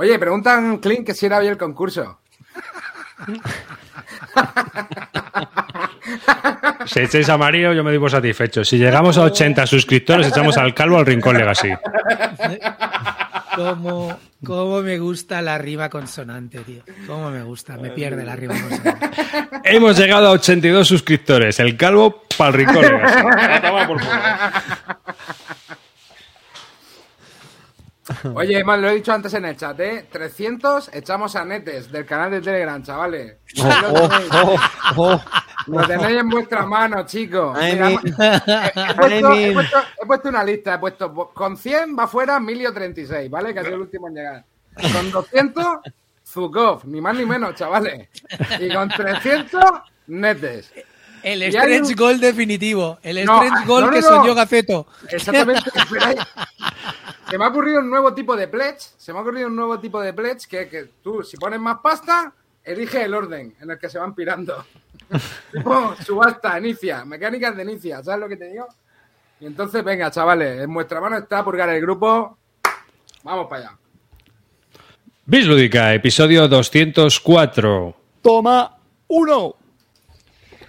Oye, preguntan Clint que si era hoy el concurso. Si echáis amarillo, yo me digo satisfecho. Si llegamos a 80 suscriptores, echamos al calvo al Rincón Legacy. ¿Cómo, cómo me gusta la rima consonante, tío. Cómo me gusta, me pierde la rima consonante. Hemos llegado a 82 suscriptores. El calvo para el Rincón Legacy. A por. Oye, más lo he dicho antes en el chat, ¿eh? 300 echamos a Netes del canal de Telegram, chavales. Ahí lo tenéis. Oh, oh. Lo tenéis en vuestras manos, chicos. He, he puesto, Ay, he mi- puesto- he puesto una lista, he puesto con 100 va fuera Emilio 36, ¿vale? Que ha sido el último en llegar. Con 200, Zukov, ni más ni menos, chavales. Y con 300, Netes. El stretch un- goal definitivo. El No, stretch goal no, no, que no. soñó Gaceto. Exactamente. Se me ha ocurrido un nuevo tipo de pledge. Se me ha ocurrido un nuevo tipo de pledge que, que tú, si pones más pasta, elige el orden en el que se van pirando. tipo subasta, inicia, mecánicas de inicia, ¿sabes lo que te digo? Y entonces, venga, chavales, en vuestra mano está purgar el grupo. Vamos para allá. Bislúdica, episodio 204. Toma uno.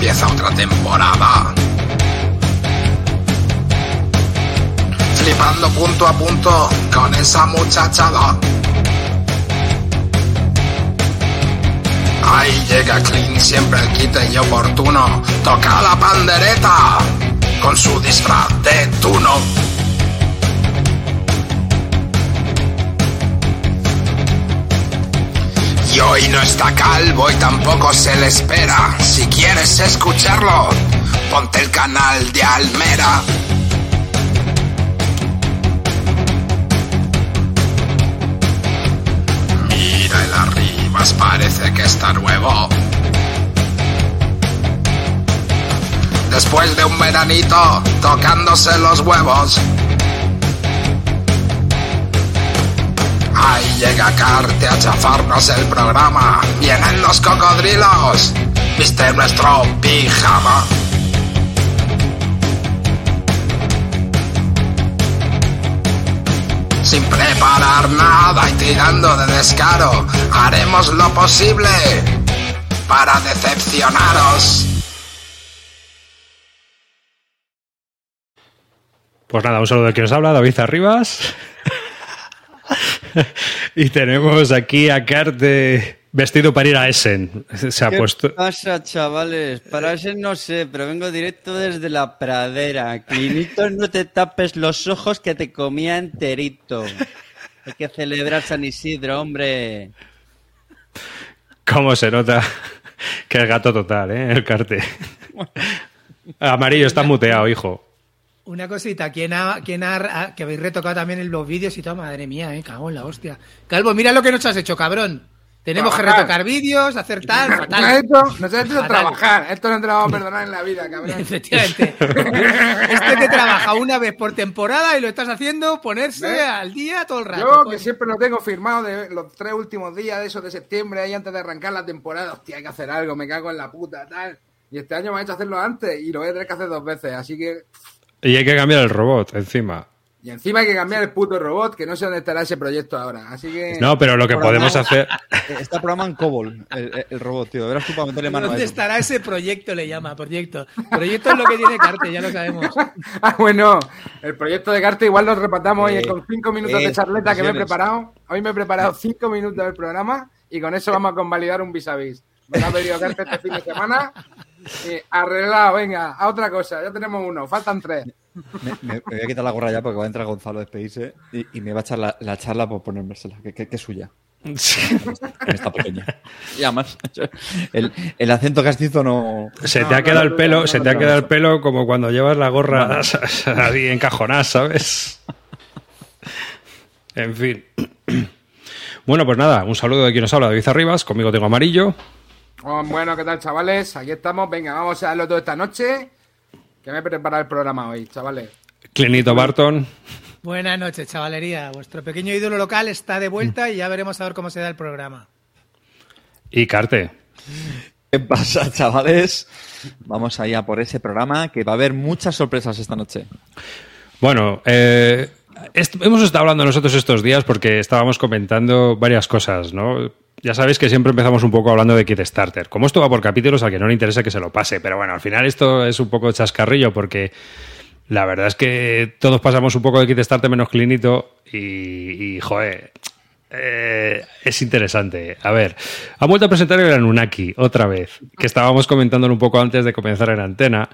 Empieza otra temporada. Flipando punto a punto con esa muchachada. Ahí llega Clean, siempre el quite y oportuno. Toca la pandereta con su disfraz de tuno. Y hoy no está calvo y tampoco se le espera. Si quieres escucharlo, ponte el canal de Almera. Mira el arribas, parece que está nuevo. Después de un veranito tocándose los huevos. Ahí llega Carte a chafarnos el programa. Vienen los cocodrilos. Viste nuestro pijama. Sin preparar nada y tirando de descaro, haremos lo posible para decepcionaros. Pues nada, un saludo de quien nos habla, David Arribas. y tenemos aquí a Carte vestido para ir a Essen. Se ha ¿Qué puesto. pasa, chavales? Para ese no sé, pero vengo directo desde la pradera. Clinito, no te tapes los ojos que te comía enterito. Hay que celebrar San Isidro, hombre. ¿Cómo se nota que es gato total, eh? El Carte. Amarillo, está muteado, hijo. Una cosita, ¿quién ha, quién ha, ha- que habéis retocado también en los vídeos y todo? Madre mía, eh, cago en la hostia. Calvo, mira lo que nos has hecho, cabrón. Tenemos que retocar vídeos, hacer tal, Nos has fatal. hecho, nos has hecho Fatal. trabajar. Esto no te lo vamos a perdonar en la vida, cabrón. Efectivamente. Este que trabaja una vez por temporada y lo estás haciendo ponerse ¿Ves? al día todo el rato. Yo coño. que siempre lo tengo firmado de los tres últimos días de esos de septiembre, ahí antes de arrancar la temporada. Hostia, hay que hacer algo, me cago en la puta, tal. Y este año me ha hecho hacerlo antes y lo voy a tener que hacer dos veces. Así que. Y hay que cambiar el robot encima. Y encima hay que cambiar el puto robot, que no sé dónde estará ese proyecto ahora. Así que. No, pero lo que podemos hacer. Está programa en COBOL, el, robot, tío. Verás tú para meterle mano a ¿Dónde eso. estará ese proyecto? Le llama, proyecto. Proyecto es lo que tiene Carte, ya lo sabemos. Ah, bueno, el proyecto de Carte igual lo repatamos hoy Eh, con cinco minutos de eh, charleta que me he preparado. Hoy me he preparado cinco minutos del programa y con eso vamos a convalidar un vis a vis. Me lo ha pedido Carte este fin de semana. Y arreglado, venga, a otra cosa. Ya tenemos uno, faltan tres. Me, me- me voy a quitar la gorra ya porque va a entrar Gonzalo a despedirse y, y me va a echar la, la charla por ponérmela, que, que, que es suya. Sí. Está pequeña. Y además, el, el acento castizo no. Se te No, ha no, quedado el pelo, se te ha quedado el pelo como cuando llevas la gorra así encajonada, ¿sabes? En fin. Bueno, pues nada, un saludo de quien nos habla, David Arribas. Conmigo tengo amarillo. Oh, bueno, ¿qué tal, chavales? Aquí estamos. Venga, vamos a darlo todo esta noche. Que me he preparado el programa hoy, chavales. Clinito Barton. Buenas noches, chavalería. Vuestro pequeño ídolo local está de vuelta y ya veremos a ver cómo se da el programa. Y Carte. ¿Qué pasa, chavales? Vamos allá por ese programa que va a haber muchas sorpresas esta noche. Bueno, eh, est- hemos estado hablando nosotros estos días porque estábamos comentando varias cosas, ¿no? Ya sabéis que siempre empezamos un poco hablando de Kickstarter. Como esto va por capítulos, al que no le interesa que se lo pase. Pero bueno, al final esto es un poco chascarrillo porque la verdad es que todos pasamos un poco de Kickstarter menos Clinito y, y joder, eh, es interesante. A ver, ha vuelto a presentar el Anunnaki otra vez, que estábamos comentándolo un poco antes de comenzar en antena,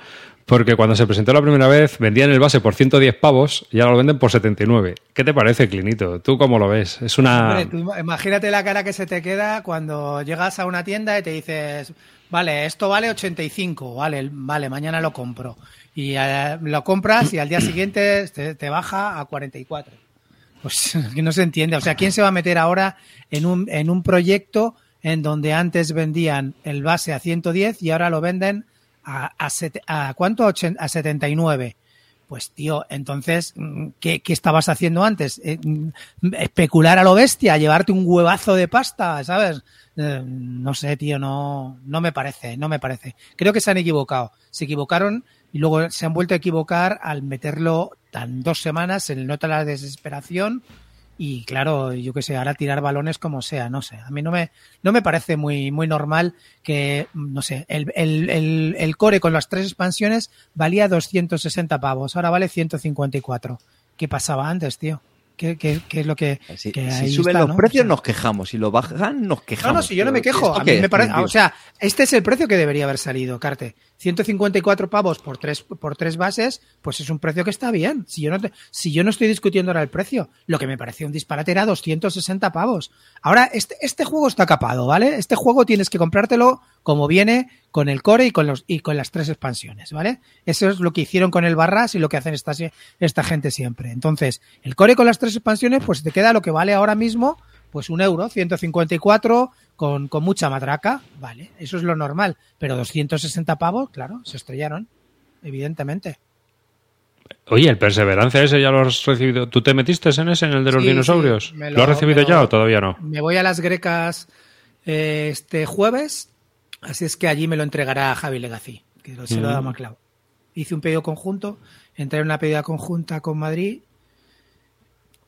porque cuando se presentó la primera vez vendían el base por 110 pavos y ahora lo venden por 79. ¿Qué te parece, Clinito? ¿Tú cómo lo ves? Es una... Imagínate la cara que se te queda cuando llegas a una tienda y te dices, vale, esto vale 85, vale, vale, mañana lo compro. Y eh, lo compras y al día siguiente te, te baja a 44. Pues que no se entiende. O sea, ¿quién se va a meter ahora en un, en un proyecto en donde antes vendían el base a 110 y ahora lo venden a, a, sete- a ¿cuánto? A ochen- A 79. Pues tío, entonces, mm, ¿qué, qué estabas haciendo antes? Eh, mm, especular a lo bestia, llevarte un huevazo de pasta, ¿sabes? Eh, no sé, tío, no, no me parece, no me parece. Creo que se han equivocado. Se equivocaron y luego se han vuelto a equivocar al meterlo tan dos semanas en el nota la desesperación y claro, yo qué sé, ahora tirar balones como sea, no sé. A mí no me, no me parece muy, muy normal que, no sé, el, el, el, el core con las tres expansiones valía 260 pavos, ahora vale 154. ¿Qué pasaba antes, tío? ¿Qué, qué, qué es lo que, Si, que si ahí suben está, los ¿no? precios O sea, nos quejamos, si lo bajan nos quejamos. no, no, si yo no me quejo. ¿esto A mí me parece, o sea, este es el precio que debería haber salido, Carte. 154 pavos por tres, por tres bases, pues es un precio que está bien. Si yo no te- si yo no estoy discutiendo ahora el precio, lo que me parecía un disparate era 260 pavos. Ahora, este, este juego está capado, ¿vale? Este juego tienes que comprártelo como viene con el core y con los, y con las tres expansiones, ¿vale? Eso es lo que hicieron con el Barras y lo que hacen esta, esta gente siempre. Entonces, el core con las tres expansiones, pues te queda lo que vale ahora mismo, pues un euro, 154 con, con mucha matraca, vale, eso es lo normal. Pero 260 pavos, claro, se estrellaron, evidentemente. Oye, el Perseverancia ese ya lo has recibido. ¿Tú te metiste en ese, en el de los Sí, dinosaurios? sí, lo, has recibido lo- ya o todavía no? Me voy a las grecas eh, este jueves, así es que allí me lo entregará Javi Legacy, que lo- se lo da Maclau. Hice un pedido conjunto, entré en una pedida conjunta con Madrid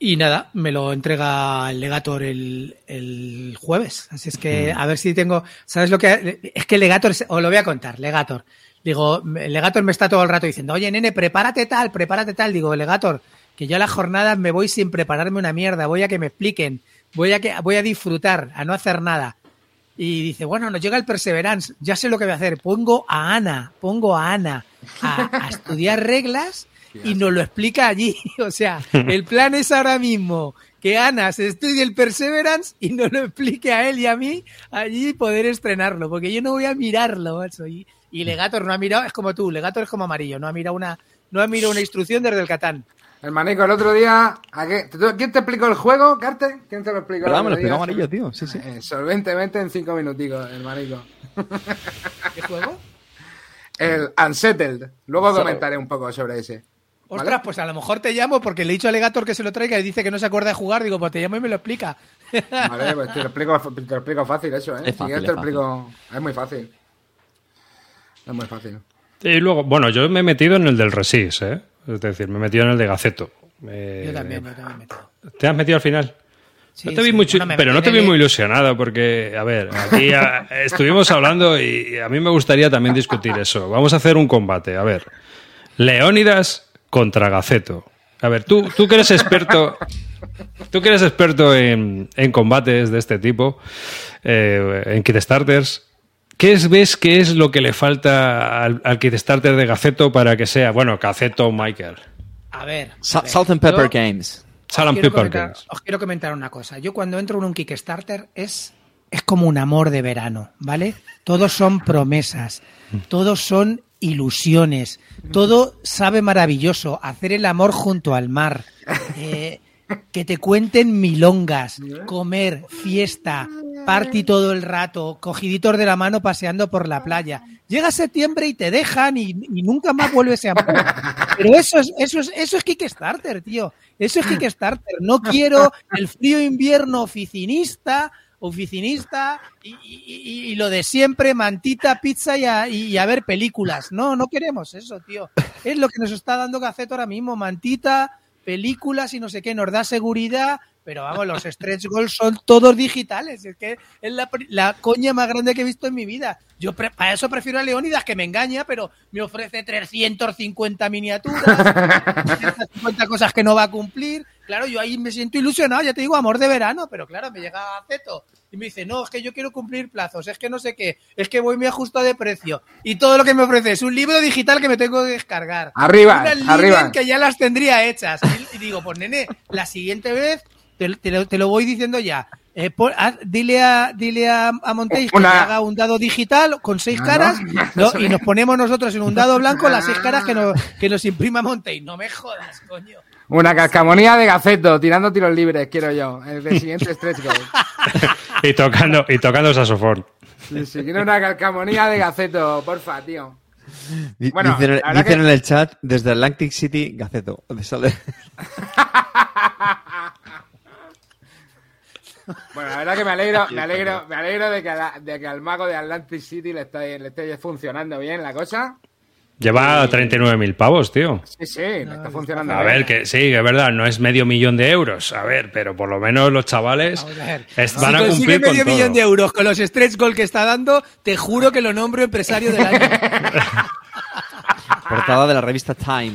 y nada, me lo entrega el Legator el, el jueves. Así es que a ver si tengo. ¿Sabes lo que.? Es que el Legator. Os lo voy a contar, Legator. Digo, Legator me está todo el rato diciendo, oye, nene, prepárate tal, prepárate tal. Digo, Legator, que yo a la jornada me voy sin prepararme una mierda, voy a que me expliquen, voy a, que, voy a disfrutar, a no hacer nada. Y dice, bueno, nos llega el Perseverance, ya sé lo que voy a hacer. Pongo a Ana, pongo a Ana a, a estudiar reglas y nos lo explica allí. O sea, el plan es ahora mismo que Ana se estudie el Perseverance y nos lo explique a él y a mí allí poder estrenarlo, porque yo no voy a mirarlo, macho. Y, y Legator no ha mirado, es como tú, Legator es como amarillo, no ha mirado una, no ha mirado una instrucción desde el Catán. El manico, el otro día. ¿a qué- ¿tú- ¿Quién te explicó el juego, Carte? ¿Quién te lo explicó? El Me lo otro día? explicó amarillo, tío. Sí, sí. Eh, solventemente en cinco minuticos, el manico. ¿Qué juego? El Unsettled. Luego So- comentaré un poco sobre ese. ¿vale? Ostras, pues a lo mejor te llamo porque le he dicho a Legator que se lo traiga y dice que no se acuerda de jugar. Digo, pues te llamo y me lo explica. Vale, pues te lo explico, te lo explico fácil eso, ¿eh? Es Si fácil, es te lo explico. Es muy fácil. Es muy fácil. Y luego, bueno, yo me he metido en el del Resist, ¿eh? Es decir, me he metido en el de Gaceto. Eh, Yo también, yo también me meto. ¿Te has metido al final? Sí, no te vi sí. muy Bueno, pero no te vi el- muy ilusionado porque, a ver, aquí a- estuvimos hablando y a mí me gustaría también discutir eso. Vamos a hacer un combate. A ver, Leónidas contra Gaceto. A ver, tú, tú que eres experto, tú que eres experto en, en combates de este tipo, eh, en Kickstarters, ¿qué es, ves que es lo que le falta al, al Kickstarter de Gaceto para que sea, bueno, Gaceto Michael? A ver. a Sa- ver. Salt and Pepper Yo- Games. Quiero People comentar, Games. os quiero comentar una cosa. Yo cuando entro en un Kickstarter es, es como un amor de verano, ¿vale? Todos son promesas, todos son ilusiones, todo sabe maravilloso. Hacer el amor junto al mar, eh, que te cuenten milongas, comer, fiesta, party todo el rato, cogiditos de la mano paseando por la playa. Llega septiembre y te dejan y, y nunca más vuelves a. Pero eso es, eso es, eso es Kickstarter, tío. Eso es Kickstarter. No quiero el frío invierno oficinista, oficinista y, y- y- y lo de siempre, mantita, pizza y a, y a ver películas. No, no queremos eso, tío. Es lo que nos está dando Gaceto ahora mismo, mantita, películas y no sé qué, nos da seguridad, pero vamos, los stretch goals son todos digitales. Es que es la, coña más grande que he visto en mi vida. Yo pre- para eso prefiero a Leónidas, que me engaña, pero me ofrece 350 miniaturas, 350 cosas que no va a cumplir. Claro, yo ahí me siento ilusionado, ya te digo, amor de verano, pero claro, me llega Aceto y me dice, no, es que yo quiero cumplir plazos, es que no sé qué, es que voy muy ajustado de precio. Y todo lo que me ofrece es un libro digital que me tengo que descargar. Arriba, arriba. que ya las tendría hechas. Y, digo, pues nene, la siguiente vez te, te lo, te lo voy diciendo ya. Eh, pon- haz- dile a, dile a, a Montéis que haga un dado digital con seis caras ¿no? ¿no? y nos ponemos nosotros en un dado blanco las seis caras que nos, que nos imprima Montéis. No me jodas, coño. Una cascamonía de gaceto, tirando tiros libres, quiero yo. El siguiente stretch goal. Y tocando, y tocando saxofón. Sí, sí, quiero una calcamonía de gaceto, porfa, tío. Bueno, dicen que- en el chat desde Atlantic City Gaceto. ¿Dónde sale? Bueno, la verdad que me alegro, me alegro, me alegro de que, la- de que al mago de Atlantic City le esté, le esté funcionando bien la cosa. Lleva 39.000 pavos, tío. Sí, sí, le está funcionando A ver, que sí, que es verdad, no es medio millón de euros. A ver, pero por lo menos los chavales a ver. es- Si van a consigue cumplir con medio todo. millón de euros con los stretch goal que está dando, te juro que lo nombro empresario del año. Portada de la revista Time.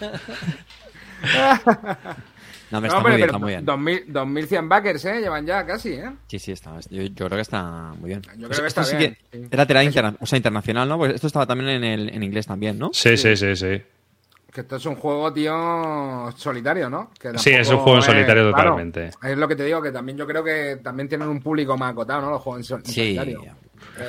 No, me No, está hombre, muy bien, pero está muy bien. 2000 2100 backers, ¿eh? Llevan ya casi, ¿eh? Sí, sí, está. Yo, yo creo que está muy bien. Yo creo que está sí bien, que. Era tirada interna- o sea, internacional, ¿no? Pues esto estaba también en, el, en inglés también, ¿no? Sí, sí, sí, sí. Que esto es un juego, tío, solitario, ¿no? Que Sí, es un juego en solitario claro, totalmente. es lo que te digo, que también yo creo que también tienen un público más acotado, ¿no? Los juegos en, sol- en Sí. solitario.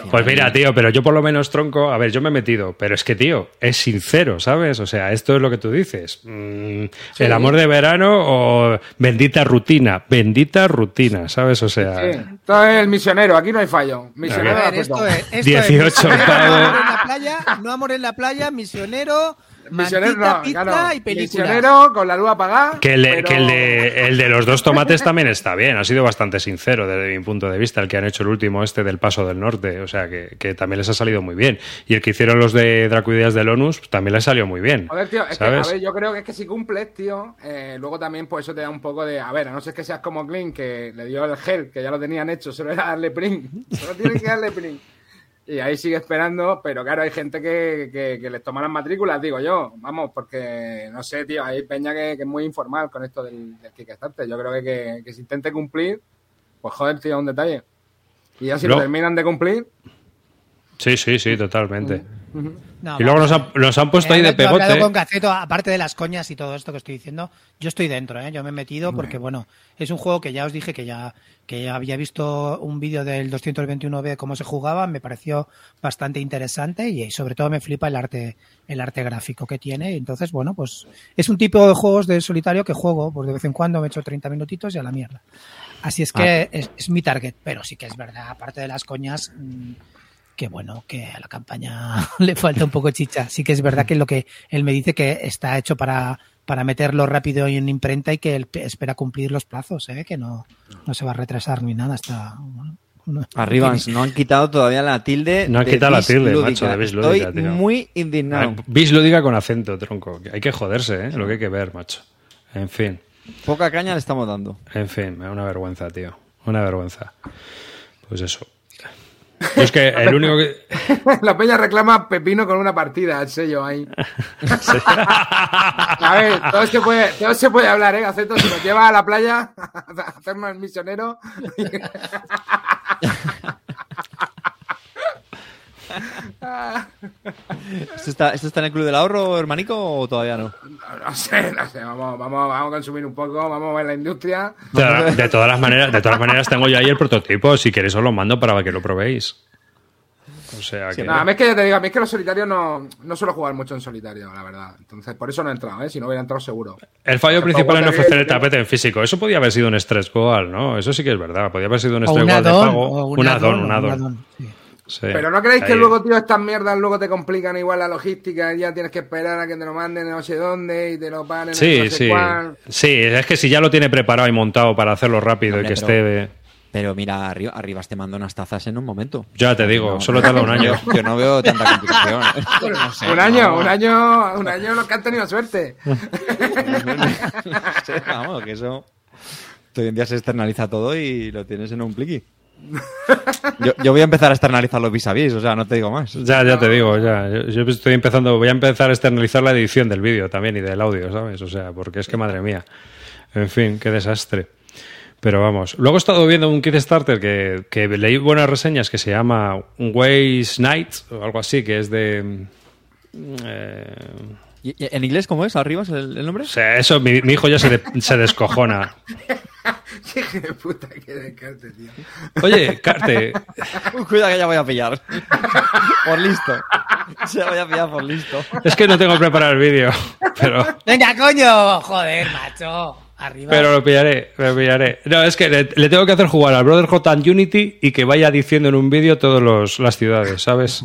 Pues mira, tío, pero yo por lo menos tronco, a ver, yo me he metido, pero es que, tío, es sincero, ¿sabes? O sea, esto es lo que tú dices. Mm, El amor de verano o bendita rutina, bendita rutina, ¿sabes? O sea, Sí, esto es el misionero, aquí no hay fallo. Misionero A ver, esto es, esto 18 es misionero, pavos. no amor en la playa, no amor en la playa, misionero, Misionero, no, pizza claro. y. Misionero con la luz apagada. Que el, de, pero- que el, de, el de los dos tomates también está bien, ha sido bastante sincero desde mi punto de vista, el que han hecho el último este del Paso del Norte, o sea, que, que también les ha salido muy bien. Y el que hicieron los de Dracuideas del ONUS pues, también les salió muy bien. Joder, tío, es ¿sabes? que, a ver, yo creo que es que si cumples, tío, eh, luego también pues eso te da un poco de... A ver, a no ser que seas como Clint, que le dio el gel, que ya lo tenían hecho, solo era darle print. Solo tienen que darle print. Y ahí sigue esperando, pero claro, hay gente que, que, que les toma las matrículas, digo yo. Vamos, porque, no sé, tío, hay peña que, que es muy informal con esto del, del Kickstarter. Yo creo que, que, que si intente cumplir, pues joder, tío, un detalle. Y ya si lo Lo- terminan de cumplir, Sí, sí, sí, totalmente. No, y luego nos han, nos han puesto He ahí de pegote. con Gaceto, aparte de las coñas y todo esto que estoy diciendo, yo estoy dentro, ¿eh? yo me he metido porque, bueno, es un juego que ya os dije que ya, que ya había visto un vídeo del 221B cómo se jugaba, me pareció bastante interesante y sobre todo me flipa el arte, el arte gráfico que tiene. Entonces, bueno, pues es un tipo de juegos de solitario que juego, pues de vez en cuando me echo 30 minutitos y a la mierda. Así es que es, es mi target, pero sí que es verdad, aparte de las coñas, mm, que bueno, que a la campaña le falta un poco chicha. Sí que es verdad que lo que él me dice que está hecho para, para meterlo rápido en imprenta y que él pe- espera cumplir los plazos, ¿eh? que no, no se va a retrasar ni nada hasta... bueno, uno- Arriba, tiene- no han quitado todavía la tilde. No han de quitado la tilde, lúdica. macho, de bis lúdica, Estoy tío. muy indignado. Bis lo diga con acento, tronco. Hay que joderse, ¿eh? Lo que hay que ver, macho. En fin, Poca caña le estamos dando. en fin, una vergüenza, tío. Una vergüenza. Pues eso. Yo es que el único que. La peña reclama pepino con una partida, el sello ahí. A ver, todo se puede, todo se puede hablar, ¿eh? Aceto, si nos lleva a la playa a hacernos el misionero. ¿Esto está, ¿Esto está en el Club del Ahorro, hermanico, o todavía no? No, no sé, no sé. Vamos, vamos, vamos a consumir un poco, vamos a ver la industria. De, de todas las maneras, de todas maneras tengo yo ahí el prototipo. Si queréis os lo mando para que lo probéis. O sea que... No, a mí es que ya te digo, a mí es que los solitarios no, no suelo jugar mucho en solitario, la verdad. Entonces, por eso no he entrado, ¿eh? Si no hubiera entrado seguro. El fallo Porque principal es no ofrecer el tapete en físico. Eso podía haber sido un Stress Goal, ¿no? Eso sí que es verdad. Podía haber sido un Stress un Goal de pago. o Un addon, un addon. Sí. Pero no creéis que luego, tío, estas mierdas luego te complican igual la logística, ya tienes que esperar a que te lo manden no sé dónde y te lo paguen en Sí, no sé sí. cuál. Sí, es que si ya lo tiene preparado y montado para hacerlo rápido Hombre, y que pero- esté... Pero mira, arriba, arriba te mando unas tazas en un momento. Ya te digo, solo tarda un año. Yo, yo no veo tanta complicación. No sé, un año, no. un año, un año los que han tenido suerte. Sí, vamos, que eso. Hoy en día se externaliza todo y lo tienes en un pliqui. Yo, yo voy a empezar a externalizar los vis a vis, o sea, no te digo más. Ya, ya te digo, ya. Yo, yo estoy empezando, voy a empezar a externalizar la edición del vídeo también y del audio, ¿sabes? O sea, porque es que madre mía. En fin, qué desastre. Pero vamos. Luego he estado viendo un Kickstarter que, que leí buenas reseñas que se llama Ways Night o algo así, que es de. mm, eh, ¿Y- y ¿En inglés cómo es? ¿Arriba es el, el nombre? o sea, eso, mi, mi hijo ya se, de- se descojona. De puta que descarte, tío. Oye, Carte, Cuidado que ya voy a pillar. por listo. Se voy a pillar por listo. es que no tengo preparado el vídeo, pero. Venga, coño, joder, macho. Arriba. Pero lo pillaré, lo pillaré. No, es que le, le tengo que hacer jugar al Brotherhood and Unity y que vaya diciendo en un vídeo todas las ciudades, ¿sabes?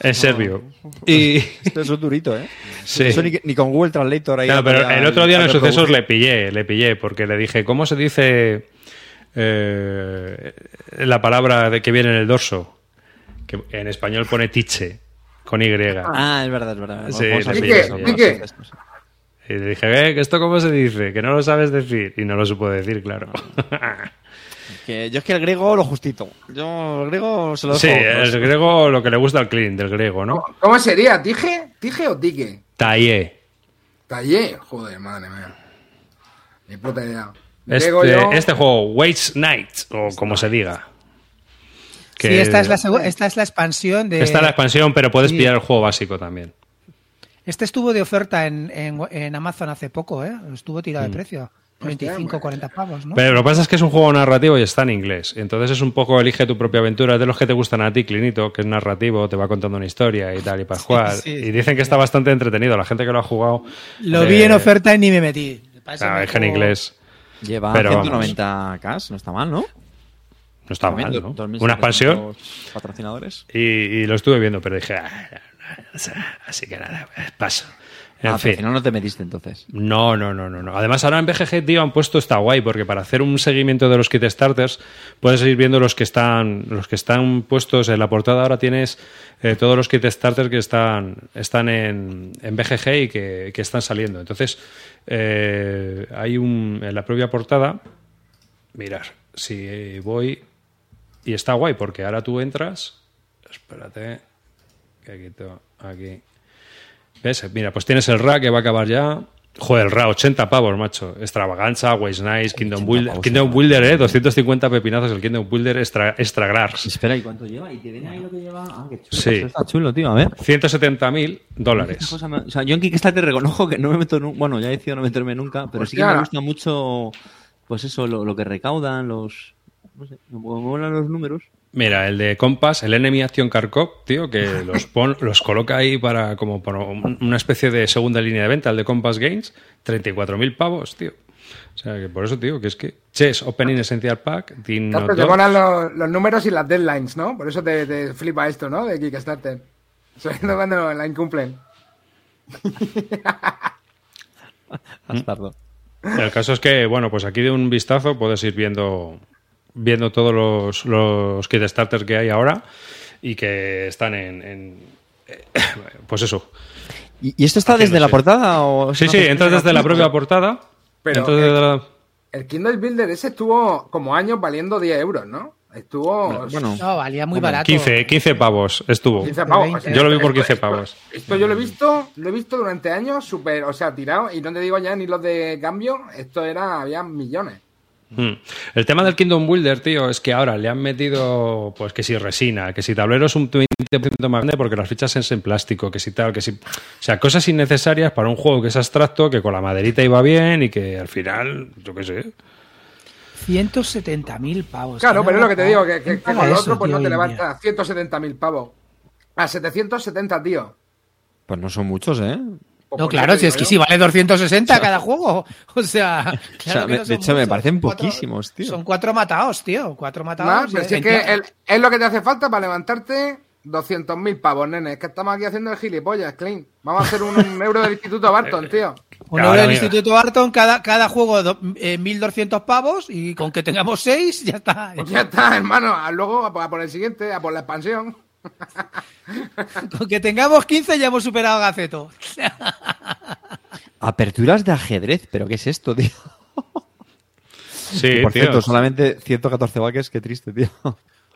En serbio. Y. Esto es un durito, ¿eh? Sí. Eso ni, ni con Google Translator ahí. No, pero el otro día en el ya sucesos le pillé, le pillé, porque le dije, ¿cómo se dice eh, la palabra de que viene en el dorso? Que en español pone tiche, con Y. Ah, es verdad, es verdad. Sí, Vamos a le hacer pillé, eso, ¿y vamos a qué? Y le dije, ¿eh? ¿Que esto cómo se dice? Que no lo sabes decir. Y no lo supo decir, claro. Que yo es que el griego lo justito. Yo el griego se lo dejo. sí, el griego, lo que le gusta al clean del griego, ¿no? ¿Cómo sería? ¿Tige? ¿Tige o tique? Talle. Tallé. Joder, madre mía. Ni puta idea. Este, yo- este juego, Waits Night, o como se diga. Que Sí, esta es, la segu- esta es la expansión de. Está la expansión, pero puedes Sí. pillar el juego básico también. Este estuvo de oferta en, en- en Amazon hace poco, ¿eh? Estuvo tirado de Mm. precio. 25, 40 pavos, ¿no? Pero lo que pasa es que es un juego narrativo y está en inglés. Entonces es un poco elige tu propia aventura. Es de los que te gustan a ti, Clinito, que es narrativo, te va contando una historia y tal, y para jugar. sí, y sí. dicen que está bastante entretenido. La gente que lo ha jugado. Lo eh, vi en oferta y ni me metí. Ah, es que en inglés. Lleva Pero 190k, no está mal, ¿no? No está mal, ¿no? 2.700 Una expansión. Patrocinadores. Y, y lo estuve viendo, pero dije, "Ah, o así que nada, paso. En ah, fin. si no, no te metiste entonces. No, no, no, no, no. Además, ahora en BGG, tío, han puesto está guay, porque para hacer un seguimiento de los kit starters, puedes ir viendo los que están, los que están puestos en la portada. Ahora tienes eh, todos los kit starters que están, están en, en BGG y que, que están saliendo. Entonces, eh, hay un en la propia portada. Mirar, si voy y está guay, porque ahora tú entras. Espérate, que quito aquí. ¿Ves? Mira, pues tienes el RA que va a acabar ya. Joder, el RA, 80 pavos, macho. Extravaganza, Waste Nice, Kingdom Builder. pavos, Kingdom. Builder, eh. 250 pepinazos el Kingdom Builder extra, extra Grars. Espera, ¿y cuánto lleva? ¿Y te viene ahí lo que lleva? Ah, qué chulo. Sí. Está chulo, tío, a ver. 170.000 Esta dólares. me- o sea, yo en Kickstarter reconozco que no me meto nunca. Bueno, ya he decidido no meterme nunca, pero sí que me gusta mucho, pues eso, lo, lo que recaudan, los. No sé, me molan los números. Mira, el de Compass, el Enemy Action Car Cop, tío, que los, pon- los coloca ahí para como para un- una especie de segunda línea de venta, el de Compass Games, 34.000 pavos, tío. O sea, que por eso, tío, que es que Chess Opening Essential Pack, Team Claro, Not te ponen los, los números y las deadlines, ¿no? Por eso te, te flipa esto, ¿no? De Kickstarter. Sabiendo cuando la incumplen. Bastardo. El caso es que, bueno, pues aquí de un vistazo puedes ir viendo, viendo todos los, los kit starters que hay ahora y que están en, en- pues eso. ¿Y, y esto está desde la portada? O Sí, sí, entras desde la propia portada. Pero, desde la- El Kindle Builder ese estuvo como años valiendo 10 euros, ¿no? Estuvo. Bueno, No, valía muy barato. 15, 15 pavos estuvo. 15 pavos. 20. Yo lo vi por Esto- 15 esto- pavos. Esto yo lo he visto, lo he visto durante años súper, o sea, tirado, y no te digo ya ni los de cambio, esto era, había millones. Hmm. El tema del Kingdom Builder, tío, es que ahora le han metido, pues que si resina, que si tablero es un 20% más grande porque las fichas es en plástico, que si tal, que si... O sea, cosas innecesarias para un juego que es abstracto, que con la maderita iba bien y que al final, yo qué sé. 170.000 pavos. Claro, ¿Quién pero es lo que te digo, que, que- con eso, otro pues tío, no te levantas 170.000 pavos. A 770, tío. Pues no son muchos, ¿eh? No, claro, si es que sí vale 260 cada juego. O sea, O sea, claro que me- no de hecho, me parecen Cuatro- poquísimos, tío. Son cuatro matados, tío. Cuatro No, matados. pero eh, si es que el- es lo que te hace falta para levantarte 200.000 pavos, nene. Es que estamos aquí haciendo el gilipollas, Clean. Vamos a hacer un, un euro del Instituto Barton, tío. Un euro del. Instituto Barton, cada, cada juego do- eh, 1.200 pavos y con que tengamos seis ya está. Pues ya está, hermano. A Luego a por el siguiente, a por la expansión. Con que tengamos 15 ya hemos superado a Gaceto. Aperturas de ajedrez, pero ¿qué es esto, tío? Sí, Por tío. cierto, solamente 114 baques, qué triste, tío.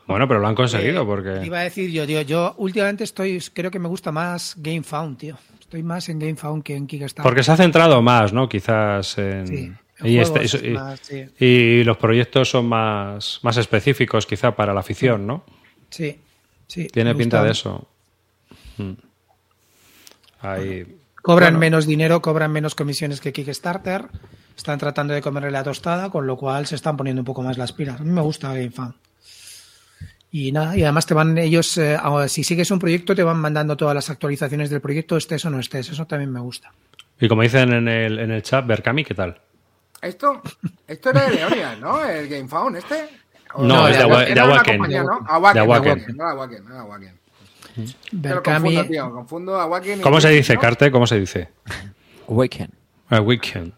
Bueno, pero lo han conseguido Eh, porque... Iba a decir yo, tío, yo últimamente estoy, creo que me gusta más GameFound, tío. Estoy más en GameFound que en Kickstarter. Porque se ha centrado más, ¿no? Quizás en... Sí, y, este- y- más, sí. y los proyectos son más, más específicos quizá para la afición, ¿no? Sí, sí. Tiene pinta gusta. de eso. Mm. Ahí... Cobran Bueno. menos dinero, cobran menos comisiones que Kickstarter. Están tratando de comerle la tostada, con lo cual se están poniendo un poco más las pilas. A mí me gusta GameFound. Y nada, y además te van ellos, eh, si sigues un proyecto, te van mandando todas las actualizaciones del proyecto, estés o no estés. Eso también me gusta. Y como dicen en el, en el chat, Berkami, ¿qué tal? Esto, esto era de Leonian, ¿no? El GameFound este. O No, es de Awa- de Awaken. compañía, ¿no? De Awaken, Awaken. Awaken, no Awaken, no Awaken. Berkami, confundo, tío, confundo Awaken y ¿Cómo se Awaken, dice, ¿no? Carte? ¿Cómo se dice? Awaken. A weekend.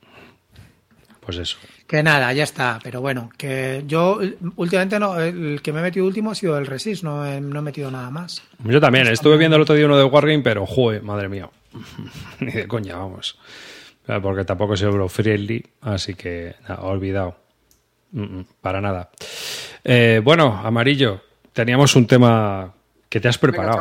Pues eso. que nada, ya está. Pero bueno, que yo últimamente no, el que me he metido último ha sido el Resist, no he, no he metido nada más. Yo también, estuve viendo el otro día uno de Wargame, pero joder, madre mía. Ni de coña, vamos. Porque tampoco es euro-friendly, así que nada, olvidado. Mm, mm, para nada. Eh, bueno, Amarillo, teníamos un tema que te has preparado.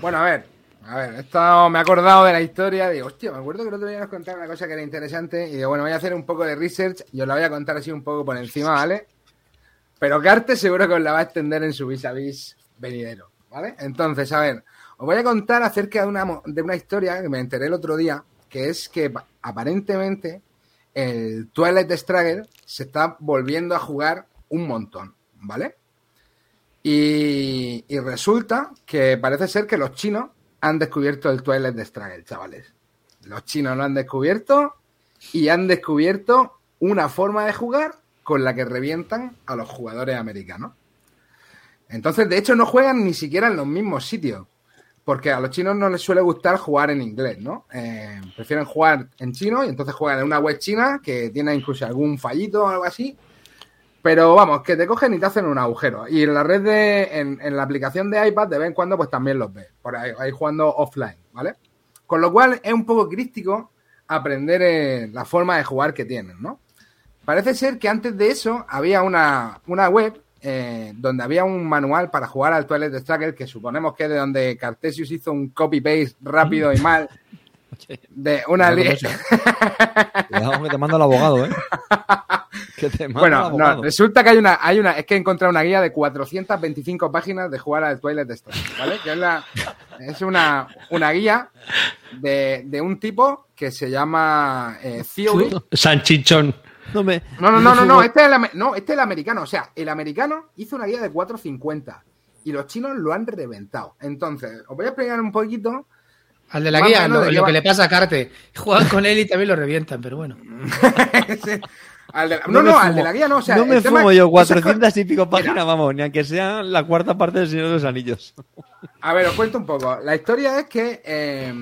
Bueno, a ver. A ver, esto me he acordado de la historia. Digo, hostia, me acuerdo que el otro día nos contaron una cosa que era interesante. Y digo, bueno, voy a hacer un poco de research y os la voy a contar así un poco por encima, ¿vale? Pero Carte seguro que os la va a extender en su vis a vis venidero, ¿vale? Entonces, a ver, os voy a contar acerca de una, de una historia que me enteré el otro día, que es que pa- aparentemente el Twilight Struggle se está volviendo a jugar un montón, ¿vale? Y, resulta que parece ser que los chinos han descubierto el Twilight Struggle, chavales. Los chinos lo han descubierto y han descubierto una forma de jugar con la que revientan a los jugadores americanos. Entonces, de hecho, no juegan ni siquiera en los mismos sitios. Porque a los chinos no les suele gustar jugar en inglés, ¿no? Eh, prefieren jugar en chino y entonces juegan en una web china que tiene incluso algún fallito o algo así. Pero vamos, que te cogen y te hacen un agujero. Y en la red de, en, la aplicación de iPad de vez en cuando pues también los ves. Por ahí, ahí jugando offline, ¿vale? Con lo cual es un poco crítico aprender eh, la forma de jugar que tienen, ¿no? Parece ser que antes de eso había una, una web eh, donde había un manual para jugar al Twilight Struggle que suponemos que es de donde Cartesius hizo un copy-paste rápido y mal de una eso. Cuidado que te manda el abogado, ¿eh? Que te manda el Bueno, abogado. no, resulta que hay una, hay una, es que he encontrado una guía de 425 páginas de jugar al Twilight Struggle, ¿vale? Que es, la, es una, una guía de, de un tipo que se llama eh, Theory. Sanchichón. No, me- No, no, no, no, no, me- este es, el, no, este es el americano. O sea, el americano hizo una guía de 450 y los chinos lo han reventado. Entonces, os voy a explicar un poquito. Al de la Más guía, lo, que le pasa a Carte. Juegan con él y también lo revientan, pero bueno. al de la- no, no, al de la guía no. O sea, no me fumo yo esas co- 400 y pico páginas, vamos, ni aunque sea la cuarta parte del Señor de los Anillos. A ver, os cuento un poco. La historia es que eh,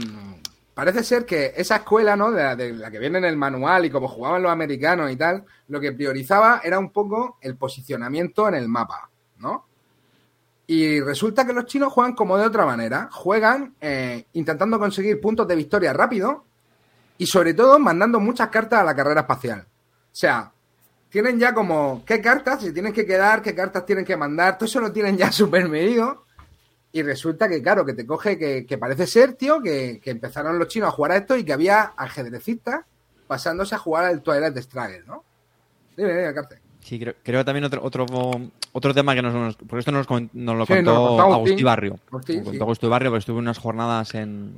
parece ser que esa escuela, ¿no? De la, de la que viene en el manual y como jugaban los americanos y tal, lo que priorizaba era un poco el posicionamiento en el mapa, ¿no? Y resulta que los chinos juegan como de otra manera. Juegan eh, intentando conseguir puntos de victoria rápido y sobre todo mandando muchas cartas a la carrera espacial. O sea, tienen ya como qué cartas se tienen que quedar, qué cartas tienen que mandar, todo eso lo tienen ya súper medido. Y resulta que, claro, que te coge que, que parece ser, tío, que, que empezaron los chinos a jugar a esto y que había ajedrecistas pasándose a jugar al Twilight Struggle, ¿no? Dime, dime, Carte. Sí, creo, creo que también otro, otro, otro tema que nos, nos- porque esto nos, nos lo Sí, nos contó contó Agustín. Agustí Barrio. Agustín, Nos contó sí. Agustí Barrio, porque estuve unas jornadas en...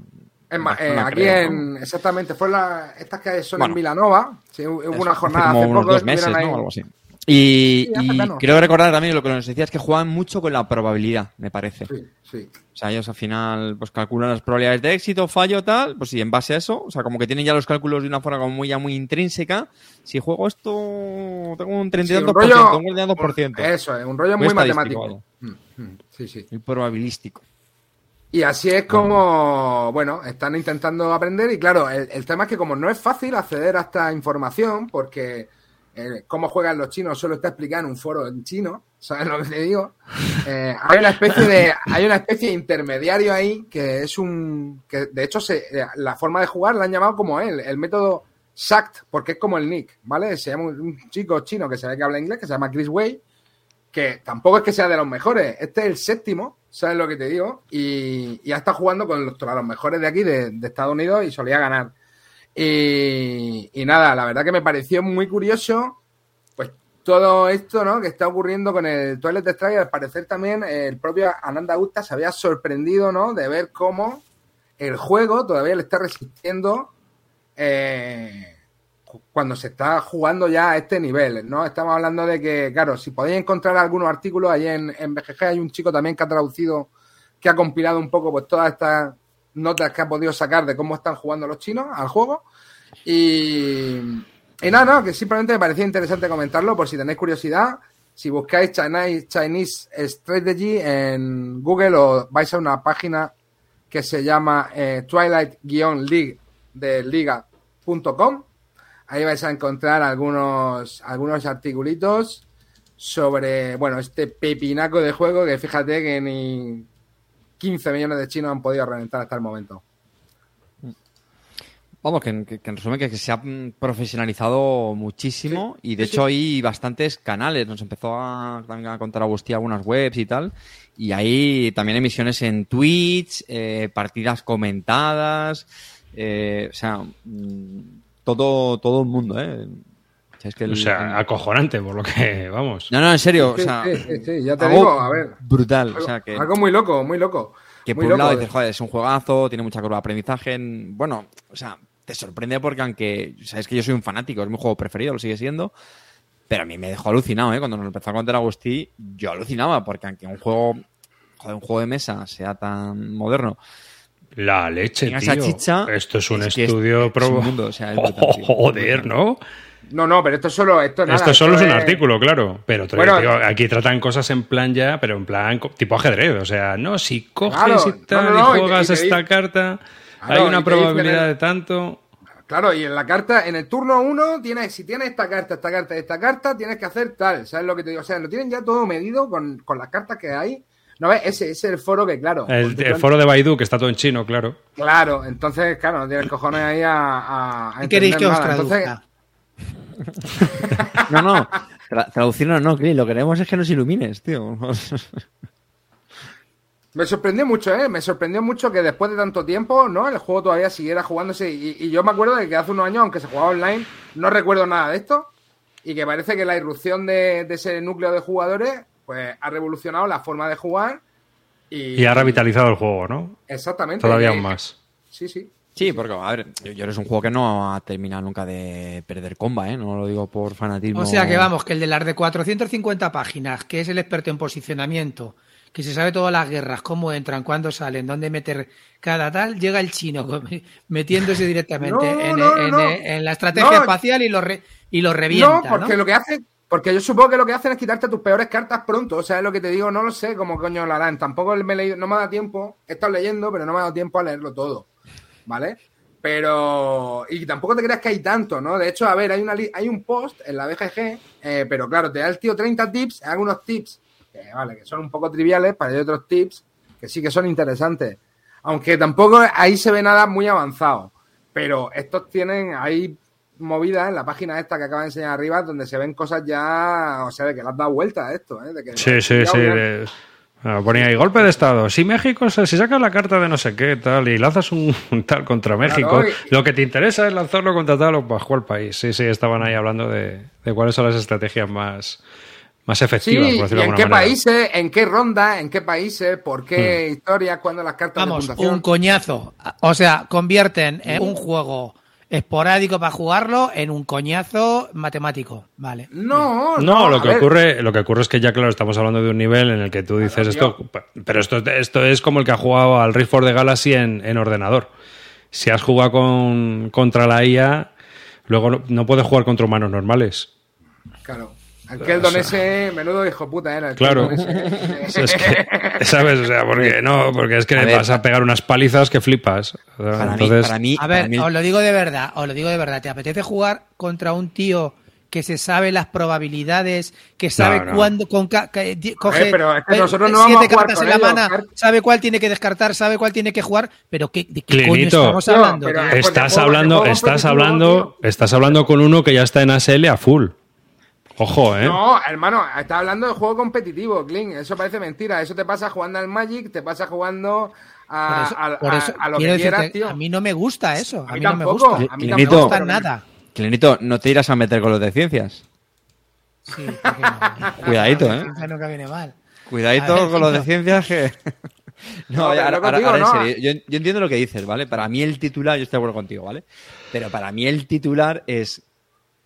En Ma- Barcelona, eh, aquí creo, ¿no? en, exactamente, fue la, estas que son Bueno. en Vilanova, sí, hubo una jornada hace unos poco, dos meses, ¿no? Algo así. Y, y menos. creo recordar también lo que nos decías, que juegan mucho con la probabilidad, me parece. Sí, sí. O sea, ellos al final pues calculan las probabilidades de éxito, fallo, tal, pues sí, en base a eso, o sea, como que tienen ya los cálculos de una forma como muy, ya muy intrínseca. Si juego esto, tengo un 32%, Sí, un rollo- un 32%. Eso es, un rollo Muy matemático. Mm, mm, Sí, sí. Muy probabilístico. Y así es como, bueno, están intentando aprender y claro, el, el tema es que como no es fácil acceder a esta información, porque eh, cómo juegan los chinos solo está explicado en un foro en chino, ¿sabes lo que te digo? Eh, hay una especie de, hay una especie de intermediario ahí que es un, que de hecho se, eh, la forma de jugar la han llamado como él, el método SACT, porque es como el nick, ¿vale? Se llama un, un chico chino que se ve que habla inglés, que se llama Chris Way, que tampoco es que sea de los mejores, este es el séptimo, ¿sabes lo que te digo? Y, y ha estado jugando con los, los mejores de aquí, de, de Estados Unidos, y solía ganar. Y, y nada, la verdad que me pareció muy curioso, pues todo esto, ¿no? Que está ocurriendo con el Toilet Strike, al parecer también eh, el propio Ananda Gupta se había sorprendido, ¿no? De ver cómo el juego todavía le está resistiendo eh, cu- cuando se está jugando ya a este nivel, ¿no? Estamos hablando de que, claro, si podéis encontrar algunos artículos, ahí en, en BGG hay un chico también que ha traducido, que ha compilado un poco pues todas estas notas que ha podido sacar de cómo están jugando los chinos al juego. Y, nada, no, que simplemente me parecía interesante comentarlo por si tenéis curiosidad. Si buscáis Chinese, Chinese Strategy en Google o vais a una página que se llama eh, Twilight-League de liga.com. Ahí vais a encontrar algunos, algunos articulitos sobre, bueno, este pepinaco de juego que fíjate que ni 15 millones de chinos han podido reventar hasta el momento. Vamos, que, que- que en resumen que, que se ha mm, profesionalizado muchísimo y de sí, hecho hay bastantes canales. Nos empezó a, también a contar Agustí algunas webs y tal. Y hay también emisiones en Twitch, eh, partidas comentadas, eh, o sea, mm, todo, todo el mundo, ¿eh? O sea, es que el- O sea, acojonante, por lo que vamos. no, no, en serio, Sí, o sea, sí, sí, sí, ya te algo digo, a ver. brutal, o Algo, sea, que, algo muy loco, muy loco. que muy por un lado loco. dices, joder, es un juegazo, tiene mucha curva de aprendizaje. en- Bueno, o sea, te sorprende porque aunque, sabes que yo soy un fanático, es mi juego preferido, lo sigue siendo. Pero a mí me dejó alucinado, ¿eh? Cuando nos empezó a contar Agustí, yo alucinaba, porque aunque un juego, joder, un juego de mesa sea tan moderno, La leche, tío. chicha. Esto es un es que es- estudio es un mundo, o sea, es brutal. Joder, ¿no? No, no, pero esto solo, esto nada, Esto solo es un es- artículo, claro. Pero te Bueno, digo, aquí tratan cosas en plan ya, pero en plan tipo ajedrez. O sea, no, si coges Claro, y tal no, no, no, y y te- juegas y te esta dice- carta, Claro, hay una probabilidad el- de tanto. Claro, y en la carta, en el turno 1, tienes, si tienes esta carta, esta carta, esta carta, tienes que hacer tal. ¿Sabes lo que te digo? O sea, lo tienen ya todo medido con, con las cartas que hay. ¿No ves? Ese, ese es el foro que, claro. El, foro de Baidu, que está todo en chino, claro. Claro, entonces, claro, no tienes cojones ahí a. a, a ¿Qué queréis que entender os. Entonces, traduzca? No, no, tra- traducirlo no, Chris, lo que queremos es que nos ilumines, tío. Me sorprendió mucho, ¿eh? Me sorprendió mucho que después de tanto tiempo, ¿no? El juego todavía siguiera jugándose. Y, y yo me acuerdo de que hace unos años, aunque se jugaba online, no recuerdo nada de esto. Y que parece que la irrupción de, de ese núcleo de jugadores, pues ha revolucionado la forma de jugar. Y, Y ha revitalizado el juego, ¿no? Exactamente. Todavía Y- más. Sí, sí. Sí, porque, a ver, yo, yo es un juego que no ha terminado nunca de perder comba, ¿eh? No lo digo por fanatismo. O sea que vamos, que el de las de 450 páginas, que es el experto en posicionamiento, que se sabe todas las guerras, cómo entran, cuándo salen, dónde meter cada tal, llega el chino metiéndose directamente No, en, no, en- no. en la estrategia No. espacial y lo, re- y lo revienta. no, porque ¿no? lo que hace. Porque yo supongo que lo que hacen es quitarte tus peores cartas pronto. O sea, es lo que te digo, no lo sé cómo coño lo harán. Tampoco me he leído, no me ha dado tiempo. He estado leyendo, pero no me ha dado tiempo a leerlo todo. ¿Vale? Pero. Y tampoco te creas que hay tanto, ¿no? De hecho, a ver, hay, una hay un post en la BGG, eh, pero claro, te da el tío 30 tips, algunos tips que, vale, que son un poco triviales, pero hay otros tips que sí que son interesantes. Aunque tampoco ahí se ve nada muy avanzado. Pero estos tienen, hay movidas en la página esta que acaba de enseñar arriba donde se ven cosas ya, o sea, de que le has dado vuelta a esto, ¿eh? De que Sí, sí, sí. Ponía ahí golpe de estado. Si México, se- si sacas la carta de no sé qué, tal, y lanzas un, un tal contra México, y- lo que te interesa es lanzarlo contra tal o bajo el país. Sí, sí, estaban ahí hablando de, de cuáles son las estrategias más, más Sí, efectivas, por y decirlo de en alguna qué manera. países, en qué ronda, en qué países, por qué historia, cuándo las cartas Vamos, de puntuación. un coñazo. O sea, convierten eh, un juego esporádico para jugarlo en un coñazo matemático. Vale. No, No, lo a que ver, ocurre, lo que ocurre es que ya claro, estamos hablando de un nivel en el que tú dices Claro, esto, pero esto, esto es como el que ha jugado al Rift for the Galaxy en, en ordenador. Si has jugado con, contra la IA, luego no, no puedes jugar contra humanos normales. Claro. Aquel don ese, menudo hijo puta era. el Claro. Keldon ese. Es que, ¿sabes? O sea, porque no, porque es que A le ver. vas a pegar unas palizas que flipas. Para, Entonces, mí, para mí, A para ver, mí- os lo digo de verdad, os lo digo de verdad. ¿Te apetece jugar contra un tío que se sabe las probabilidades, que sabe No, no. cuándo con ca- coge pero es que nosotros no vamos a siete cartas en la mano, sabe cuál tiene que descartar, sabe cuál tiene que jugar, pero ¿qué, ¿de qué coño estamos hablando? de estás hablando, estás hablando, estás hablando con uno que ya está en ASL a full. Ojo, eh. No, hermano, está hablando de juego competitivo, Clint. Eso parece mentira. Eso te pasa jugando al Magic, te pasa jugando a, eso- a- a- eso a lo que quieras, decirte, tío. a mí no me gusta eso, a, A mí, mí no me tampoco, gusta. a mí no me tampoco. gusta nada. Clenito, no te irás a meter con los de ciencias. Sí, no. Cuidadito, ¿eh? ciencia nunca viene mal. Cuidadito ver, con los de ciencias que... No, ahora, lo que ahora- digo, ahora en serio, yo, yo entiendo lo que dices, ¿vale? Para mí el titular, yo estoy de acuerdo contigo, ¿vale? Pero para mí el titular es...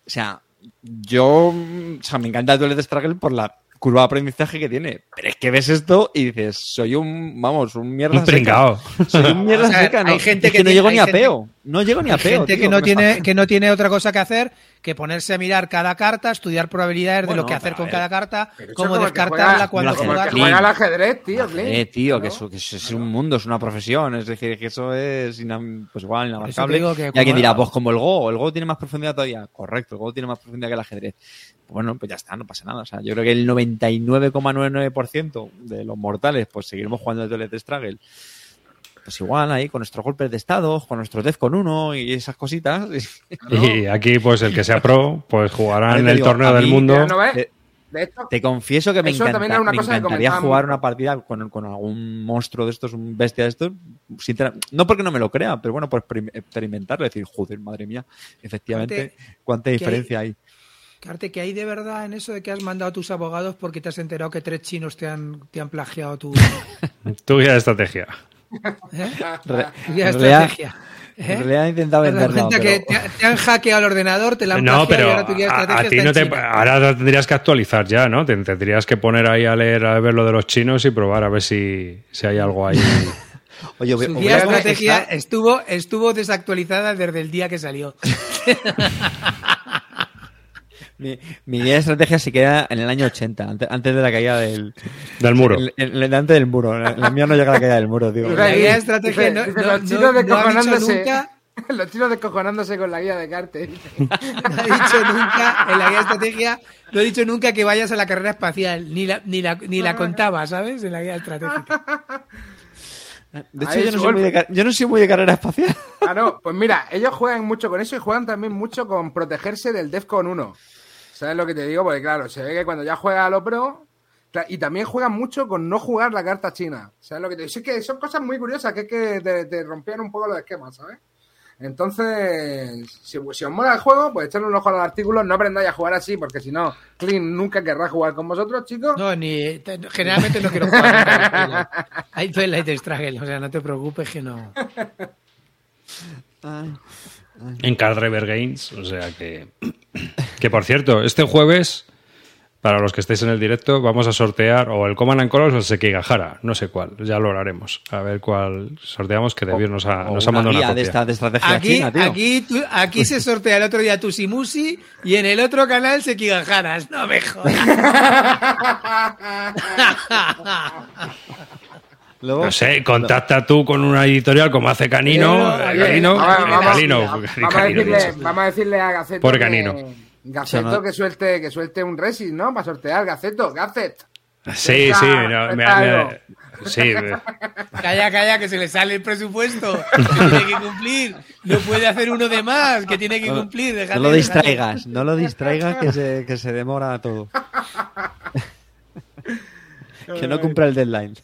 O sea, yo... O sea, me encanta el Toilet Struggle por la curva de aprendizaje que tiene. Pero es que ves esto y dices, soy un... Vamos, un mierda Un seca. Soy un mierda O sea, seca, ¿no? hay gente Es que no tiene- llego ni a gente- peo. No llego ni a Hay peo, gente tío, que no tiene pasa. que no tiene otra cosa que hacer que ponerse a mirar cada carta, estudiar probabilidades de Bueno, lo que hacer con cada carta, cómo que descartarla, juega- cuándo que. Clint. juega al ajedrez, tío. Eh, tío, que Claro. eso, que eso es un mundo, es una profesión, es decir, que eso es pues igual inabarcable. digo que y alguien dirá, pues como el Go, el Go tiene más profundidad todavía. Correcto, el Go tiene más profundidad que el ajedrez. Bueno, pues ya está, no pasa nada. O sea, yo creo que el 99,99% de los mortales, pues seguiremos jugando el Toilet Struggle. Pues igual ahí con nuestros golpes de estado, con nuestro Def con uno y esas cositas. Y aquí, pues el que sea pro, pues jugará en el digo, torneo del mí- mundo. No Te, de hecho, te confieso que me, encanta- era una me cosa encantaría jugar una partida con, con algún monstruo de estos, un bestia de estos. no porque no me lo crea, pero bueno, por experim- experimentarlo, decir, joder, madre mía, efectivamente, cuánta diferencia hay. Carte, que hay de verdad en eso de que has mandado a tus abogados porque te has enterado que tres chinos te han, te han plagiado tu, Tu guía de estrategia. ¿Eh? Re- en realidad- estrategia. ¿eh? En realidad he intentado cuenta que pero- te, te han hackeado el ordenador, te la han No, plagiado y pero ahora tu a, a estrategia ti no te. Ahora la tendrías que actualizar ya, ¿no? Te tendrías que poner ahí a leer, a ver lo de los chinos y probar a ver si, si hay algo ahí. Oye, Su guía estrategia está- estuvo, estuvo desactualizada desde el día que salió. mi, mi guía de estrategia se queda en el año 80, antes, antes de la caída del... Del muro. el- el- el- antes del muro. La, la mía no llega a la caída del muro, tío. La guía de estrategia no, no- los no- chinos descojonándose. nunca, Los chinos descojonándose con la guía de Carter. no ha dicho nunca en la guía de estrategia, no ha dicho nunca que vayas a la carrera espacial, ni la, ni la, ni la contaba, ¿sabes? En la guía estratégica. De hecho, yo no, soy muy de, golpe. ca- yo no soy muy de carrera espacial. Claro, pues mira, ellos juegan mucho con eso y juegan también mucho con protegerse del Defcon 1. ¿Sabes lo que te digo? Porque claro, se ve que cuando ya juega a lo pro. Y también juegan mucho con no jugar la carta china. ¿Sabes lo que te digo? Sí que son cosas muy curiosas que es que te, te rompían un poco los esquemas, ¿sabes? Entonces, si, si os mola el juego, pues echarle un ojo a los artículos. No aprendáis a jugar así, porque si no, Clint nunca querrá jugar con vosotros, chicos. No, ni, te- generalmente no quiero jugar. Hay Twilight Struggle, o sea, no te preocupes que no. En Card Driver Games. O sea que. Que por cierto, este jueves, para los que estéis en el directo, vamos a sortear o el Command and Colors o el Sekigahara. No sé cuál, ya lo haremos. A ver cuál sorteamos, que Debir nos ha, O nos ha una mandado una de copia. esta de estrategia Aquí, china, tío. aquí, tú- aquí se sortea el otro día Tusimusi y en el otro canal se Kigajaras. No me jodas. Luego- No sé, contacta tú con una editorial como hace Canino. Canino, vamos, a decirle, a decirle a Gaceto que- Canino. Gaceto O sea, no- que suelte que suelte un Resis, ¿no? Para sortear Gaceto, Gacet. Sí, Está- sí, no, me- me- sí, Calla, calla, que se le sale el presupuesto. Que tiene que cumplir. No puede hacer uno de más, que tiene que cumplir. No déjale, lo distraigas, no lo distraigas que se, que se demora todo. que no cumpla el deadline.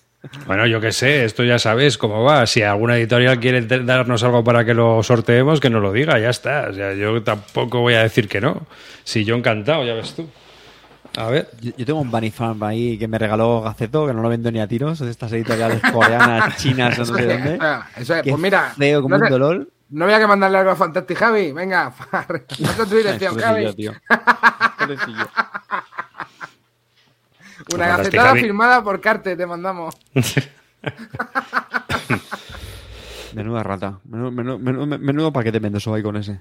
Bueno, yo qué sé, esto ya sabes cómo va. Si alguna editorial quiere darnos algo para que lo sorteemos, que nos lo diga, ya está. O sea, yo tampoco voy a decir que no. Si yo encantado, ya ves tú. A ver. Yo, yo tengo un Bunny Farm ahí que me regaló Gaceto, que no lo vendo ni a tiros, de estas editoriales coreanas, chinas, o no sé dónde. Eso es, pues mira. feo como no, un sé- dolor. no había que mandarle algo a Fantastic Javi. Venga, tu dirección, Javi. Una Fantastic gacetada firmada por Carte, te mandamos. Menuda rata. Menudo, menudo, menudo, paquete mendoso hay con ese.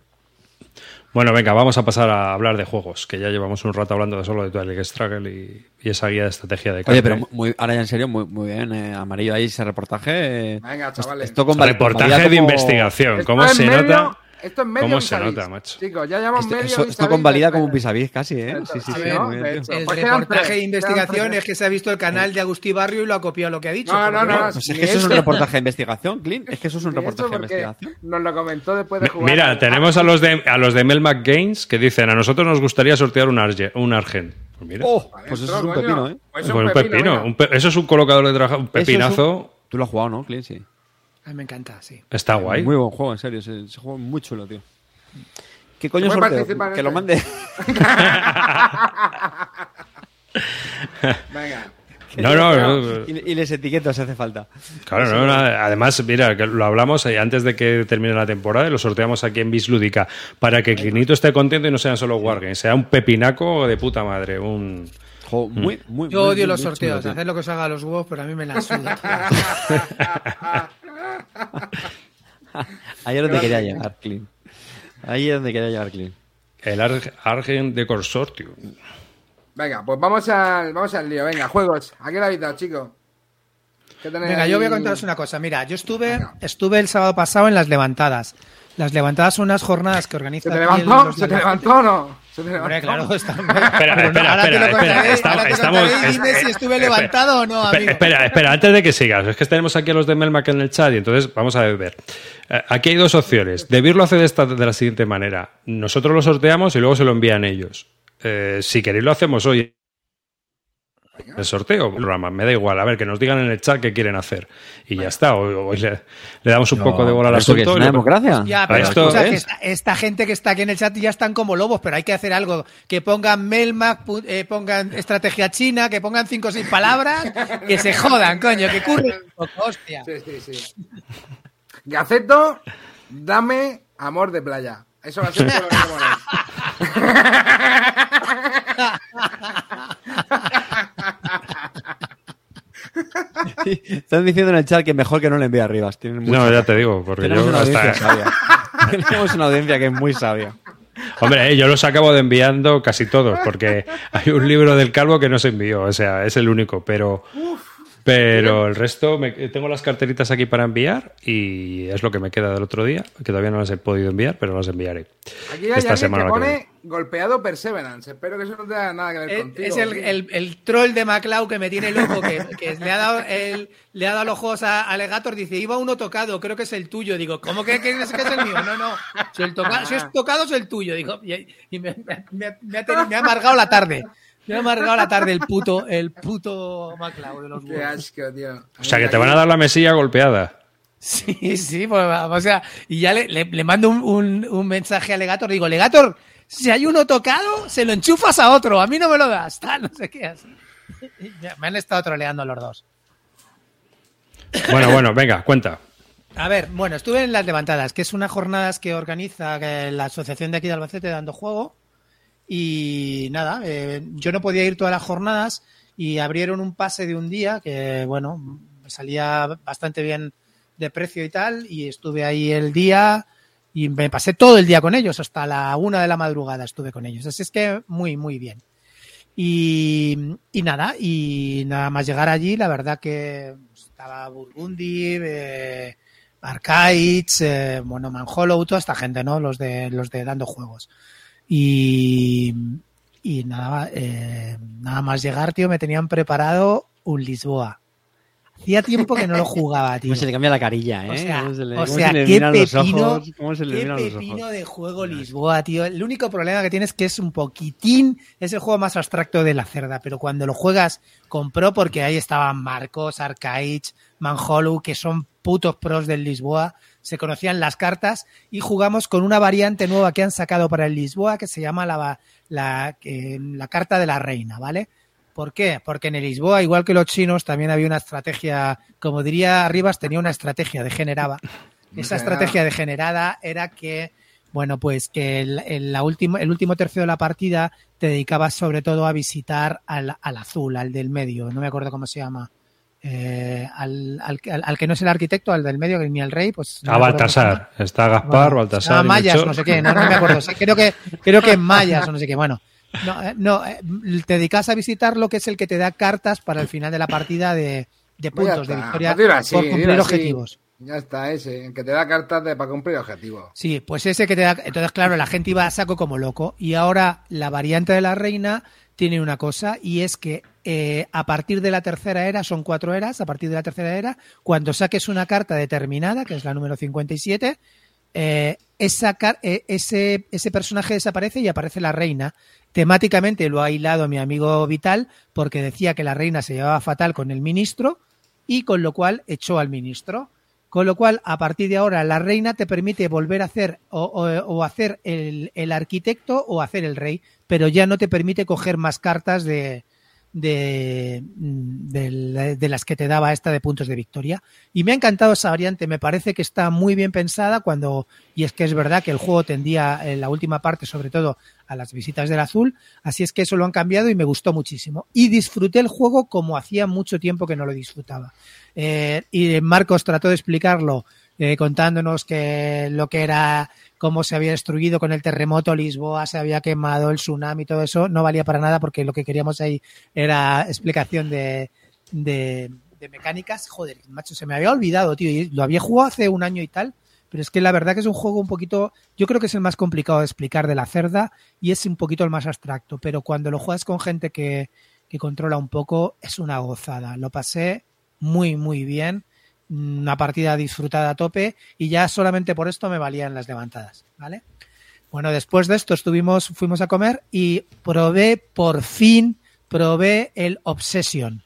Bueno, venga, vamos a pasar a hablar de juegos, que ya llevamos un rato hablando de solo de Twilight Struggle y, y esa guía de estrategia de Oye, pero muy, ahora ya en serio, muy, muy bien, eh, Amarillo, ahí ese reportaje. eh, Venga, chavales. Esto con Reportaje de como- investigación. ¿Cómo se medio- nota? Esto es medio ¿Cómo se nota, macho? Chicos, ya llevamos Esto, medio eso- esto vis-a-vis convalida del como un vis casi, ¿eh? Sí, sí, sí. ver. El Pues reportaje tres, de investigación tres. es que se ha visto el canal de Agustí Barrio y lo ha copiado lo que ha dicho. No, no, no. Pues es que eso es un reportaje de investigación, Clint. Es que eso es un reportaje de investigación. Nos lo comentó después de jugar. Mira, tenemos a los de a los de Melmac Games que dicen a nosotros nos gustaría sortear un, arge, un Argent. Pues mira, Oh, pues eso es un pepino, ¿eh? Pues es Pues un pepino, eso es un colocador de trabajo, un- pepinazo. Tú lo has jugado, ¿no, Clint? Sí. A mí me encanta, sí. Está guay. Muy buen juego, en serio. Ese, ese juego es muy chulo, tío. ¿Qué coño sorteo? Que lo mande. Venga. No, no, no. Y, y les etiqueto si hace falta. Claro, no, no, además, mira, que lo hablamos eh, antes de que termine la temporada y lo sorteamos aquí en Bis Lúdica para que Clinito esté contento y no sean solo Wargames, sea un pepinaco de puta madre, un... Juego muy, muy, Yo muy, odio muy, los muy sorteos, hacer lo que os haga a los huevos, pero a mí me la suda. Ahí es donde quería llegar, Clint. Ahí es donde quería llegar, Clint. El Arg- Argent de Consortium. Venga, pues vamos al, vamos al lío. Venga, juegos. Aquí la vida, chicos. ¿Qué Venga, yo voy a contaros una cosa. Mira, yo estuve, estuve el sábado pasado en las levantadas. Las levantadas son unas jornadas que ¿Se organiza te aquí el- levantó? ¿Se te levantó o no? Espera, Pero espera, espera, espera, estamos- es- dime si estuve espera, levantado o no, amigo. espera, espera, antes de que sigas, es que tenemos aquí a los de Melmac en el chat y entonces vamos a ver. Eh, Aquí hay dos opciones. Debir lo hace de, esta, de la siguiente manera. Nosotros lo sorteamos y luego se lo envían ellos. Eh, si queréis lo hacemos hoy. El sorteo, programa, me da igual. A ver, que nos digan en el chat qué quieren hacer. Y ya está. Hoy, hoy le, le damos un poco de bola al ¿Esto qué es asunto. una democracia? Ya, pero Esto escucha, que esta, esta gente que está aquí en el chat ya están como lobos, pero hay que hacer algo. Que pongan Melmac, eh, pongan estrategia china, que pongan cinco o seis palabras, que se jodan, coño, que curren un poco, hostia. Sí, sí, sí. Gaceto, dame amor de playa. Eso va a ser todo lo que Están diciendo en el chat que mejor que no le envíe arriba. No, ya te digo, porque Tenemos yo una audiencia hasta- sabia. Tenemos una audiencia que es muy sabia. Hombre, eh, yo los acabo de enviando casi todos, porque hay un libro del calvo que no se envió, o sea, es el único, pero, pero el resto, me- tengo las carteritas aquí para enviar y es lo que me queda del otro día, que todavía no las he podido enviar, pero las enviaré. Aquí hay Esta semana que pone golpeado Perseverance. Espero que eso no tenga nada que ver Es, contigo. es el, el- el troll de MacLeod que me tiene loco, que, que le, ha dado el, le ha dado los juegos a Alegator. Dice, iba uno tocado, creo que es el tuyo. Digo, ¿cómo que, que es, que es el mío? No, no. Si, el toca- si es tocado, es el tuyo. Digo, y, y me, me- me- me ha me ha amargado la tarde. Me ha amargado la tarde el puto, el puto MacLeod de los Qué huevos. asco, tío. O sea, que te van a dar la mesilla golpeada. Sí, sí, pues, o sea, y ya le, le- le mando un, un- un mensaje a Legator, digo, Legator, si hay uno tocado, se lo enchufas a otro, a mí no me lo das, tal, no sé qué. así. Ya, me han estado troleando los dos. Bueno, bueno, venga, cuenta. A ver, bueno, estuve en las levantadas, que es unas jornadas que organiza eh, la asociación de aquí de Albacete dando juego. Y nada, eh, yo no podía ir todas las jornadas y abrieron un pase de un día que, bueno, salía bastante bien de precio y tal. Y estuve ahí el día y me pasé todo el día con ellos, hasta la una de la madrugada estuve con ellos. Así es que muy, muy bien. Y, y nada, y nada más llegar allí, la verdad que estaba Burgundy, eh, eh, bueno, Manhollow, toda esta gente, ¿no? Los de, los de dando juegos. Y, y nada, eh, nada más llegar, tío, me tenían preparado un Lisboa. Hacía tiempo que no lo jugaba, tío. Cómo se le cambia la carilla, ¿eh? O sea, Cómo se le, o cómo sea, se le qué los pepino, ojos, cómo se le qué los pepino ojos. de juego Lisboa, tío. El único problema que tienes es que es un poquitín, es el juego más abstracto de la cerda, pero cuando lo juegas con pro, porque ahí estaban Marcos, Arcaich, Manholu, que son putos pros del Lisboa, se conocían las cartas y jugamos con una variante nueva que han sacado para el Lisboa que se llama la, la, eh, la carta de la reina, ¿vale? ¿Por qué? Porque en el Lisboa, igual que los chinos, también había una estrategia, como diría Arribas, tenía una estrategia degenerada. Esa estrategia degenerada era que, bueno, pues que el, el, la último, el último tercio de la partida te dedicabas sobre todo a visitar al, al azul, al del medio, no me acuerdo cómo se llama. Eh, al, al, al, que no es el arquitecto, al del medio, ni el rey, pues... No a Baltasar. Está Gaspar, bueno, Baltasar. A Mayas, no sé qué, no, no me acuerdo. Sí, creo que creo que Mayas o no sé qué. Bueno, no, eh, no, te dedicas a visitar lo que es el que te da cartas para el final de la partida de, de puntos de victoria así, por cumplir objetivos. Ya está ese, el que te da cartas de, para cumplir objetivos. Sí, pues ese que te da. Entonces, claro, la gente iba a saco como loco. Y ahora la variante de la reina tiene una cosa, y es que eh, a partir de la tercera era, son cuatro eras, a partir de la tercera era, cuando saques una carta determinada, que es la número 57, eh, esa, eh, ese, ese personaje desaparece y aparece la reina. Temáticamente lo ha hilado mi amigo Vital porque decía que la reina se llevaba fatal con el ministro y con lo cual echó al ministro. Con lo cual, a partir de ahora, la reina te permite volver a hacer o, o, hacer el, el, arquitecto o hacer el rey, pero ya no te permite coger más cartas de, de, de, las que te daba esta de puntos de victoria. Y me ha encantado esa variante, me parece que está muy bien pensada cuando, y es que es verdad que el juego tendía en la última parte sobre todo a las visitas del azul, así es que eso lo han cambiado y me gustó muchísimo. Y disfruté el juego como hacía mucho tiempo que no lo disfrutaba. Eh, y Marcos trató de explicarlo eh, contándonos que lo que era cómo se había destruido con el terremoto, Lisboa se había quemado, el tsunami, todo eso, no valía para nada porque lo que queríamos ahí era explicación de, de, de mecánicas. Joder, macho, se me había olvidado, tío, y lo había jugado hace un año y tal, pero es que la verdad que es un juego un poquito, yo creo que es el más complicado de explicar de la cerda y es un poquito el más abstracto, pero cuando lo juegas con gente que, que controla un poco, es una gozada. Lo pasé muy, muy bien una partida disfrutada a tope y ya solamente por esto me valían las levantadas, ¿vale? Bueno, después de esto estuvimos, fuimos a comer y probé, por fin, probé el Obsession.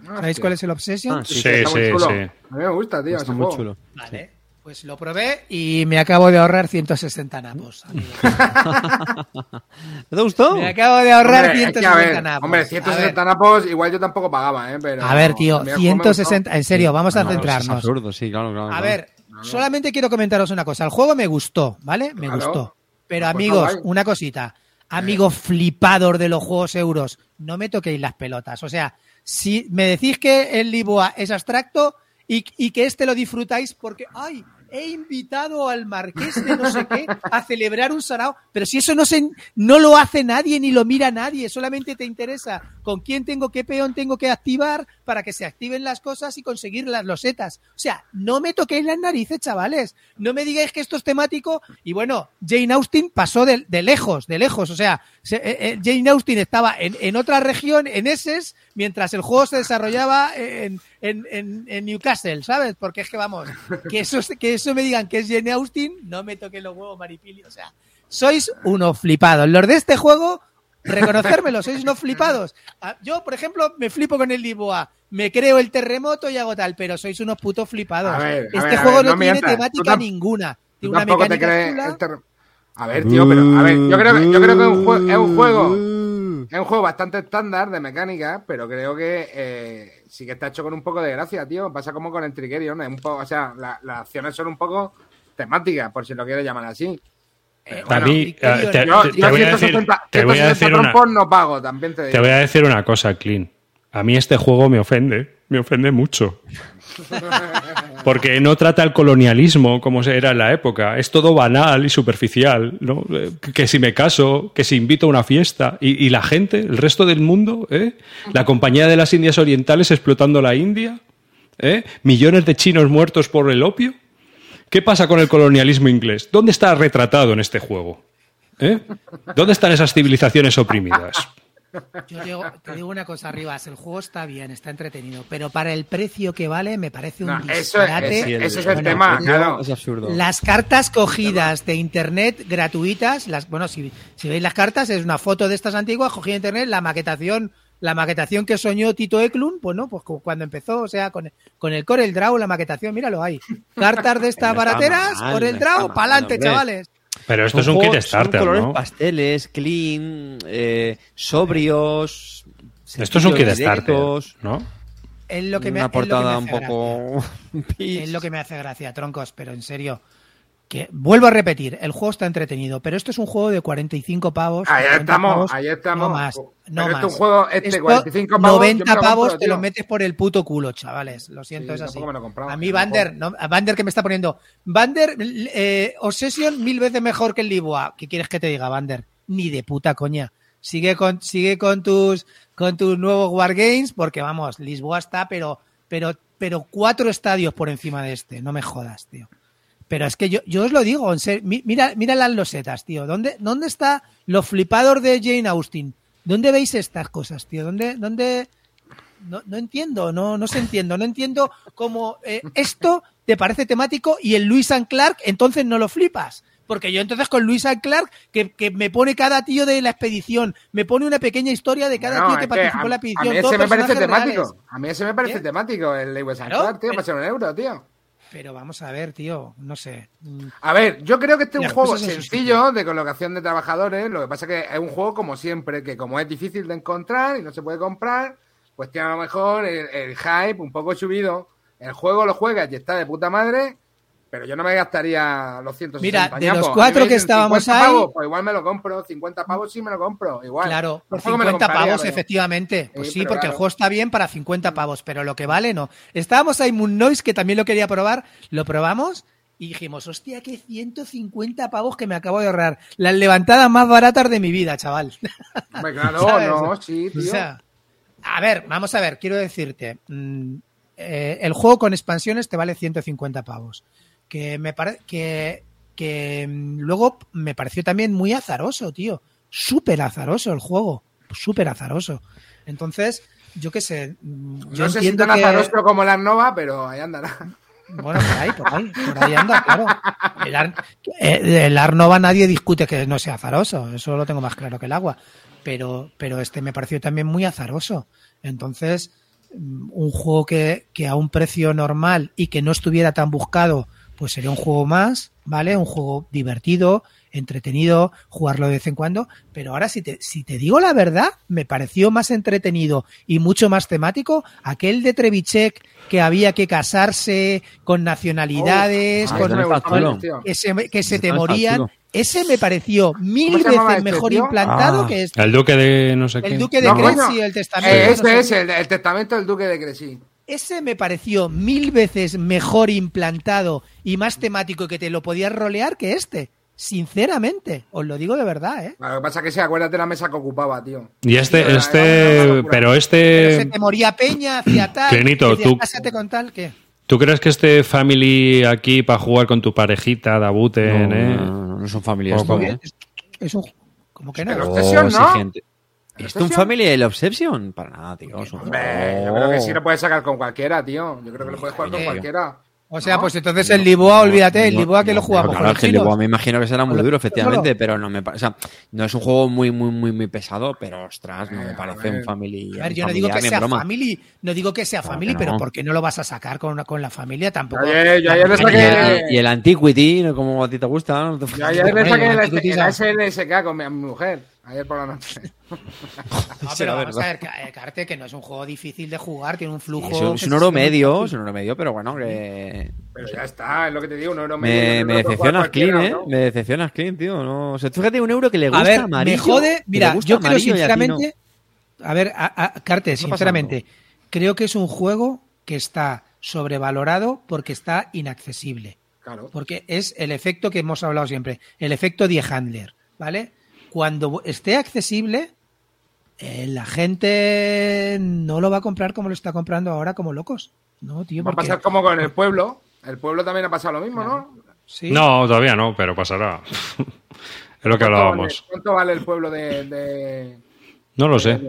Ah, ¿Sabéis cuál es el Obsession? Ah, sí, sí, sí, sí, A mí me gusta, tío. Está muy chulo. Vale. Pues lo probé y me acabo de ahorrar 160 napos. ¿Te gustó? Me acabo de ahorrar hombre, 160 ver, napos. Hombre, 160 napos igual yo tampoco pagaba, ¿eh? Pero, a ver, tío, 160, en serio, vamos a No, centrarnos. Es absurdo, sí, claro, claro. A claro. ver, solamente quiero comentaros una cosa. El juego me gustó, ¿vale? Me Claro. gustó. Pero Pues amigos, una cosita. Amigos flipados de los juegos euros, no me toquéis las pelotas. O sea, si me decís que el Lisboa es abstracto y, y que este lo disfrutáis porque, ay, he invitado al marqués de no sé qué a celebrar un sarao, pero si eso no se, no lo hace nadie ni lo mira nadie, solamente te interesa con quién tengo, qué peón tengo que activar para que se activen las cosas y conseguir las losetas. O sea, no me toquéis las narices, chavales. No me digáis que esto es temático. Y bueno, Jane Austen pasó de, lejos, de lejos. O sea, se- eh, eh, Jane Austen estaba en, en otra región, en Essex, mientras el juego se desarrollaba en, en, en- en Newcastle, ¿sabes? Porque es que vamos, que eso, es- que eso me digan que es Jane Austen, no me toquen los huevos, Maripili. O sea, sois unos flipados. Los de este juego, reconocérmelo, sois unos flipados. Ah, Yo, por ejemplo, me flipo con el Lisboa. Me creo el terremoto y hago tal, pero sois unos putos flipados. Ver, este ver, juego ver, no, no tiene temática ninguna. Tiene una te mecánica crees chula. el ter- A ver, tío, pero a ver, yo creo que, yo creo que es un, jue- es un juego es un juego bastante estándar de mecánica, pero creo que eh, sí que está hecho con un poco de gracia, tío. Pasa como con el Trickerion, es un poco, o sea, la- las acciones son un poco temáticas, por si lo quieres llamar así. A bueno, mí, eh, te, yo, te- te yo voy a decir, 160 te voy a 160 decir una, trompos no pago, también te digo. te voy a decir una cosa, Clean. A mí este juego me ofende, me ofende mucho. Porque no trata el colonialismo como era en la época. Es todo banal y superficial. ¿no? Eh, Que si me caso, que si invito a una fiesta. Y, y la gente, el resto del mundo, ¿eh? la compañía de las Indias Orientales explotando la India, ¿eh? millones de chinos muertos por el opio. ¿Qué pasa con el colonialismo inglés? ¿Dónde está retratado en este juego? ¿Eh? ¿Dónde están esas civilizaciones oprimidas? Yo digo- te digo una cosa, Rivas, el juego está bien, está entretenido, pero para el precio que vale me parece un No, eso es- disparate. ese- el- es el Bueno, tema, claro. Es absurdo. Las cartas cogidas de internet gratuitas, las, bueno, si, si veis las cartas, es una foto de estas antiguas, cogida de internet, la maquetación, la maquetación que soñó Tito Eklund, pues no, pues cuando empezó, o sea, con, con el Corel Draw, la maquetación, míralo ahí. Cartas de estas barateras, Corel Draw, pa'lante, hombre. chavales. Pero esto es Son un juegos- kit starter, son colores ¿no? pasteles, clean, eh, sobrios. Esto es un kit starter, ¿no? Es lo que me, Una es lo que me portada hace un poco... Es lo que me hace gracia, troncos, pero en serio. Que vuelvo a repetir, el juego está entretenido, pero esto es un juego de 45 pavos. Ahí 50 estamos, pavos, ahí estamos. No más, no este más. es un juego, este, Esto, 45 pavos, yo 90 me lo pavos compro, te lo metes por el puto culo, chavales. Lo siento, Sí, es así. a mí, Bander, no, a Bander que me está poniendo. Bander, eh, Obsession mil veces mejor que el Lisboa. ¿Qué quieres que te diga, Bander? Ni de puta coña. Sigue con, sigue con tus, con tus nuevos Wargames, porque vamos, Lisboa está, pero, pero, pero cuatro estadios por encima de este. No me jodas, tío. Pero es que yo, yo os lo digo, en serio, mi- mira, mira las losetas, tío. ¿Dónde, ¿Dónde está los flipados de Jane Austen? ¿Dónde veis estas cosas, tío? ¿Dónde, dónde, no, no entiendo, no, no se entiendo, no entiendo cómo eh, esto te parece temático y el Luis and Clark entonces no lo flipas. Porque yo entonces con Luis and Clark, que, que me pone cada tío de la expedición, me pone una pequeña historia de cada No, tío que participó en la expedición. a mí ese me parece temático. reales. A mí ese me parece temático, el Lewis and Clark, tío, para ser un euro, tío. Pero vamos a ver, tío, no sé. Mm, A ver, yo creo que este es un juego su sencillo de colocación de trabajadores. Lo que pasa es que es un juego como siempre, que como es difícil de encontrar y no se puede comprar, pues tiene a lo mejor el, el hype un poco subido. El juego lo juegas y está de puta madre, pero yo no me gastaría los 160 Mira, de los cuatro que estábamos 50 ahí- pavos, pues igual me lo compro. 50 pavos sí me lo compro, igual. Claro, por Tampoco me lo 50 compraría, pavos, pero- efectivamente. Pues Sí, porque el juego está bien para 50 pavos, pero lo que vale no. Estábamos ahí Moon Noise, que también lo quería probar, lo probamos y dijimos, hostia, qué 150 pavos que me acabo de ahorrar. Las levantadas más baratas de mi vida, chaval. Hombre, claro, no, sí, tío. O sea, a ver, vamos a ver, quiero decirte, mm, eh, el juego con expansiones te vale 150 pavos. Que me parece que, que mm, luego me pareció también muy azaroso, tío. Súper azaroso el juego. Súper azaroso. Entonces, yo qué sé. mm, Yo no sé si tan que. azaroso como la Nova, pero ahí andará. Bueno, por ahí, por ahí, por ahí anda, claro. El, Ar- eh, el Arnova nadie discute que no sea azaroso, eso lo tengo más claro que el agua. Pero, pero este me pareció también muy azaroso. Entonces, mm, un juego que, que a un precio normal y que no estuviera tan buscado, pues sería un juego más, ¿vale? Un juego divertido, entretenido, jugarlo de vez en cuando. Pero ahora, si te, si te digo la verdad, me pareció más entretenido y mucho más temático aquel de Trevichek que había que casarse con nacionalidades, Ah, con tío. que se, que se te morían. Ese me pareció mil ¿Cómo se llamaba veces este, mejor tío? implantado Ah, que este. El duque de no sé qué. El Duque de No, Crecy, el testamento. Eh, no ese sé es el testamento del duque de Crecy. Ese me pareció mil veces mejor implantado y más temático que te lo podías rolear que este. Sinceramente, os lo digo de verdad, ¿eh? Lo que pasa es que sí, acuérdate de la mesa que ocupaba, tío. Y este, este, locura. pero Pero se este, te moría Peña, hacía tal. Clenito, tú- "Cásate con tal, ¿qué? ¿tú crees que este family aquí para jugar con tu parejita, Dabuten, No, eh? no, no, no son familias. ¿cómo? Es, es un. ¿Cómo que Pero no? Obsession, ¿no? Exigente. ¿Es un family el Obsession? Para nada, tío. Hombre, yo creo que sí lo puedes sacar con cualquiera, tío. Yo creo que lo puedes jugar con cualquiera. O sea, ¿no? pues entonces el Lisboa, olvídate, el No, Lisboa que no, lo jugamos claro, el. Lisboa me imagino que será muy duro, efectivamente, pero no me pa- o sea, no es un juego muy, muy, muy, muy pesado, pero ostras, no me Eh, parece un family. A ver, yo no digo que sea broma. family, no digo que sea Claro family, pero. ¿por qué no lo vas a sacar con, con la familia? Tampoco. Ayer- yo ayer le Y saqué- el, y el Antiquity, ¿no? como a ti te gusta, ¿no? Yo ayer le saqué el. SLSK con mi mujer. Ayer por la noche. No, Sí, pero vamos a ver, eh, Carte, que no es un juego difícil de jugar, tiene un flujo. Es un, es un oro medio, es un oro medio, pero bueno, que. Pero ya está, es lo que te digo, un euro medio. Me, me decepcionas, Clean, ¿eh? Me decepcionas, Clean, tío. No, o sea, tú fíjate un euro que le gusta A ver, amarillo. me jode. Mira, yo creo y a no. sinceramente. A, ver, a, a- Carte, sinceramente, creo que es un juego que está sobrevalorado porque está inaccesible. Claro. Porque es el efecto que hemos hablado siempre, el efecto Die Handler, ¿vale? Cuando esté accesible, eh, la gente no lo va a comprar como lo está comprando ahora como locos. No, tío, Va a pasar como con el pueblo. El pueblo también ha pasado lo mismo, ¿no? sí. No, todavía no, pero pasará. es lo que ¿Cuánto hablábamos. vale- ¿Cuánto vale el pueblo de, de, No lo sé.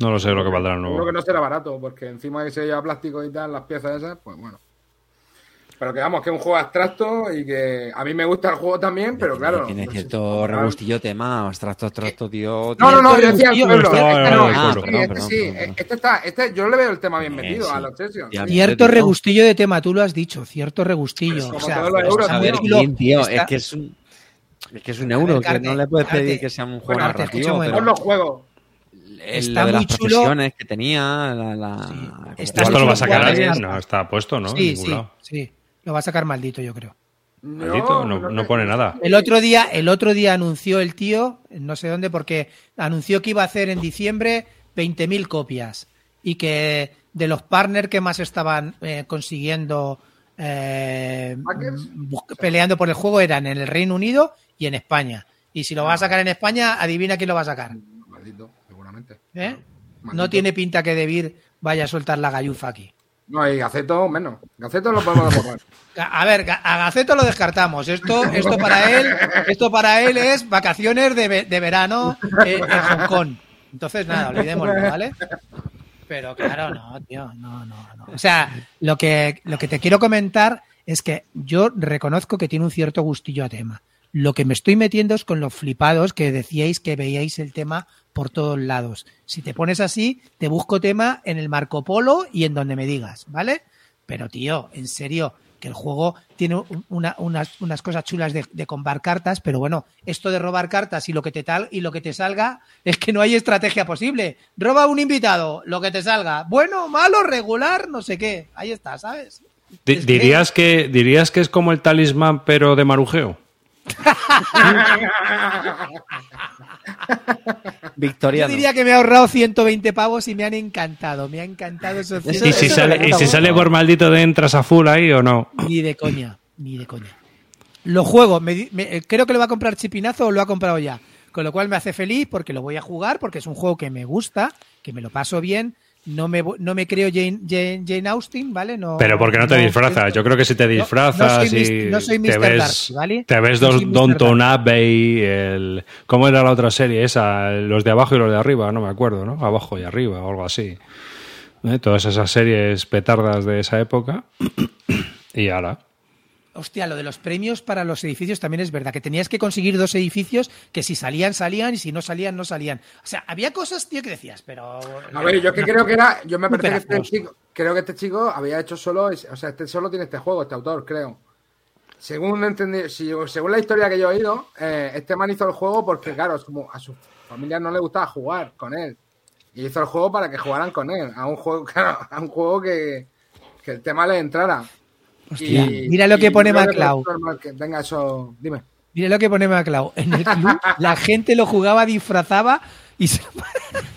No lo sé lo que valdrá el nuevo. que no será barato, porque encima que se lleva plástico y tal, las piezas esas, pues bueno. Pero que vamos, que es un juego abstracto y que a mí me gusta el juego también, pero claro. Tiene cierto regustillo tema, abstracto, abstracto, tío. No, no, no, yo decía el pueblo. Este no, no, no, este no, sí, este. Este está, este, yo le veo el tema bien Eh, metido sí. a la sí. Cierto tío. regustillo de tema, tú lo has dicho, cierto regustillo. Como o sea, A ver, tío, Está- es que es un. Es que es un euro, que no le puedes pedir Carte, que sea un juego narrativo. pero los juegos. el- está lo de las muy chulo. profesiones que tenía, la. la Sí, está ¿Esto lo va a sacar alguien? No, está puesto, ¿no? Sí, sí. Lo va a sacar maldito, yo creo. Maldito, no, no pone nada. El otro día, el otro día anunció el tío, no sé dónde, porque anunció que iba a hacer en diciembre 20.000 copias y que de los partners que más estaban eh, consiguiendo eh, peleando por el juego eran en el Reino Unido y en España. Y si lo va a sacar en España, adivina quién lo va a sacar. Maldito, seguramente. ¿eh? No tiene pinta que Debir vaya a soltar la gallufa aquí. No, y Gaceto menos. Gaceto lo podemos borrar. A ver, a Gaceto lo descartamos. Esto, esto para él, esto para él es vacaciones de, de verano en, en Hong Kong. Entonces, nada, olvidémoslo, ¿vale? Pero claro, no, tío, no, no, no. O sea, lo que, lo que te quiero comentar es que yo reconozco que tiene un cierto gustillo a tema. Lo que me estoy metiendo es con los flipados que decíais que veíais el tema por todos lados. Si te pones así, te busco tema en el Marco Polo y en donde me digas, ¿vale? Pero tío, en serio, que el juego tiene un- una- unas, unas cosas chulas de, de comprar cartas, pero bueno, esto de robar cartas y lo que te tal y lo que te salga es que no hay estrategia posible. Roba un invitado, lo que te salga, bueno, malo, regular, no sé qué. Ahí está, ¿sabes? Di- Es que- ¿Dirías que, ¿Dirías que es como el talismán, pero de marujeo? Yo Victoriano. diría que me he ahorrado 120 pavos y me han encantado. Me ha encantado esos ¿Y si, eso sale, y si sale por maldito de entras a full ahí o no? Ni de coña, ni de coña. Lo juego, me- eh, creo que lo va a comprar Chipinazo o lo ha comprado ya. Con lo cual me hace feliz porque lo voy a jugar, porque es un juego que me gusta, que me lo paso bien. No me, no me creo Jane, Jane, Jane Austen, ¿vale? No, Pero porque no te disfrazas. Yo creo que si te no disfrazas soy y no soy te Mr. ves, Darcy, ¿vale? te ves dos. Downton. Abbey, el... ¿cómo era la otra serie esa? Los de abajo y los de arriba, no me acuerdo, ¿no? Abajo y arriba o algo así. ¿Eh? Todas esas series petardas de esa época. y ahora. Hostia, lo de los premios para los edificios también es verdad, que tenías que conseguir dos edificios que si salían, salían y si no salían, no salían. O sea, había cosas, tío, que decías, pero... A ver, yo que creo que era. Yo me parece que este chico. Creo que este chico había hecho solo. O sea, este solo tiene este juego, este autor, creo. Según entendí, si- según la historia que yo he oído, eh, este man hizo el juego porque, claro, su- a su familia no le gustaba jugar con él. Y hizo el juego para que jugaran con él. A un juego, claro, a un juego que, que el tema le entrara. Hostia, mira lo que pone MacLeod. Venga, eso. Dime. Mira lo que pone Maclau. En el club la gente lo jugaba, disfrazaba y se...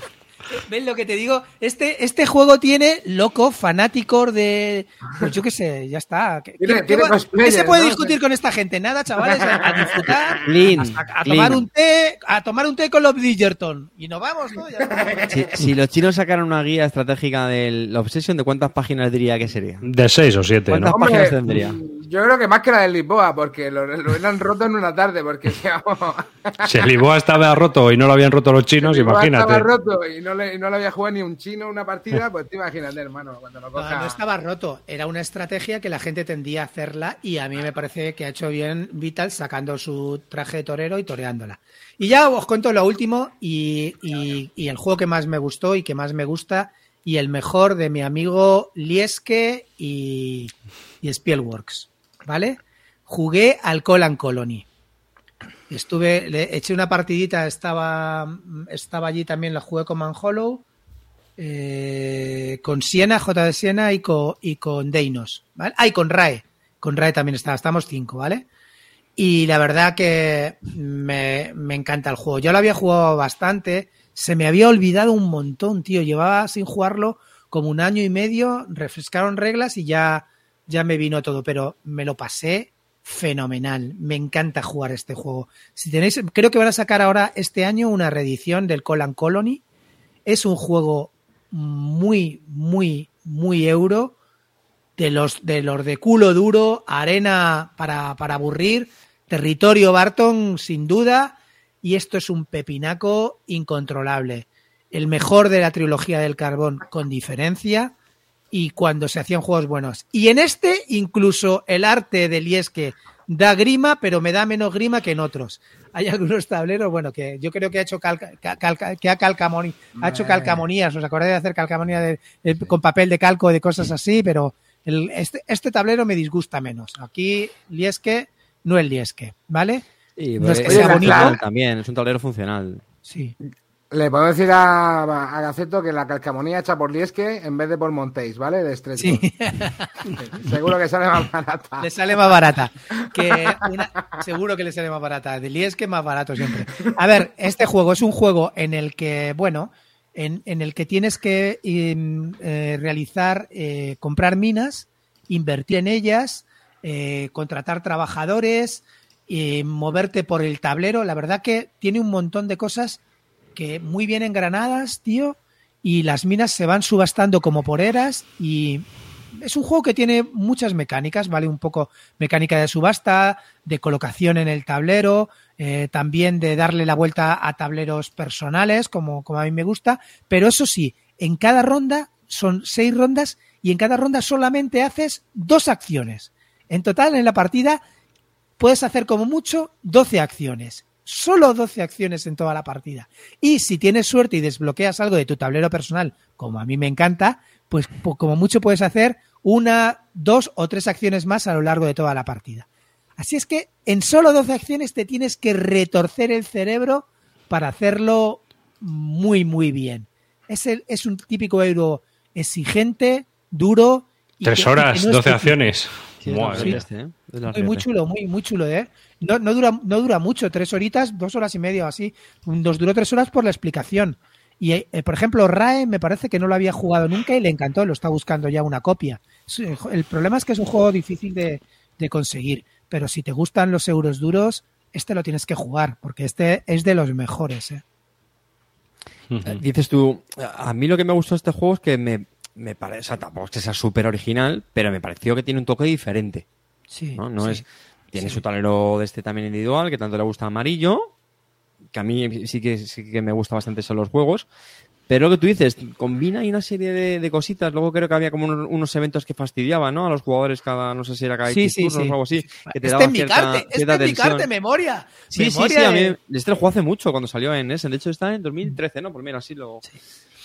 ¿Ves lo que te digo? Este, este juego tiene loco, fanáticos de. Pues yo qué sé, ya está. ¿Qué, Tiene- qué- tiene qué va- cosplayers, qué se puede ¿no? discutir con esta gente? Nada, chavales, a, a disfrutar, Clean, a, tomar un té, a tomar un té con los Bridgerton. Y nos vamos, ¿no? Ya. Si, si los chinos sacaran una guía estratégica del Obsession, ¿de cuántas páginas diría que sería? De seis o siete, ¿Cuántas ¿no? páginas tendría? Yo creo que más que la de Lisboa, porque lo, lo hubieran roto en una tarde, porque digamos, Si el Lisboa estaba roto y no lo habían roto los chinos, Lisboa imagínate. estaba roto y no le, no le había jugado ni un chino una partida, pues te imagínate, hermano, cuando lo No, estaba roto, era una estrategia que la gente tendía a hacerla y a mí me parece que ha hecho bien Vital sacando su traje de torero y toreándola. Y ya os cuento lo último y, y- y el juego que más me gustó y que más me gusta y el mejor de mi amigo Lieske y, y Spielworks, ¿vale? Jugué al Colan Colony. Estuve, le eché una partidita, estaba, estaba allí también, la jugué con Manhollow eh, con Siena, J de Siena y con, y con Deinos, ¿vale? Ah, y con Rae. Con Rae también está, estamos cinco, ¿vale? Y la verdad que me, me encanta el juego. Yo lo había jugado bastante, se me había olvidado un montón, tío. Llevaba sin jugarlo como un año y medio, refrescaron reglas y ya, ya me vino todo, pero me lo pasé fenomenal. Me encanta jugar este juego. Si tenéis, creo que van a sacar ahora este año una reedición del Colan Colony. Es un juego muy, muy, muy euro. De los, de los de culo duro, arena para, para aburrir, territorio Barton sin duda, y esto es un pepinaco incontrolable. el mejor de la trilogía del carbón con diferencia y cuando se hacían juegos buenos. Y en este incluso el arte de Lieske da grima, pero me da menos grima que en otros. Hay algunos tableros, bueno, que yo creo que ha hecho calca, calca, que ha, calcamoni, ha hecho calcamonías, ¿os acordáis de hacer calcamonía de, de, con papel de calco, de cosas así? Pero el, este, este tablero me disgusta menos. Aquí Lieske no el Lieske, ¿vale? Y, No es que sea bonito. también, es un tablero funcional. Sí. Le puedo decir a, a Gaceto que la calcamonía hecha por Liesque en vez de por Montéis, ¿vale? De estrecho. Sí. Seguro que sale más barata. Le sale más barata. Que una- seguro que le sale más barata. De Lieske más barato siempre. A ver, este juego es un juego en el que, bueno, en, en el que tienes que em, eh, realizar, eh, comprar minas, invertir en ellas, eh, contratar trabajadores, eh, moverte por el tablero. La verdad que tiene un montón de cosas que muy bien engranadas, tío, y las minas se van subastando como por eras y es un juego que tiene muchas mecánicas, ¿vale? Un poco mecánica de subasta, de colocación en el tablero, eh, también de darle la vuelta a tableros personales, como, como a mí me gusta, pero eso sí, en cada ronda son seis rondas y en cada ronda solamente haces dos acciones. En total, en la partida, puedes hacer como mucho 12 acciones. Solo 12 acciones en toda la partida. Y si tienes suerte y desbloqueas algo de tu tablero personal, como a mí me encanta, pues po- como mucho puedes hacer una, dos o tres acciones más a lo largo de toda la partida. Así es que en solo 12 acciones te tienes que retorcer el cerebro para hacerlo muy, muy bien. Es, el, es un típico euro exigente, duro. y Tres que- que horas, no es 12 difícil. acciones. Sí, este, ¿eh? Muy, muy chulo, muy, muy chulo, ¿eh? No, no, dura, no dura mucho, tres horitas, dos horas y media o así. Nos duró tres horas por la explicación. Y, eh, por ejemplo, Rae me parece que no lo había jugado nunca y le encantó, lo está buscando ya una copia. Es- El problema es que es un juego difícil de, de conseguir, pero si te gustan los euros duros, este lo tienes que jugar, porque este es de los mejores, ¿eh? Eh, Dices tú, a mí lo que me gustó de este juego es que me, me parece, o sea, tampoco es que sea súper original, pero me pareció que tiene un toque diferente. Sí, ¿no? No sí. es, tiene sí. su tablero de este también individual, que tanto le gusta amarillo, que a mí sí que, sí que me gusta bastante son los juegos. Pero lo que tú dices, combina ahí una serie de, de cositas. Luego creo que había como unos, unos eventos que fastidiaban, ¿no? A los jugadores cada, no sé si era cada Sí, X sí, turnos sí. o algo así. Que te Este daba en mi cierta, carte, este cierta tensión. carte, memoria. Sí, sí, sí, Memoria a mí de- este lo jugó hace mucho cuando salió en Essen. De hecho, está en 2013, ¿no? Pues mira, sí lo.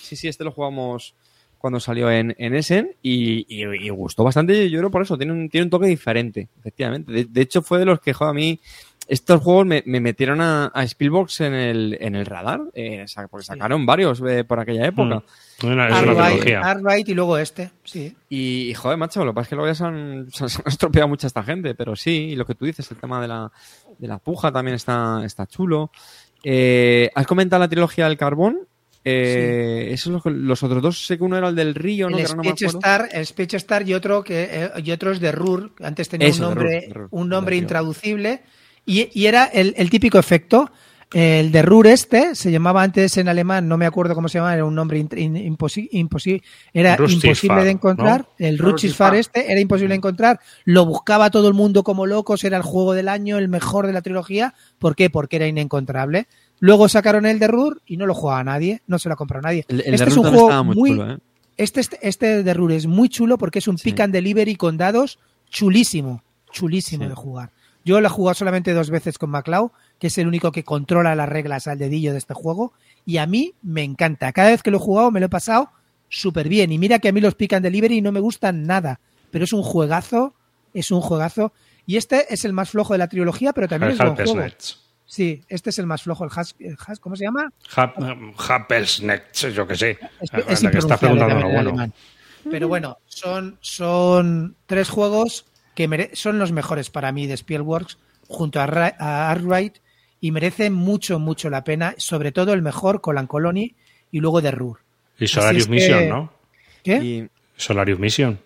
Sí, sí, este lo jugamos cuando salió en, en Essen y, y- y gustó bastante. Yo creo por eso, tiene un, tiene un toque diferente, efectivamente. De, de hecho, fue de los que, joder, a mí. Estos juegos me, me metieron a, a Spielbox en el, en el radar, eh, porque sacaron varios eh, por aquella época. Mm. Es una. Arkwright y luego este, sí. Y, y, joder, macho, lo que pasa es que luego ya se han, se han- se han estropeado mucha esta gente, pero sí, y lo que tú dices, el tema de la, de la puja también está, está chulo. Eh, ¿Has comentado la trilogía del carbón? Eh, Esos los, los otros dos, sé que uno era el del río, ¿no? el ahora no me Speech. Star, el Speech Star y otro que eh, y otro es de Rur, antes tenía Eso, un de nombre, de un nombre intraducible y, y era el, el típico efecto. El de Rur este se llamaba antes en alemán, no me acuerdo cómo se llamaba, era un nombre in- in- imposi- imposi- era imposible de encontrar. ¿no? El Ruchisfar este era imposible de encontrar. Lo buscaba todo el mundo como locos, era el juego del año, el mejor de la trilogía. ¿Por qué? Porque era inencontrable. Luego sacaron el de Rur y no lo jugaba nadie, no se lo compró nadie. El, el este de es un juego muy, muy, chulo, ¿eh? este, este, este de Rure es muy chulo porque es un Sí. pick and delivery con dados chulísimo, chulísimo Sí. de jugar. Yo lo he jugado solamente dos veces con MacLeod, que es el único que controla las reglas al dedillo de este juego, y a mí me encanta. Cada vez que lo he jugado me lo he pasado súper bien. Y mira que a mí los pick and delivery no me gustan nada, pero es un juegazo, es un juegazo. Y este es el más flojo de la trilogía, pero también es buen juego. Sí, este es el más flojo, el Has, el Has- ¿cómo se llama? Hap- Halpesnetz, yo que sé. Es, que está preguntando en bueno. Pero bueno, son, son tres juegos que mere- son los mejores para mí de Spielworks junto a, Ra- a Arkwright y merecen mucho, mucho la pena, sobre todo el mejor Colan Colony y luego de Ruhr. Y Solarius es que- Mission, ¿no? ¿Qué? Y Solarius Mission.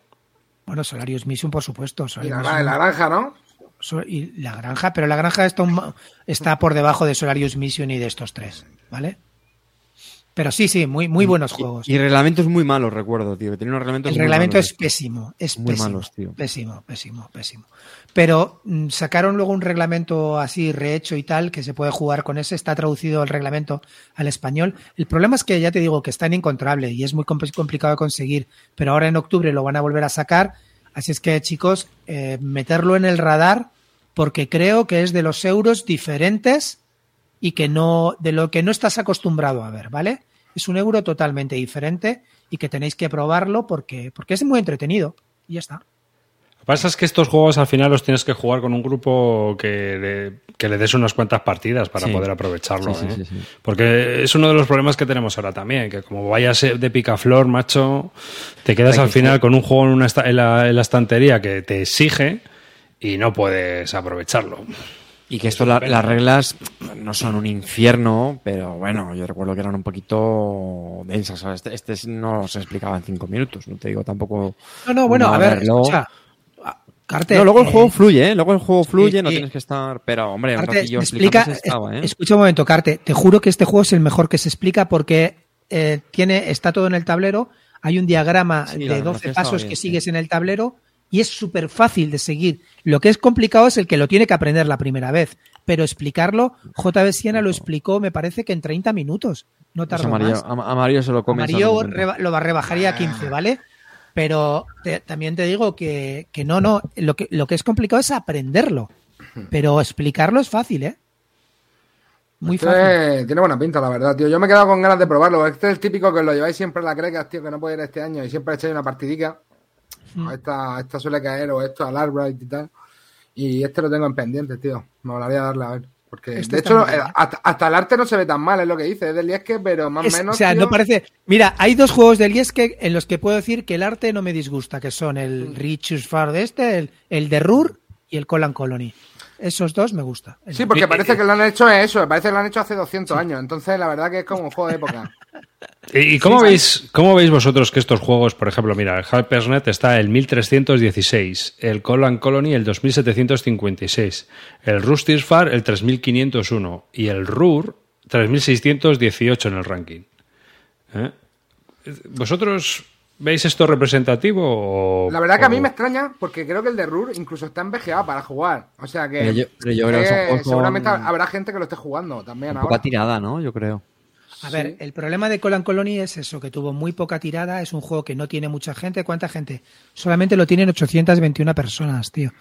Bueno, Solarius Mission, por supuesto. Y Solarius la, la Mission- granja, ¿no? Y la granja, pero la granja está, un- está por debajo de Solarius Mission y de estos tres, ¿vale? Pero sí, sí, muy, muy buenos juegos. Y, y reglamentos muy malos, recuerdo, tío. Que tiene unos reglamentos El muy reglamento malos. es pésimo, es Muy pésimo, malos, tío. pésimo, pésimo, pésimo. Pero mm, sacaron luego un reglamento así rehecho y tal que se puede jugar con ese. Está traducido el reglamento al español. El problema es que ya te digo que está inencontrable y es muy compl- complicado de conseguir. Pero ahora en octubre lo van a volver a sacar. Así es que chicos, eh, meterlo en el radar porque creo que es de los euros diferentes y que no de lo que no estás acostumbrado a ver, ¿vale? Es un euro totalmente diferente y que tenéis que probarlo porque, porque es muy entretenido. Y ya está. Lo que pasa es que estos juegos al final los tienes que jugar con un grupo que le, que le des unas cuantas partidas para Sí. poder aprovecharlo. Sí, sí, ¿eh? sí, sí. Porque es uno de los problemas que tenemos ahora también, que como vayas de picaflor, macho, te quedas Hay al que final con un juego en, una esta- en la, en la estantería que te exige y no puedes aprovecharlo. Y que esto, la- las reglas no son un infierno, pero bueno, yo recuerdo que eran un poquito densas. ¿sabes? Este, este no se explicaba en cinco minutos, no te digo tampoco. No, no, bueno, a ver, luego- escucha. No, luego el eh, juego fluye, ¿eh? Luego el juego fluye, no tienes que estar. Pero, hombre, un Carte, ratillo me explica, estaba, ¿eh? escucha un momento, Carte, te juro que este juego es el mejor que se explica porque eh, tiene, está todo en el tablero, hay un diagrama Sí, de 12 animación estaba pasos bien, que sí. sigues en el tablero y es súper fácil de seguir. Lo que es complicado es el que lo tiene que aprender la primera vez, pero explicarlo, JB Siena lo explicó, me parece que en 30 minutos, no Pues tardó amarillo, más. am- amarillo se lo come. Amarillo reba- lo rebajaría a 15, ¿vale? Pero te- también te digo que, que no, no, lo que, lo que es complicado es aprenderlo, pero explicarlo es fácil, ¿eh? Muy Este fácil. tiene buena pinta, la verdad, tío. Yo me he quedado con ganas de probarlo. Este es el típico que os lo lleváis siempre en la creca, tío, que no puede ir este año y siempre echáis una partidica. Mm. Esta, esta suele caer o esto al Albright y tal. Y este lo tengo en pendiente, tío. Me molaría darle a ver. Porque, Este de hecho, eh, ¿eh? hasta, hasta el arte no se ve tan mal, es lo que dice. Es del pero más o menos. o sea, tío, no parece. Mira, hay dos juegos del Yesque en los que puedo decir que el arte no me disgusta, que son el Richus Far de este, el, el de Rur y el Colan Colony. Esos dos me gusta. Sí, porque parece que lo han hecho eso. Parece que lo han hecho hace 200 años. Entonces, la verdad que es como un juego de época. ¿Y cómo, veis, cómo veis vosotros que estos juegos, por ejemplo, mira, el Hypersnet está el 1316, el Colon Colony el 2756, el Rusty's Far el 3501 y el RUR 3618 en el ranking? ¿Eh? ¿Vosotros veis esto representativo o...? La verdad que a mí me extraña porque creo que el de Rur incluso está envejado para jugar. O sea que. Pero yo- pero yo creo que son juegos con- seguramente habrá gente que lo esté jugando también Un poco tirada, ¿no? Yo creo. A ver, el problema de Colan Colony es eso, que tuvo muy poca tirada, es un juego que no tiene mucha gente. ¿Cuánta gente? Solamente lo tienen 821 personas, tío.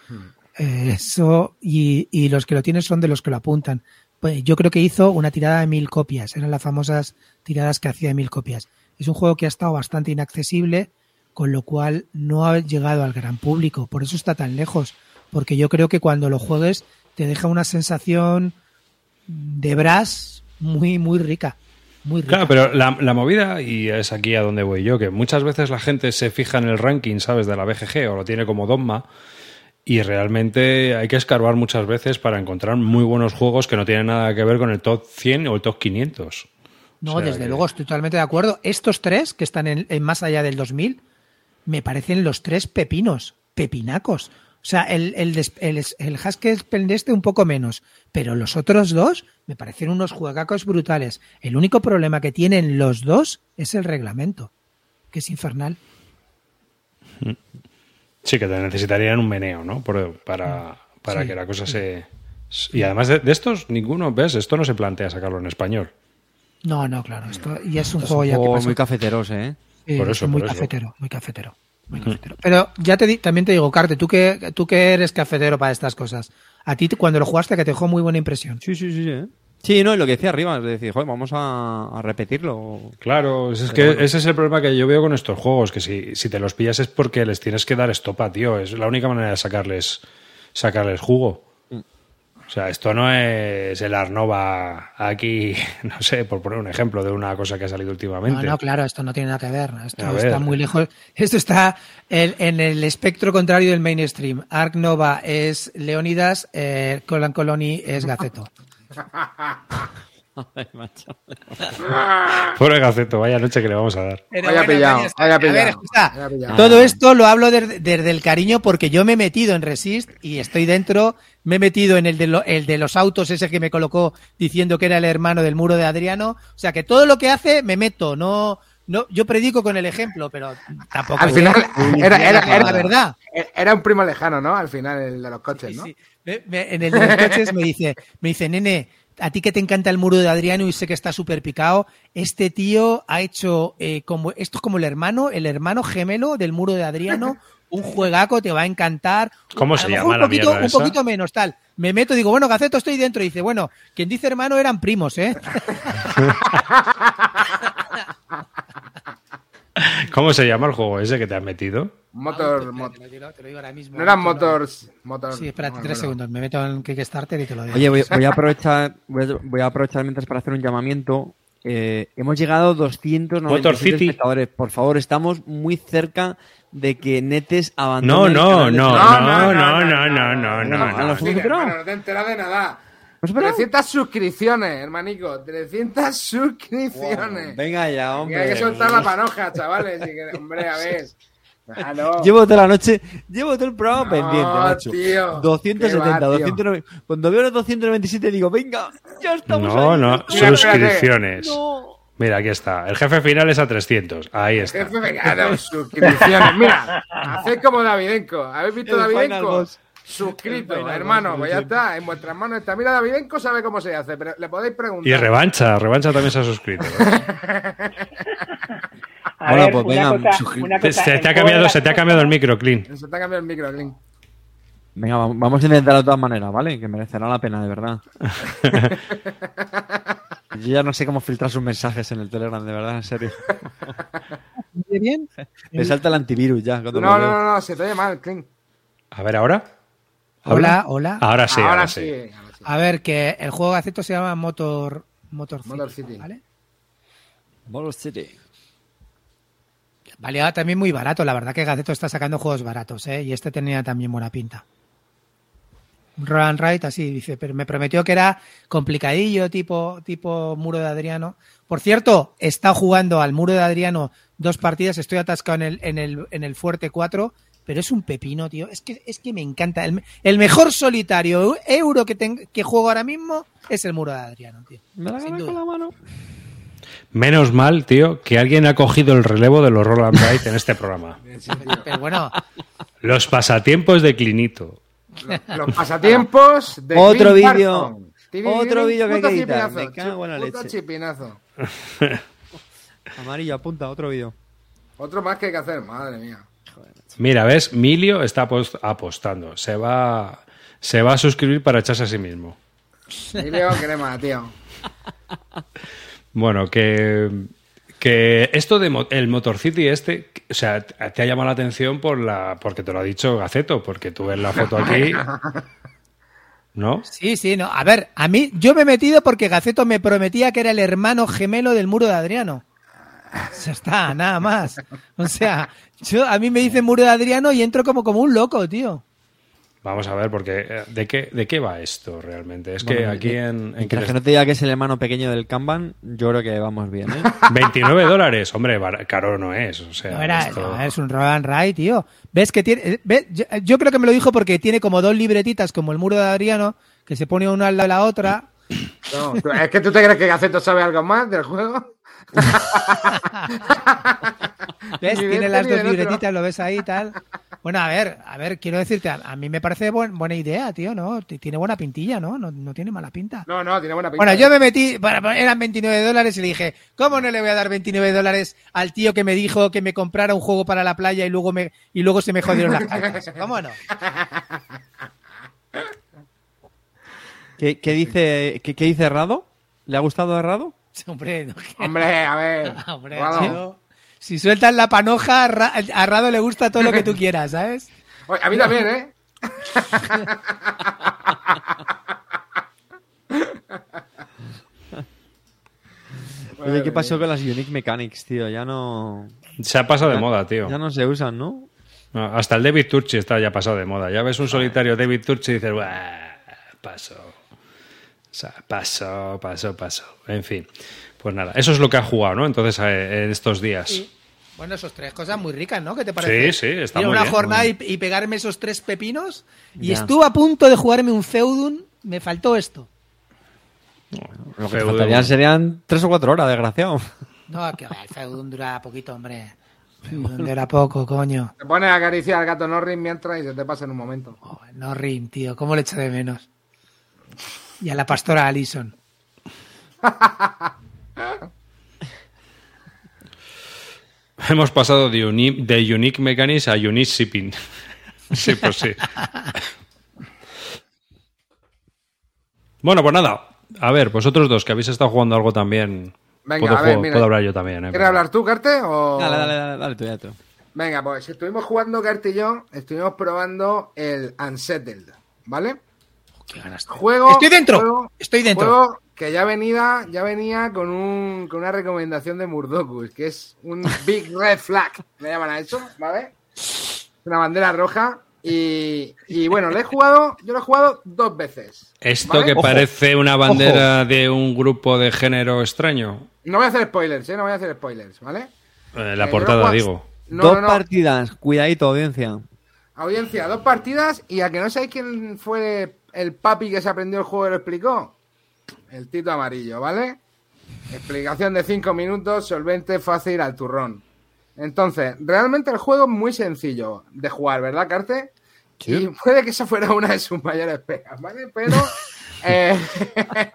Eh, eso, y, y los que lo tienen son de los que lo apuntan. Pues yo creo que hizo una tirada de mil copias, eran las famosas tiradas que hacía de mil copias. Es un juego que ha estado bastante inaccesible, con lo cual no ha llegado al gran público, por eso está tan lejos, porque yo creo que cuando lo juegues te deja una sensación de brass muy, muy rica. Muy rica. Claro, pero la, la movida, y es aquí a donde voy yo, que muchas veces la gente se fija en el ranking, ¿sabes?, de la BGG o lo tiene como dogma, y realmente hay que escarbar muchas veces para encontrar muy buenos juegos que no tienen nada que ver con el top 100 o el top 500. No, O sea desde que- luego, estoy totalmente de acuerdo. Estos tres, que están en, en más allá del 2000, me parecen los tres pepinos, pepinacos. O sea, el, el, el, el Haskell un poco menos, pero los otros dos me parecen unos juegacos brutales. El único problema que tienen los dos es el reglamento, que es infernal. Sí, que te necesitarían un meneo, ¿no? Por- para para Sí, que la cosa se... Y además de, de estos, ninguno, ¿ves? Esto no se plantea sacarlo en español. No, no, claro, esto y es un Es juego un ya que pasó. muy cafeteros, ¿eh? Sí, Por es eso, muy por eso. cafetero, muy cafetero, muy cafetero. Pero ya te di- también te digo, Carte, tú que tú que eres cafetero para estas cosas, a ti cuando lo jugaste que te dejó muy buena impresión. Sí, sí, sí, sí. ¿eh? Sí, no, y lo que decía arriba, es decir, joder, vamos a, a repetirlo. Claro, es, es que bueno. ese es el problema que yo veo con estos juegos, que si, si te los pillas es porque les tienes que dar estopa, tío. Es la única manera de sacarles, sacarles jugo. O sea, esto no es el Arnova aquí, no sé, por poner un ejemplo de una cosa que ha salido No, últimamente. no, claro, esto no tiene nada que ver. Esto A ver. está muy lejos. Esto está en, en el espectro contrario del mainstream. Ark Nova es Leonidas, eh, Colan Colony es Gaceto. Pobre Gaceto, vaya noche que le vamos a dar. Pero Vaya pillado, vaya a ver, pillado, escucha, vaya pillado. todo esto lo hablo desde, desde el cariño porque yo me he metido en Resist y estoy dentro, me he metido en el de, lo- el de los autos, ese que me colocó diciendo que era el hermano del muro de Adriano. O sea que todo lo que hace me meto, no, no, yo predico con el ejemplo, pero tampoco. Al final a- era, era, la era- verdad. era un primo lejano, ¿no? Al final, el de los coches, ¿no? Sí, me- en el de los coches me dice, me dice, nene, a ti que te encanta el muro de Adriano y sé que está súper picado, este tío ha hecho eh, como esto es como el hermano, el hermano gemelo del muro de Adriano, un juegaco, te va a encantar. ¿Cómo A se llama un la poquito, mierda un esa? poquito menos, tal. Me meto, digo, bueno, Gaceto, estoy dentro. Y dice, bueno, quien dice hermano eran primos, ¿eh? ¿Cómo se llama el juego ese que te has metido? Motor, mo- Te lo digo- te lo digo ahora mismo. no eran Motor- motors, motor. Sí, espérate, no, tres bueno. segundos. Me meto en Kickstarter y te lo digo. Oye, voy, voy a aprovechar voy a, voy a aprovechar mientras para hacer un llamamiento. Eh, hemos llegado a 297 Motor City. espectadores. Por favor, estamos muy cerca de que Netes No, abandone. no, no, no, no, no, no, no, no, no. no te enteras de nada. ¿Hemos superado? 300 suscripciones, hermanico. 300 suscripciones. Venga ya, hombre. hay que soltar la panoja, chavales. y hombre, a ver. Claro. Llevo toda la noche, llevo todo el programa No, pendiente, macho. tío. 270, Qué va, tío. 290. Cuando veo los 297 digo, venga, ya estamos No, ahí, no, suscripciones. No. Mira, aquí está. El jefe final es a 300. Ahí está. Jefe, venga, no, suscripciones. Mira, haced como Davidenko. ¿Habéis visto El Final Davidenko? Suscrito, El Final hermano. Pues ya está. En vuestras manos está. Mira, Davidenko sabe cómo se hace, pero le podéis preguntar. Y revancha, revancha también se ha suscrito. A Bueno, ver, pues una venga, cosa- suscri- una Te- cosa, se te ha cambiado, de se te ha cambiado el micro, Clean. Se te ha cambiado el micro, Clint. Venga, vamos a intentarlo de todas maneras, ¿vale? Que merecerá la pena, de verdad. Yo ya no sé cómo filtrar sus mensajes en el Telegram, de verdad, en serio. ¿Muy bien? Me salta el antivirus ya. No, lo no, no, no, se te oye mal, Clint. A ver, ¿ahora? Hola, hola. Ahora sí, ahora, ahora sí. sí. ahora sí. A ver, que el juego Gaceto se llama Motor, Motor City. Motor City. ¿vale? Motor City. Valía también muy barato. La verdad que Gaceto está sacando juegos baratos, ¿eh? Y este tenía también buena pinta. Un Roll and Ride así, dice, pero me prometió que era complicadillo, tipo, tipo muro de Adriano. Por cierto, estado jugando al muro de Adriano dos partidas, estoy atascado en el, en el, en el Fuerte 4, pero es un pepino, tío. Es que, es que me encanta. El, el mejor solitario euro que, ten- que juego ahora mismo es el muro de Adriano, tío. Me la con la mano. Menos mal, tío, que alguien ha cogido el relevo de los Roland Bright en este programa. Pero bueno, Los pasatiempos de Clinito. Los pasatiempos de Otro vídeo. Otro vídeo que hay que editar. chipinazo, Me cago en la puto leche. chipinazo. Amarillo, apunta, otro vídeo. Otro más que hay que hacer, madre mía. Mira, ¿ves? Milio está apos- apostando. Se va, se va a suscribir para echarse a sí mismo. Emilio crema, tío. Bueno, que, que esto de mo- el Motor City este, o sea, te te ha llamado la atención por la, porque te lo ha dicho Gaceto, porque tú ves la foto aquí, ¿no? Sí, sí, no. A ver, a mí, yo me he metido porque Gaceto me prometía que era el hermano gemelo del muro de Adriano. Ya está, nada más. O sea, yo, a mí me dicen muro de Adriano y entro como, como un loco, tío. Vamos a ver, porque eh, ¿de qué, de qué va esto realmente? Es que Bueno, aquí eh, en, en Mientras que no te diga que es el hermano pequeño del Kanban, yo creo que vamos bien, ¿eh? 29 dólares, hombre, caro no es. O sea, No, era, esto- no, es un roll and ride, tío. ¿Ves que tiene? eh, ve- Yo, yo creo que me lo dijo porque tiene como dos libretitas como el muro de Adriano, que se pone una al lado de la otra. No, ¿Es que tú te crees que Gaceto sabe algo más del juego? ¿Ves? Tiene este las dos libretitas, lo ves ahí y tal. Bueno, a ver, a ver, quiero decirte, a, a mí me parece buen- buena idea, tío, ¿no? Tiene buena pintilla, ¿no? No, no tiene mala pinta. No, no, tiene buena pinta. Bueno, yo me metí, para- eran 29 dólares y le dije, ¿cómo no le voy a dar 29 dólares al tío que me dijo que me comprara un juego para la playa y luego me y luego se me jodieron las cartas? ¿Cómo no? ¿Qué, qué dice, qué, qué dice Rado? ¿Le ha gustado a Rado? Hombre, no, que- Hombre, a ver. hombre, Guado. tío. Si sueltas la panoja, a Ra- a Rado le gusta todo lo que tú quieras, ¿sabes? Oye, a mí también, ¿eh? Oye, ¿qué pasó con las Unique Mechanics, tío? Ya no... Se ha pasado de moda, tío. Ya no se usan, ¿no? No, hasta el David Turchi está ya pasado de moda. Ya ves un solitario David Turchi y dices, "Buah, paso. sea, paso, paso, paso. En fin. Pues nada, eso es lo que ha jugado, ¿no? Entonces, eh, en estos días. Bueno, esos tres cosas muy ricas, ¿no? ¿Qué te parece? Sí, sí, está Ir muy una bien, jornada muy y, y pegarme esos tres pepinos. Y Ya. estuve a punto de jugarme un Feudum. Me faltó esto. Lo que faltarían serían tres o cuatro horas, desgraciado. No, que el Feudum dura poquito, hombre. Feudum dura poco, coño. Te pones a acariciar al gato Norris mientras y se te pasa en un momento. Oh, no rim, tío. ¿Cómo le echo de menos? Y a la pastora Alison. Hemos pasado de, uni- de Unique Mechanics a Unique Shipping. sí, pues sí. bueno, pues nada. A ver, vosotros dos que habéis estado jugando algo también. Venga, puedo, a ver, juego- mira. puedo hablar yo también. ¿eh? ¿Quieres hablar tú, Carte? O... Dale, dale, dale, dale tú, ya tú. Venga, pues estuvimos jugando Carte y yo, estuvimos probando el Unsettled, ¿vale? Qué ganas. Juego. Estoy dentro. juego- Estoy dentro. Juego que ya venía, ya venía con, un, con una recomendación de Murdokus, que es un Big Red Flag, le llaman a eso, ¿vale? Una bandera roja. Y, y bueno, lo he jugado, yo lo he jugado dos veces. Esto ¿vale? que Ojo. parece una bandera de un grupo de género extraño. No voy a hacer spoilers, ¿eh? No voy a hacer spoilers, ¿vale? Eh, la Eh, portada, jugado- digo. No, Dos no, no. partidas, cuidadito, audiencia. Audiencia, dos partidas y a que no sabéis quién fue el papi que se aprendió el juego lo explicó. El Tito Amarillo, ¿vale? Explicación de cinco minutos, solvente, fácil, al turrón. Entonces, realmente el juego es muy sencillo de jugar, ¿verdad, Carte? Y puede que esa fuera una de sus mayores pegas, ¿vale? Pero eh,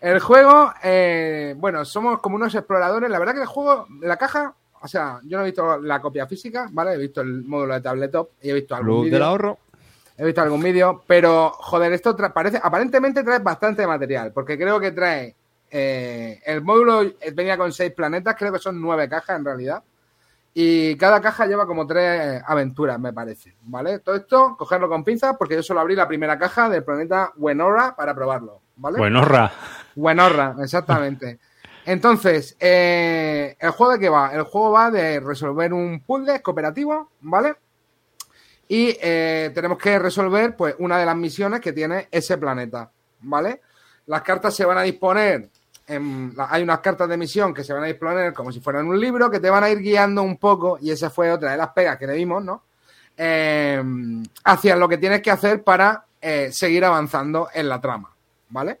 el juego, eh, bueno, somos como unos exploradores. La verdad que el juego, la caja, o sea, yo no he visto la copia física, ¿vale? He visto el módulo de tabletop y he visto algún Club del ahorro. He visto algún vídeo, pero joder, esto tra- parece, aparentemente trae bastante material, porque creo que trae eh, el módulo venía con seis planetas, creo que son nueve cajas en realidad, y cada caja lleva como tres aventuras, me parece, ¿vale? Todo esto, cogerlo con pinzas, porque yo solo abrí la primera caja del planeta Wenora para probarlo, ¿vale? Bueno, Ra. Buenorra, exactamente. Entonces, eh, ¿el juego de qué va? El juego va de resolver un puzzle cooperativo, ¿vale? Y eh, tenemos que resolver pues una de las misiones que tiene ese planeta, ¿vale? Las cartas se van a disponer, en- hay unas cartas de misión que se van a disponer como si fueran un libro, que te van a ir guiando un poco, y esa fue otra de las pegas que le dimos, ¿no? Eh, hacia lo que tienes que hacer para eh, seguir avanzando en la trama, ¿vale?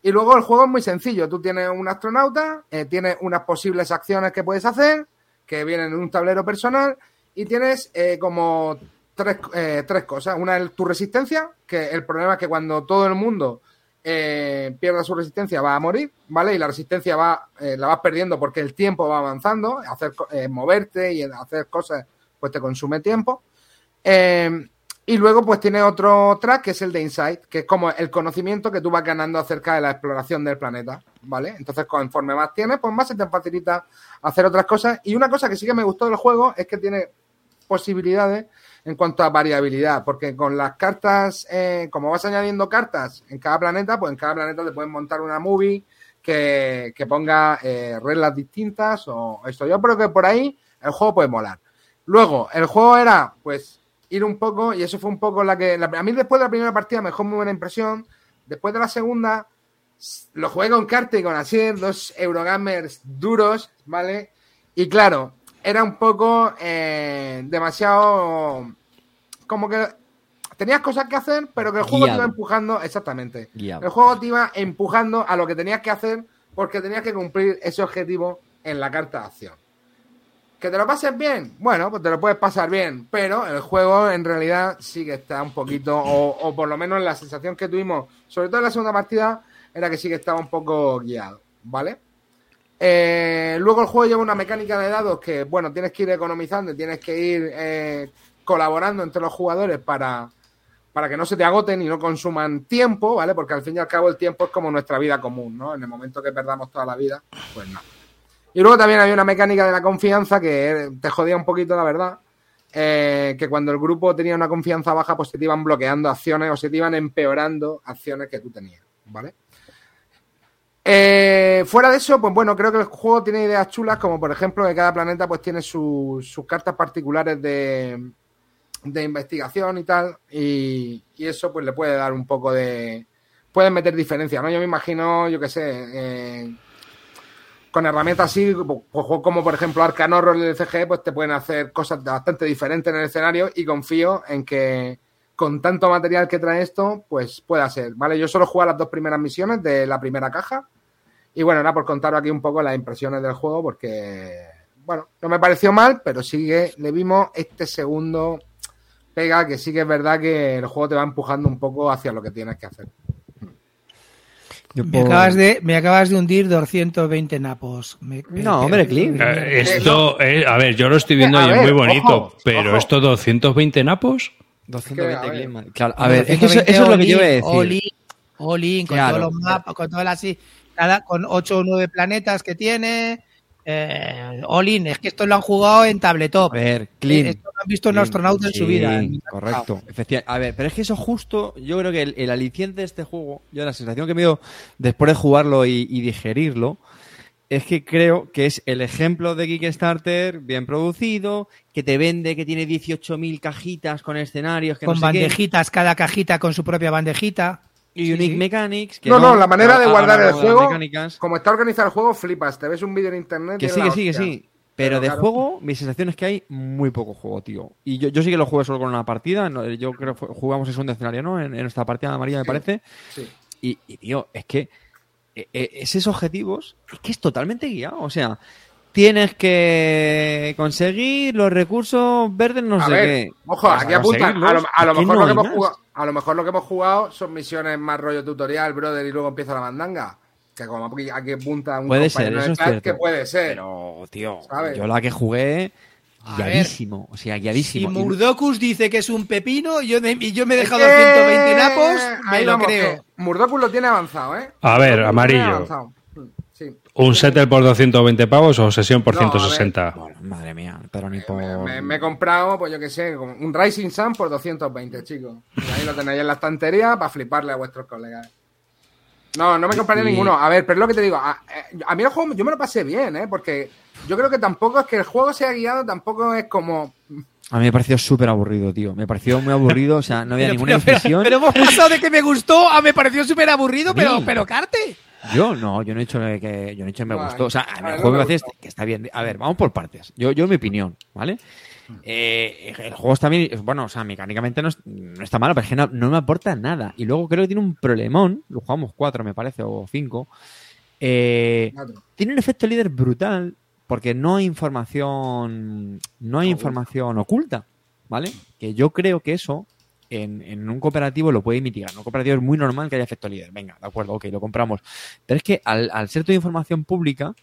Y luego el juego es muy sencillo. Tú tienes un astronauta, eh, tienes unas posibles acciones que puedes hacer, que vienen en un tablero personal, y tienes como tres, eh, tres cosas. Una es tu resistencia, que el problema es que cuando todo el mundo eh, pierda su resistencia va a morir, ¿vale? Y la resistencia va, eh, la vas perdiendo porque el tiempo va avanzando, hacer, moverte y hacer cosas, pues te consume tiempo. Y luego, pues tiene otro track que es el de Insight, que es como el conocimiento que tú vas ganando acerca de la exploración del planeta, ¿vale? Entonces, conforme más tienes, pues más se te facilita hacer otras cosas. Y una cosa que sí que me gustó del juego es que tiene posibilidades en cuanto a variabilidad, porque con las cartas, eh, como vas añadiendo cartas en cada planeta, pues en cada planeta te pueden montar una movie que, que ponga eh, reglas distintas o esto. Yo creo que por ahí el juego puede molar. Luego, el juego era, pues, ir un poco, y eso fue un poco la que. la- a mí, después de la primera partida, me dejó muy buena impresión. Después de la segunda, lo jugué con Carte y con Asier, dos Eurogamers duros, ¿vale? Y claro, era un poco eh, demasiado. Como que tenías cosas que hacer, pero que el juego te iba empujando. Exactamente. Guiado. El juego te iba empujando a lo que tenías que hacer porque tenías que cumplir ese objetivo en la carta de acción. ¿Que te lo pases bien? Bueno, pues te lo puedes pasar bien, pero el juego en realidad sí que está un poquito, o, o por lo menos la sensación que tuvimos, sobre todo en la segunda partida, era que sí que estaba un poco guiado, ¿vale? Eh, luego el juego lleva una mecánica de dados que, bueno, tienes que ir economizando y tienes que ir eh, colaborando entre los jugadores para, para que no se te agoten y no consuman tiempo, ¿vale? Porque al fin y al cabo el tiempo es como nuestra vida común, ¿no? En el momento que perdamos toda la vida, pues no. Y luego también había una mecánica de la confianza que te jodía un poquito, la verdad. eh, que cuando el grupo tenía una confianza baja, pues se te iban bloqueando acciones o se te iban empeorando acciones que tú tenías, ¿vale? Eh, fuera de eso, pues bueno, creo que el juego tiene ideas chulas, como por ejemplo que cada planeta pues tiene su- sus cartas particulares de, de investigación y tal, y, y eso pues le puede dar un poco de pueden meter diferencia, ¿no? Yo me imagino, yo qué sé, eh, con herramientas así, como por ejemplo Arcan Horror y el CG, pues te pueden hacer cosas bastante diferentes en el escenario y confío en que con tanto material que trae esto, pues pueda ser, ¿vale? Yo solo jugué las dos primeras misiones de la primera caja y bueno, era por contaros aquí un poco las impresiones del juego porque, bueno, no me pareció mal, pero sí que le vimos este segundo pega que sí que es verdad que el juego te va empujando un poco hacia lo que tienes que hacer. Yo Me puedo- acabas, de, me acabas de hundir 220 napos. Me- me- No, hombre, Clint. Eh, Esto, eh, a ver, yo lo estoy viendo y es muy bonito, ojo, pero ojo. esto 220 napos. 220 a ver. Clintman. Claro, a ver, es que eso, eso es lo que yo iba a decir. All in, all in, con Claro. todos los mapas, con todas las cada, con 8 o 9 planetas que tiene. Eh, all in, es que esto lo han jugado en tabletop. A ver, Clint. Esto lo han visto un Clint, astronauta en su vida. Correcto. Efectivamente. A ver, pero es que eso justo, yo creo que el, el aliciente de este juego, yo la sensación que me dio después de jugarlo y, y digerirlo, es que creo que es el ejemplo de Kickstarter bien producido, que te vende que tiene 18.000 cajitas con escenarios, que Con no sé qué, bandejitas, cada cajita con su propia bandejita. Y Unique. Mechanics. que No, no, la manera de guardar el juego, como está organizado el juego, flipas. Te ves un vídeo en internet. Que sí, que sí, que sí. Pero, Pero de claro. juego, mi sensación es que hay muy poco juego, tío. Y yo, yo sí que lo jugué solo con una partida. no, Yo creo que jugamos eso en escenario, ¿no? En, en nuestra partida amarilla, me Sí. parece. Sí. Y, y, tío, es que eh, eh, esos objetivos es que es totalmente guiado. O sea, tienes que conseguir los recursos verdes, no a sé ver, qué. ojo, aquí apuntan. A lo, a mejor no lo que hemos jugado, a lo mejor lo que hemos jugado son misiones más rollo tutorial, brother, y luego empieza la mandanga. Que como aquí, apunta un Puede ser, compañero eso de es cierto. que puede ser. Pero, tío, ¿Sabes? yo la que jugué, A ver. guiadísimo. O sea, Si guiadísimo. Y- Murdocus dice que es un pepino yo de- y yo me he dejado que- 120 napos, me ahí lo vamos, creo. Murdocus lo tiene avanzado, ¿eh? A ver, Murdocus amarillo. ¿Un settle por 220 pavos o sesión por No, a ver. 160? Bueno, madre mía, pero ni por... Me, me- me he comprado, pues yo qué sé, un Rising Sun por 220, chicos. Y ahí lo tenéis en la estantería para fliparle a vuestros colegas. No, no me compraría Y- ninguno. A ver, pero es lo que te digo. A, eh, a mí el juego yo me lo pasé bien, ¿eh? Porque yo creo que tampoco es que el juego sea guiado, tampoco es como. A mí me pareció súper aburrido, tío. Me pareció muy aburrido, o sea, no había Pero, ninguna pero, pero- hemos pasado de que me gustó a me pareció súper aburrido, pero, pero Carte. Yo no, yo no he dicho que yo no he dicho que me Vale. gustó. O sea, a mí el juego me parece que está bien. A ver, vamos por partes. Yo, yo mi opinión, ¿vale? Eh, el juego está bien, bueno, o sea, mecánicamente no, es- no está malo, pero es que no, no me aporta nada. Y luego creo que tiene un problemón, lo jugamos cuatro, me parece, o cinco. Eh, tiene un efecto líder brutal porque no hay información, no hay información oculta, ¿vale? Que yo creo que eso en, en un cooperativo lo puede mitigar. En un cooperativo es muy normal que haya efecto líder. Venga, de acuerdo, ok, lo compramos. Pero es que al, al ser toda información pública,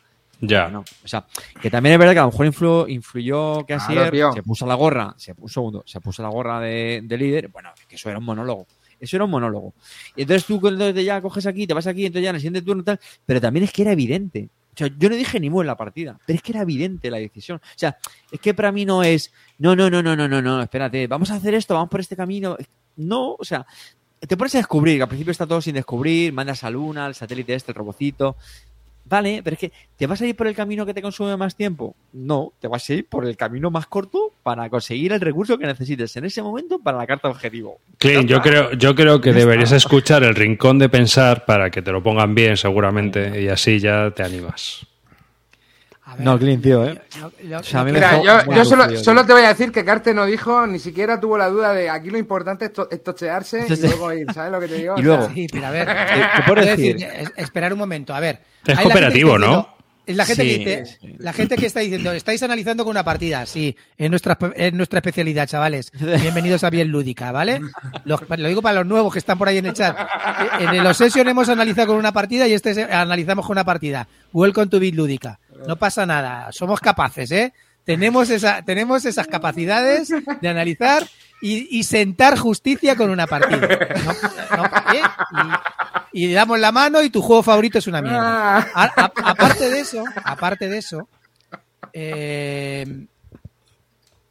Ya. no, o sea, que también es verdad que a lo mejor influ- influyó que así Claro, se puso la gorra, se puso, un segundo, se puso la gorra de, de líder, bueno, es que eso era un monólogo. Eso era un monólogo. Y entonces tú entonces ya coges aquí, te vas aquí, entonces ya en el siguiente turno y tal, pero también es que era evidente. O sea, yo no dije ni mu en la partida, pero es que era evidente la decisión. O sea, es que para mí no es, no, no, no, no, no, no, no, espérate, vamos a hacer esto, vamos por este camino. No, o sea, te pones a descubrir, que al principio está todo sin descubrir, mandas a Luna, al satélite este, el robocito. Vale, pero es que ¿te vas a ir por el camino que te consume más tiempo? No, te vas a ir por el camino más corto para conseguir el recurso que necesites en ese momento para la carta objetivo. Clint, yo creo, yo creo que deberías escuchar el rincón de pensar para que te lo pongan bien, seguramente, y así ya te animas. A ver, No, Clint, tío, ¿eh? yo- yo- O sea, a mí yo me Mira, dejó yo, muy yo solo, te voy a decir que Carte no dijo, ni siquiera tuvo la duda de aquí lo importante es, to- es tochearse y luego ir, ¿sabes lo que te digo? Y O luego- sea, Sí, pero a ver. Te- te puedo quiero decir- decir, es- esperar un momento, a ver. Es cooperativo, ¿no? diciendo- Es la gente, Sí, que dice, sí. la gente que está diciendo, estáis analizando con una partida, sí, es nuestra, es nuestra especialidad, chavales. Bienvenidos a Bien Lúdica, ¿vale? Lo, lo digo para los nuevos que están por ahí en el chat. En el Obsession hemos analizado con una partida y este es- analizamos con una partida. Welcome to Bien Lúdica. No pasa nada, somos capaces, ¿eh? Tenemos, esa, tenemos esas capacidades de analizar y, y sentar justicia con una partida. ¿no? ¿no? ¿Eh? Y, y damos la mano y tu juego favorito es una mierda. Ah. A- a- aparte de eso, aparte de eso, eh,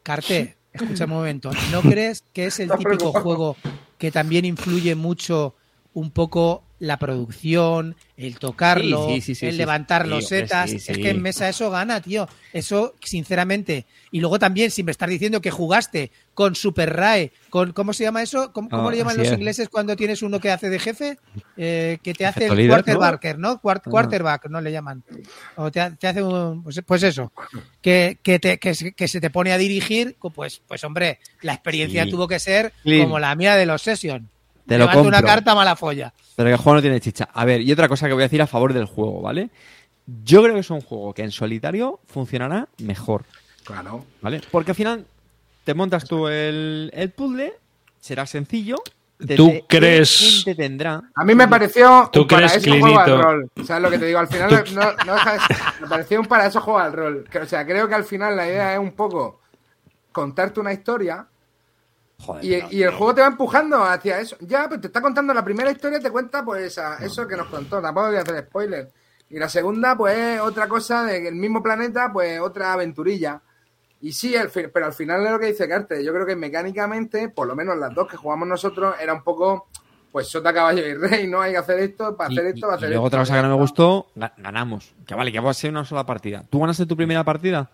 Carté, escucha un momento, ¿no crees que es el típico juego que también influye mucho un poco la producción, el tocarlo, Sí, sí, sí, sí, el sí, levantar sí, los setas. sí, Es que en mesa eso gana, tío. Eso, sinceramente. Y luego también, si me estás diciendo que jugaste con Super RAE, con, ¿cómo se llama eso? ¿Cómo, cómo Ah, le llaman los es. ingleses cuando tienes uno que hace de jefe? Eh, que te hace el quarterbacker, ¿no? Ah. quarterback, no le llaman. O te, ha- te hace un. Pues, pues eso. Que, que, te- que, se- que se te pone a dirigir, pues, pues hombre, la experiencia Sí. tuvo que ser como la mía de los Session. Te lo Levanta una compro. carta mala folla. Pero que el juego no tiene chicha. A ver, y otra cosa que voy a decir a favor del juego, ¿vale? Yo creo que es un juego que en solitario funcionará mejor, Claro. ¿vale? Porque al final te montas tú el, el puzzle, será sencillo. ¿Tú crees- te tendrá. A mí me pareció ¿Tú un para crees, eso juego al rol. ¿Sabes lo que te digo? Al final no, no ser- me pareció un para eso juego al rol. O sea, creo que al final la idea es un poco contarte una historia Joder, y, y el juego te va empujando hacia eso. Ya, pues te está contando la primera historia, te cuenta pues eso que nos contó. Tampoco voy a hacer spoiler. Y la segunda, pues otra cosa del mismo planeta, pues otra aventurilla. Y sí, pero al final es lo que dice Carte. Yo creo que mecánicamente, por lo menos las dos que jugamos nosotros, era un poco, pues sota, caballo y rey, ¿no? Hay que hacer esto, para Y- hacer esto, y- para y hacer luego esto. otra cosa que no me gustó, ga- ganamos. Que vale, que va a ser una sola partida. ¿Tú ganaste tu primera partida?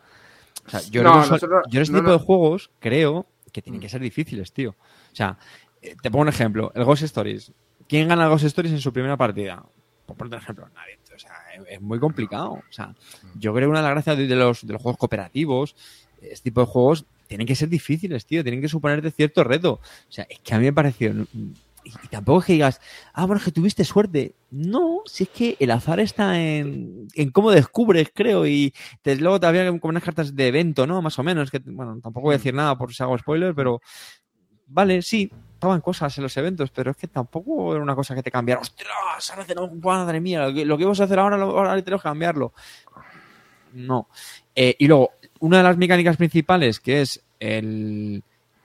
O sea, yo, No, creo que son- nosotros- yo en este no, tipo no. de juegos creo que tienen que ser difíciles, tío. O sea, eh, te pongo un ejemplo. El Ghost Stories. ¿Quién gana el Ghost Stories en su primera partida? Por ponerte un ejemplo, nadie. O sea, es, muy complicado. O sea, yo creo que una de las gracias de, de los, de los juegos cooperativos, este tipo de juegos, tienen que ser difíciles, tío. Tienen que suponerte cierto reto. O sea, es que a mí me pareció... Y, y tampoco es que digas, ah, bueno, es que tuviste suerte. No, si es que el azar está en, en cómo descubres, creo, y te, luego todavía como unas cartas de evento, ¿no? Más o menos, que, bueno, tampoco voy a decir nada por si hago spoiler, pero vale, sí, estaban cosas en los eventos, pero es que tampoco era una cosa que te cambiara. ¡Ostras! Ahora tenemos, madre mía, lo que, lo que vamos a hacer ahora, lo- ahora tenemos que cambiarlo. No. Eh, y luego, una de las mecánicas principales, que es el,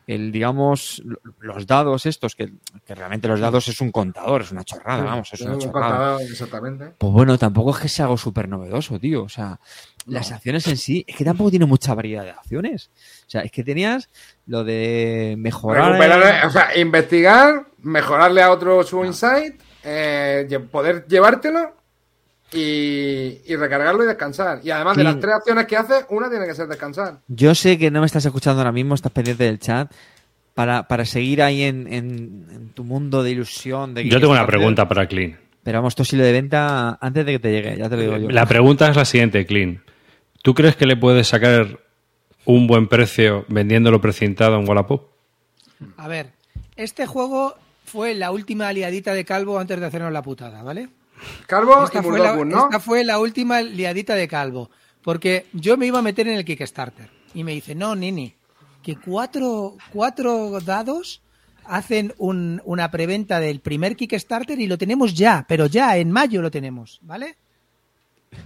el digamos, lo- los dados estos, que, que realmente los dados es un contador, es una chorrada, vamos, es una Un chorrada. contador, exactamente. Pues bueno, tampoco es que sea algo súper novedoso, tío. O sea, las acciones en sí, es que tampoco tiene mucha variedad de acciones. O sea, es que tenías lo de mejorar. O sea, investigar, mejorarle a otro su insight, eh, poder llevártelo y, y recargarlo y descansar. Y además de Sí. las tres acciones que hace, una tiene que ser descansar. Yo sé que no me estás escuchando ahora mismo, estás pendiente del chat. Para, para seguir ahí en, en- en tu mundo de ilusión. De Yo tengo una pregunta para Clean. Pero vamos, esto sí lo de venta antes de que te llegue, ya te lo digo yo. La pregunta es la siguiente, Clean. ¿Tú crees que le puedes sacar un buen precio vendiéndolo precintado en Wallapop? A ver, este juego fue la última liadita de Calvo antes de hacernos la putada, ¿vale? Calvo y Esta fue, la, Murdochus, ¿no? esta fue la última liadita de Calvo. Porque yo me iba a meter en el Kickstarter. Y me dice, no, Nini, que cuatro, cuatro dados hacen un- una preventa del primer Kickstarter y lo tenemos ya, pero ya, en mayo lo tenemos, ¿vale?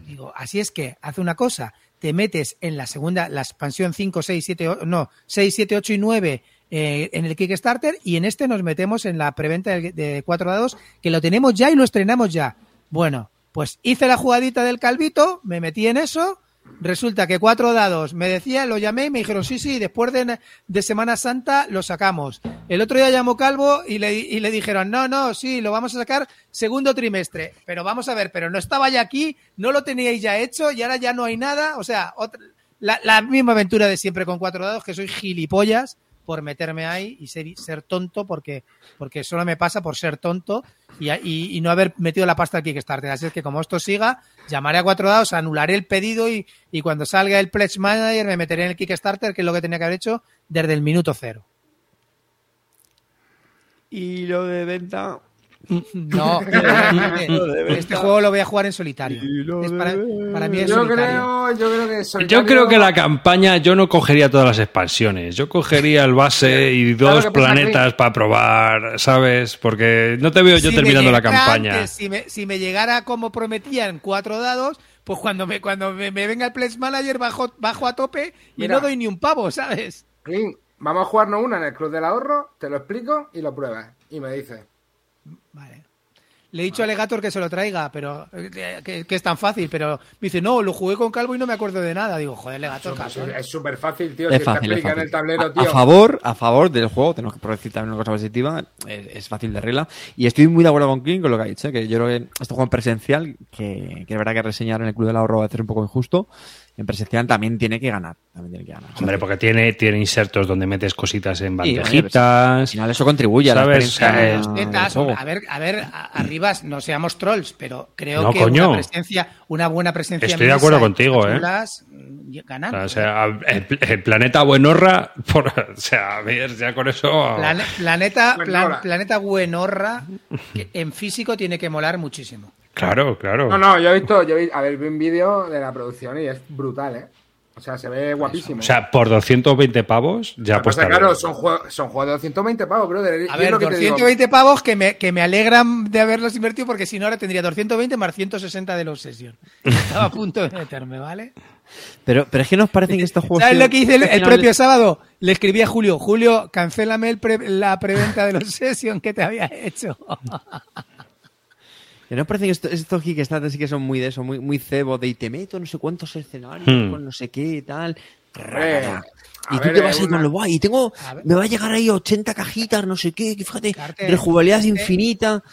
Digo, así es que, hace una cosa, te metes en la segunda, la expansión 5, 6, 7, 8, no, 6, 7, 8 y 9 eh, en el Kickstarter y en este nos metemos en la preventa de, cuatro dados que lo tenemos ya y lo estrenamos ya. Bueno, pues hice la jugadita del calvito, me metí en eso, resulta que cuatro dados, me decía, lo llamé y me dijeron, sí, sí, después de, de Semana Santa lo sacamos. El otro día llamó Calvo y le, y le dijeron, no, no, sí, lo vamos a sacar segundo trimestre. Pero vamos a ver, pero no estaba ya aquí, no lo teníais ya hecho y ahora ya no hay nada. O sea, otra- la, la misma aventura de siempre con cuatro dados, que soy gilipollas por meterme ahí y ser, ser tonto porque, porque solo me pasa por ser tonto y, no haber metido la pasta al Kickstarter. Así es que como esto siga, llamaré a cuatro dados, anularé el pedido y cuando salga el Pledge Manager me meteré en el Kickstarter, que es lo que tenía que haber hecho desde el minuto cero. Y lo de venta. No, este juego lo voy a jugar en solitario. Es para, para mí es Yo solitario. creo, yo creo que Yo solitario- creo que la campaña yo no cogería todas las expansiones. Yo cogería el base y dos planetas para probar, ¿sabes? Porque no te veo yo Si terminando la campaña. antes, si, me, si me llegara como prometían cuatro dados, pues cuando me, cuando me, me venga el Pledge Manager bajo, bajo a tope y Mira. no doy ni un pavo, ¿sabes? Clint, vamos a jugarnos una en el Club del Ahorro, te lo explico y lo pruebas. Y me dices. Vale. Le he dicho a Legator que se lo traiga, pero eh, que, que es tan fácil, pero me dice, no, lo jugué con Calvo y no me acuerdo de nada. Digo, joder, Legator, cabrón. Es súper fácil, tío. Es si fácil, es fácil. el tablero, A- a, tío. favor, a favor del juego, tenemos que decir también una cosa positiva, es, es fácil de regla. Y estoy muy de acuerdo con King con lo que ha dicho, ¿eh? que yo creo que este juego en presencial, que, que es verdad que reseñar en el Club del Ahorro va a ser un poco injusto, en presencial también tiene que ganar. También tiene que ganar. Hombre, porque tiene, tiene insertos donde metes cositas en Sí, oye, pues, Al bandejitas. final eso contribuye a la experiencia O sea, a ver, a ver, a- arriba no seamos trolls, pero creo No, que coño. una presencia, una buena presencia. Estoy de acuerdo contigo, ¿eh? mm, ganan. O sea, el, el planeta Buenorra, por, o sea, a ver, ya con eso. Plane- planeta, Buenorra. plan- planeta Buenorra, que en físico tiene que molar muchísimo. Claro, claro. No, no, yo he visto, yo he, a ver, vi un vídeo de la producción y es brutal, ¿eh? O sea, se ve guapísimo. O sea, por 220 pavos ya que pues que, claro, son, juegos, son juegos de 220 pavos, brother. A ver, lo que te digo. 220 pavos que me, que me alegran de haberlos invertido porque si no ahora tendría 220 más 160 de la obsesión. Estaba a punto de meterme, ¿vale? Pero, pero es que nos parecen estos juegos. ¿Sabes lo que hice el, propio sábado? Le escribí a Julio, Julio, cancélame el pre- la preventa de la obsesión que te había hecho. Que no parecen estos, estos Kickstarter sí que son muy de eso, muy, muy cebo, de y te meto no sé cuántos escenarios, Hmm. con no sé qué y tal. A y tú ver, te vas eh, ahí con lo guay. Y tengo, A me va a llegar ahí 80 cajitas, no sé qué, que fíjate, Carter, de jugabilidad este- infinita.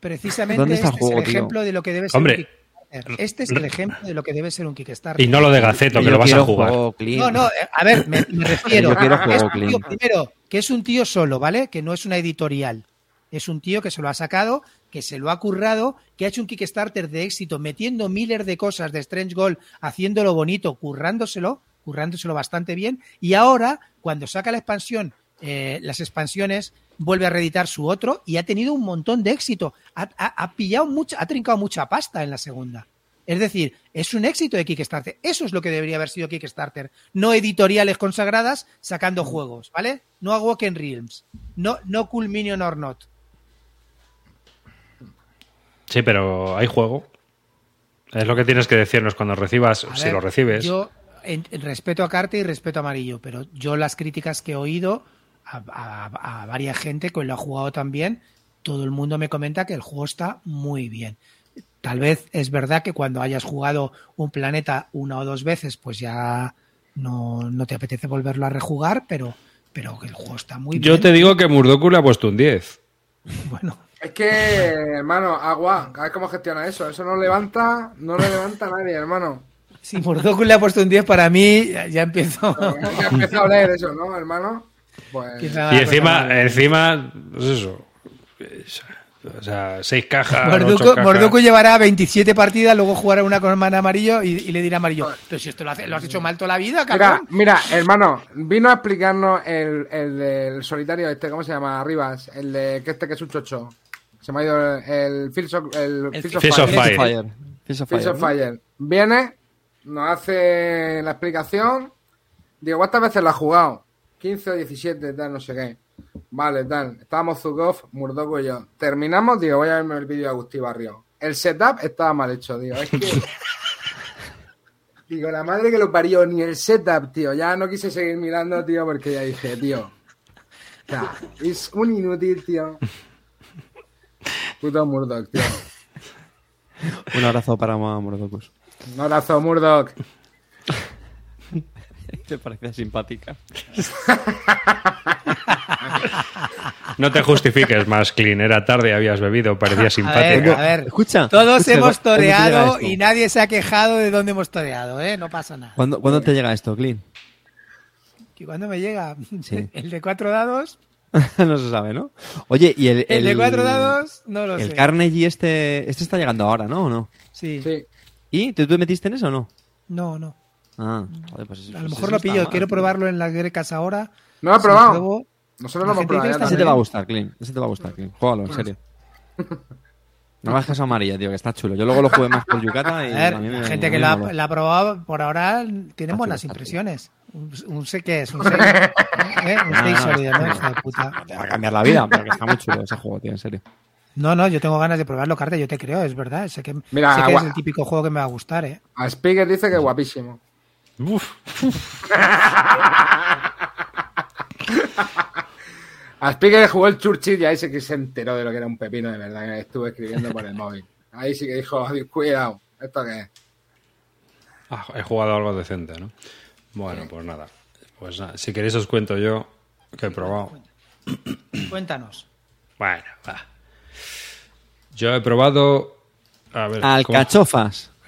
Precisamente ¿Dónde está este el juego, es el tío? ejemplo de lo que debe ser Hombre. un. Este es el ejemplo de lo que debe ser un Kickstarter. Y no lo de Gaceto, que Yo lo vas a jugar. juego clean. No, no, eh, a ver, me, me refiero. Yo quiero juego es un tío, primero, que es un tío solo, ¿vale? Que no es una editorial. Es un tío que se lo ha sacado, que se lo ha currado, que ha hecho un Kickstarter de éxito, metiendo miles de cosas de Strange Gold, haciéndolo bonito, currándoselo, currándoselo bastante bien. Y ahora, cuando saca la expansión, eh, las expansiones, vuelve a reeditar su otro y ha tenido un montón de éxito. Ha, ha- ha pillado mucha, ha trincado mucha pasta en la segunda. Es decir, es un éxito de Kickstarter. Eso es lo que debería haber sido Kickstarter. No editoriales consagradas sacando juegos, ¿vale? No a Walking Realms. No, no Cool Minion or Not. Sí, pero hay juego. Es lo que tienes que decirnos cuando recibas, A si ver, lo recibes. Yo en- en respeto a Carte y respeto a Amarillo, pero yo las críticas que he oído a, a- a varias gente que lo ha jugado también, todo el mundo me comenta que el juego está muy bien. Tal vez es verdad que cuando hayas jugado un planeta una o dos veces, pues ya no, no te apetece volverlo a rejugar, pero, pero que el juego está muy Yo bien. te digo que Murdoku le ha puesto un 10. Bueno, Es que, hermano, agua, a ver cómo gestiona eso. Eso no levanta, no lo levanta nadie, hermano. si Mordoku le ha puesto un 10 para mí, ya, ya empiezo. Ya empieza a oler eso, ¿no, hermano? Pues. Y encima, cosa no- encima, pues eso. Es- O sea, seis cajas. Morduco, ocho cajas. Morduco llevará 27 partidas, luego jugará una con man amarillo y, y le dirá amarillo. Pero si esto lo, hace- lo has hecho mal toda la vida, Mira, cabrón. mira, hermano, vino a explicarnos el, el del solitario este, ¿cómo se llama? Arribas, el de que este que es un chocho. Se me ha ido el, el Fields of, el El Fields of Fields of Fire. Fire. Fields of Fields Fire. Fire. Viene, nos hace la explicación. Digo, ¿cuántas veces la has jugado? 15 o 17, tal, no sé qué. Vale, tal. Estábamos Zugov, Murdoco y yo. Terminamos, digo, voy a verme el vídeo de Agustín Barrio. El setup estaba mal hecho, digo. Es que. digo, la madre que lo parió, ni el setup, tío. Ya no quise seguir mirando, tío, porque ya dije, tío. O sea, es un inútil, tío. Puto Murdoch, tío. Un abrazo para Mordocus. Un abrazo, Murdoch. Te parece simpática. No te justifiques más, Clean. Era tarde, habías bebido, parecía A ver, simpática. a ver. Escucha, Todos escucha, hemos ¿cuándo te llega toreado y nadie se ha quejado de dónde hemos toreado, ¿eh? No pasa nada. ¿Cuándo, cuándo te llega esto, Clean? ¿Y cuándo me llega? Sí. El de cuatro dados. no se sabe, ¿no? Oye, y el. El, de cuatro dados, no lo El sé. Carnegie este. Este está llegando ahora, ¿no? ¿O no? Sí. Sí. ¿Y? ¿Tú, tú metiste en eso o no? No, no. Ah, joder, pues A lo mejor lo pillo. mal. Quiero probarlo en las grecas ahora. ¿No lo Si probado? Nosotros lo hemos probado. Ese te va a gustar, Clean. Ese te va a gustar. Juégalo, en serio. No me hagas caso a amarilla, tío, que está chulo. Yo luego lo jugué más por Yucata y A ver, a mí me- gente me que la, la ha probado por ahora tiene Está buenas impresiones. Un, un sé qué es, un 6 ¿eh? Un No, no, sólido, ¿no? de puta. Te va a cambiar la vida, pero que está muy chulo ese juego, tío, en serio. No, no, yo tengo ganas de probarlo, Carte, yo te creo, es verdad. Sé que, Mira, sé que es el típico juego que me va a gustar, ¿eh? A Spiegel dice que es guapísimo. Uf, A jugó el Churchill y ahí sí que se enteró de lo que era un pepino de verdad que estuve escribiendo por el móvil. Ahí sí que dijo, cuidado, ¿esto qué es? Ah, he jugado algo decente, ¿no? Bueno, pues nada. Pues nada, si queréis os cuento yo que he probado. Cuéntanos. Bueno, va. Yo he probado. A ver, ¿cómo?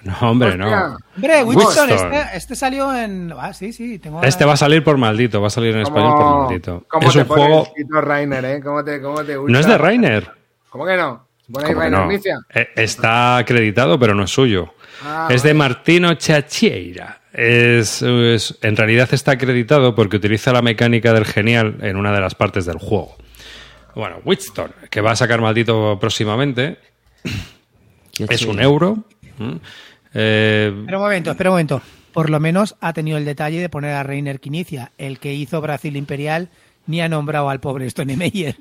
No, hombre, no. Hombre, Winston, Winston. este, este salió en. Ah, sí, sí. Tengo Este va a salir por maldito, va a salir en español por maldito. ¿Cómo Es te un pone juego. Rainer, eh? ¿Cómo te, cómo te gusta? No es de Rainer. ¿Cómo que no? ¿Se pone ahí ¿Cómo que Rainer no? Eh, Está acreditado, pero no es suyo. Ah, es de. Martino Chacheira. Es, es- en realidad está acreditado porque utiliza la mecánica del genial en una de las partes del juego. Bueno, Wheatstone, que va a sacar maldito próximamente, es un euro. ¿Mm? Eh, Espera un momento, espera un momento. Por lo menos ha tenido el detalle de poner a Reiner Quinicia, el que hizo Brasil Imperial, ni ha nombrado al pobre Stone Meyer.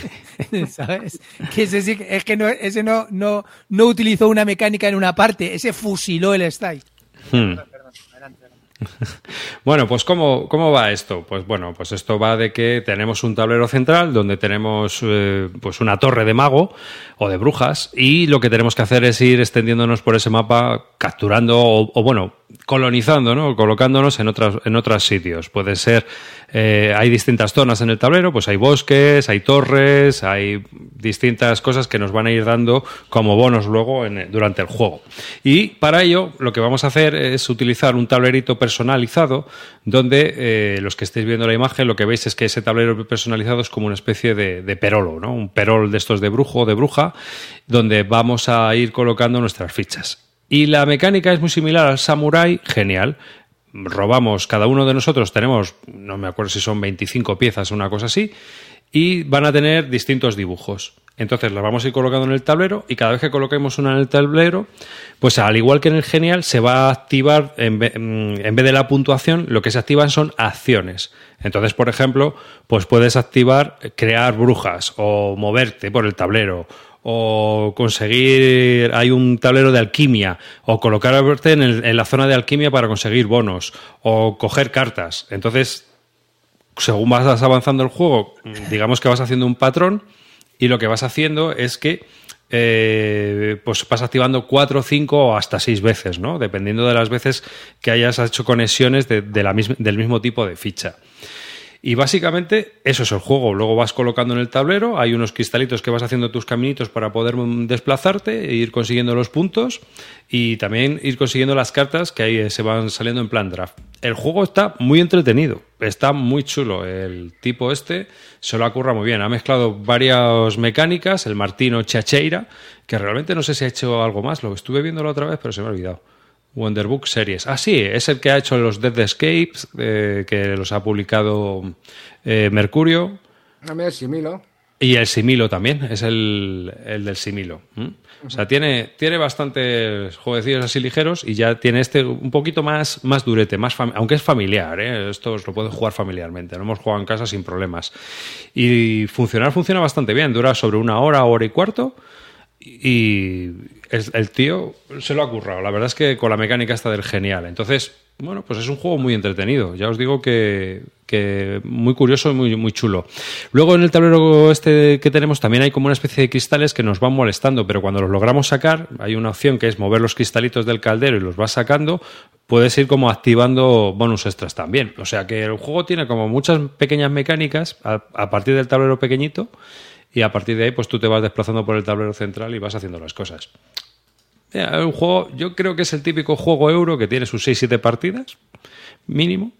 ¿Sabes? Que ese sí que- es que no, ese no, no, no utilizó una mecánica en una parte, ese fusiló el style. Hmm. Bueno, pues ¿cómo, ¿cómo va esto? Pues bueno, pues esto va de que tenemos un tablero central donde tenemos eh, pues una torre de mago o de brujas y lo que tenemos que hacer es ir extendiéndonos por ese mapa capturando o, o, bueno, colonizando, ¿no? Colocándonos en otras en otros sitios. Puede ser eh, hay distintas zonas en el tablero, pues hay bosques, hay torres, hay distintas cosas que nos van a ir dando como bonos luego en- durante el juego. Y para ello lo que vamos a hacer es utilizar un tablerito personalizado donde eh, los que estéis viendo la imagen lo que veis es que ese tablero personalizado es como una especie de, de perolo, ¿no? Un perol de estos de brujo o de bruja donde vamos a ir colocando nuestras fichas. Y la mecánica es muy similar al Samurai, genial. Robamos, cada uno de nosotros tenemos, no me acuerdo si son 25 piezas o una cosa así, y van a tener distintos dibujos. Entonces las vamos a ir colocando en el tablero y cada vez que coloquemos una en el tablero, pues al igual que en el genial, se va a activar, en vez, mm, en vez de la puntuación, lo que se activan son acciones. Entonces, por ejemplo, pues puedes activar crear brujas o moverte por el tablero o conseguir, hay un tablero de alquimia, o colocarte en, el- en la zona de alquimia para conseguir bonos, o coger cartas. Entonces, según vas avanzando el juego, digamos que vas haciendo un patrón y lo que vas haciendo es que eh, pues vas activando cuatro, cinco o hasta seis veces, ¿no? Dependiendo de las veces que hayas hecho conexiones de, la del mismo tipo de ficha. Y básicamente eso es el juego. Luego vas colocando en el tablero, hay unos cristalitos que vas haciendo tus caminitos para poder mm, desplazarte e ir consiguiendo los puntos y también ir consiguiendo las cartas que ahí eh, se van saliendo en plan draft. El juego está muy entretenido, está muy chulo. El tipo este se lo ocurra muy bien. Ha mezclado varias mecánicas, el Martino Chacheira, que realmente no sé si ha hecho algo más. Lo estuve viendo la otra vez, pero se me ha olvidado. Wonderbook Series. Ah, sí, es el que ha hecho los Dead Escapes, eh, que los ha publicado eh, Mercurio. A mí es Similo. Y el Similo también, es el, el del Similo. O sea, tiene, tiene bastantes jueguecillos así ligeros y ya tiene este un poquito más, más durete, más aunque es familiar, ¿eh? esto os lo pueden jugar familiarmente, lo hemos jugado en casa sin problemas. Y funcionar funciona bastante bien, dura sobre una hora, hora y cuarto. Y el, el tío se lo ha currado. La verdad es que con la mecánica está del genial. Entonces, bueno, pues es un juego muy entretenido. Ya os digo que, muy curioso y muy, muy chulo. Luego en el tablero este que tenemos también hay como una especie de cristales que nos van molestando, pero cuando los logramos sacar, hay una opción que es mover los cristalitos del caldero y los vas sacando, puedes ir como activando bonus extras también. O sea que el juego tiene como muchas pequeñas mecánicas a partir del tablero pequeñito y a partir de ahí pues tú te vas desplazando por el tablero central y vas haciendo las cosas. Mira, es un juego, yo creo que es el típico juego euro que tiene sus 6-7 partidas, mínimo,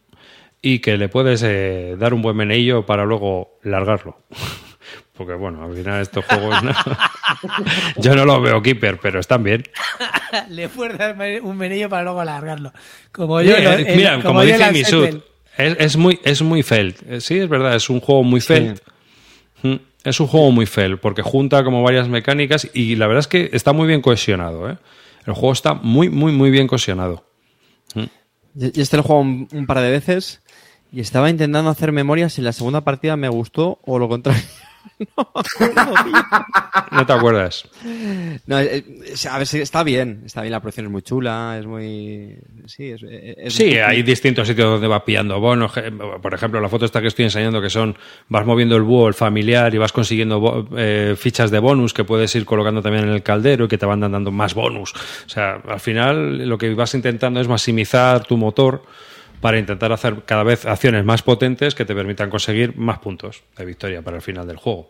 y que le puedes eh, dar un buen meneillo para luego largarlo. Porque bueno, al final estos juegos no- yo no los veo keeper, pero están bien. Le puedes dar un menillo para luego alargarlo. Como yo, Mira, el- mira, como, yo dice Ansettel. es, es muy, es muy felt. Eh, Sí, es verdad, es un juego muy felt. Mm, Es un juego muy felt, porque junta como varias mecánicas y la verdad es que está muy bien cohesionado. ¿eh? El juego está muy, muy, muy bien cohesionado. Yo yo este lo he jugado un, un par de veces y estaba intentando hacer memoria si la segunda partida me gustó o lo contrario. No te acuerdas. No, eh, eh, a ver, está bien, está bien, la producción es muy chula, es muy... Sí, es, es- Sí, hay distintos sitios donde vas pillando bonos. Por ejemplo, la foto esta que estoy enseñando que son, vas moviendo el búho, el familiar y vas consiguiendo eh, fichas de bonus que puedes ir colocando también en el caldero y que te van dando más bonus. O sea, al final lo que vas intentando es maximizar tu motor para intentar hacer cada vez acciones más potentes que te permitan conseguir más puntos de victoria para el final del juego.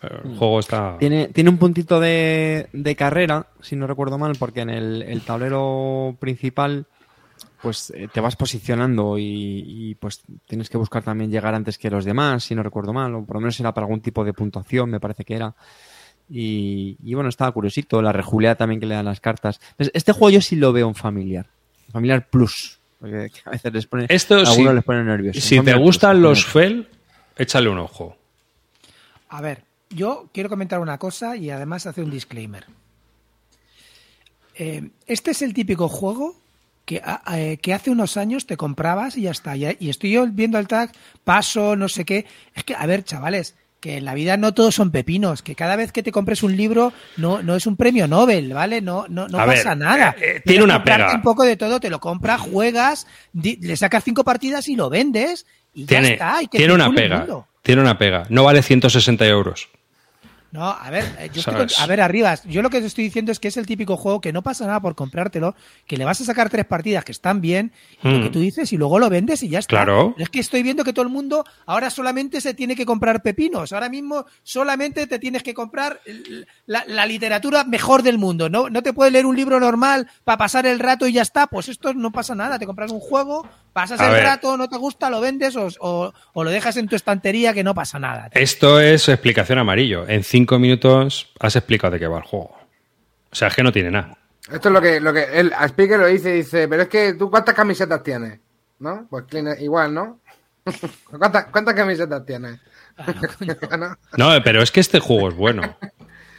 El juego está... Tiene, tiene un puntito de, de carrera, si no recuerdo mal, porque en el, el tablero principal pues eh, te vas posicionando y, y, pues tienes que buscar también llegar antes que los demás, si no recuerdo mal, o por lo menos era para algún tipo de puntuación, me parece que era. Y, y bueno, estaba curiosito, la rejuleada también que le dan las cartas. Pues este juego yo sí lo veo en familiar, familiar plus, porque a veces les pone, Esto a algunos sí. les pone nerviosos. Si te Plus, gustan los familiar. FEL, échale un ojo. A ver, yo quiero comentar una cosa y además hacer un disclaimer. Eh, este es el típico juego que, a- eh, que hace unos años te comprabas y ya está. Y, y estoy yo viendo el tag, paso, no sé qué. Es que, a ver, chavales, que en la vida no todos son pepinos, que cada vez que te compres un libro no, no es un premio Nobel, ¿vale? No, no, no A pasa ver, nada. eh, eh, tiene una pega. un poco de todo, te lo compras, juegas, di- le sacas cinco partidas y lo vendes y ya Tiene, está. y tiene una pega. Tiene una pega. No vale 160 euros. No, a ver, eh, yo a ver, Arribas, yo lo que te estoy diciendo es que es el típico juego que no pasa nada por comprártelo, que le vas a sacar tres partidas que están bien, y lo que tú dices, y luego lo vendes y ya está. Claro. Pero es que estoy viendo que todo el mundo ahora solamente se tiene que comprar pepinos. Ahora mismo solamente te tienes que comprar la, la literatura mejor del mundo. No, no te puedes leer un libro normal para pasar el rato y ya está. Pues esto no pasa nada. Te compras un juego, pasas A el ver. rato, no te gusta, lo vendes o, o- o lo dejas en tu estantería que no pasa nada. Esto es explicación amarillo. En cinco minutos has explicado de qué va el juego. O sea, es que no tiene nada. Esto es lo que, lo que el a Speaker lo dice, dice, pero es que tú cuántas camisetas tienes, ¿no? Pues Clean- igual, ¿no? ¿Cuántas, cuántas camisetas tienes? ¿No? No, pero es que este juego es bueno.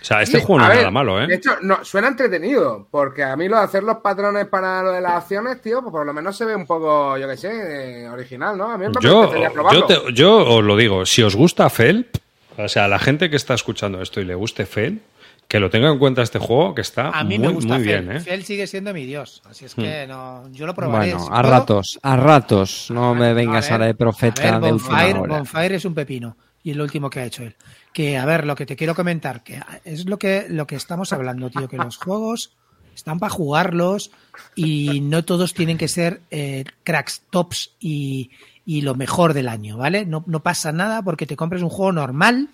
O sea, este Sí, juego no es nada malo, De ¿eh? hecho, no, suena entretenido, porque a mí lo de hacer los patrones para lo de las acciones, tío, pues por lo menos se ve un poco, yo qué sé, eh, original, ¿no? A mí me Yo, yo, te- yo os lo digo, si os gusta Felp, o sea, la gente que está escuchando esto y le guste Felp, que lo tenga en cuenta este juego, que está A mí muy, me gusta muy Fel. bien, ¿eh? Fel sigue siendo mi dios. Así es que no, yo lo probaré. Bueno, a ratos, a ratos. No me vengas A ahora ver, de profeta a ver, de. Bonfire es un pepino. Y es lo último que ha hecho él. Que, a ver, lo que te quiero comentar, que es lo que, lo que estamos hablando, tío, que los juegos están para jugarlos y no todos tienen que ser eh, cracks, tops y, y lo mejor del año, ¿vale? No, no pasa nada porque te compres un juego normal,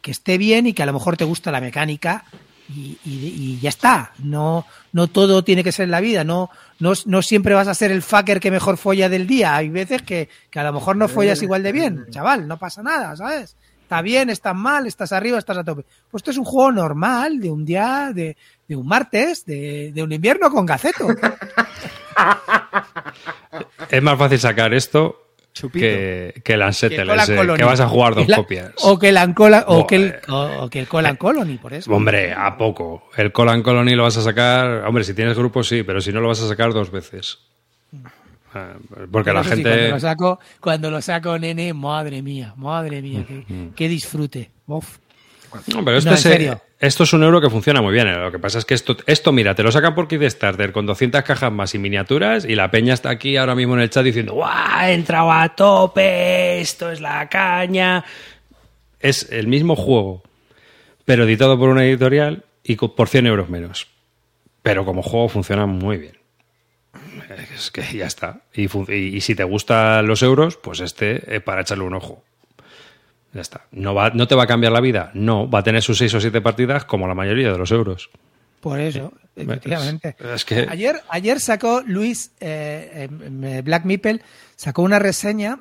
que esté bien y que a lo mejor te gusta la mecánica y, y- y ya está. No, no todo tiene que ser en la vida. No, no, no siempre vas a ser el fucker que mejor folla del día. Hay veces que, que a lo mejor no follas igual de bien. Chaval, no pasa nada, ¿sabes? Está bien, estás mal, estás arriba, estás a tope. Pues esto es un juego normal de un día, de, de un martes, de, de un invierno con gaceto. Es más fácil sacar esto que, que el ese, Colony. que vas a jugar dos Que la- copias. O que el Ancola, o que el, eh. o, o que el Colan Colony, por eso. Hombre, a poco. El Colan Colony lo vas a sacar. Hombre, si tienes grupo, sí, pero si no lo vas a sacar dos veces. Ah, Porque Pero la sí, gente. cuando lo saco, cuando lo saco, nene, madre mía, madre mía, qué, qué disfrute. Uf. No, pero esto, No, es, eh, esto es un euro que funciona muy bien. eh. Lo que pasa es que esto, esto mira, te lo sacan por Kickstarter con 200 cajas más y miniaturas y la peña está aquí ahora mismo en el chat diciendo ¡Guau! He entrado a tope, esto es la caña. Es el mismo juego, pero editado por una editorial y por 100 euros menos. Pero como juego funciona muy bien. Es que ya está. Y- y si te gustan los euros, pues este es para echarle un ojo. Ya está. ¿No, va, ¿No te va a cambiar la vida? No, va a tener sus seis o siete partidas como la mayoría de los euros. Por eso, efectivamente. es- es que- Ayer, ayer sacó Luis eh, eh, Black Meeple, sacó una reseña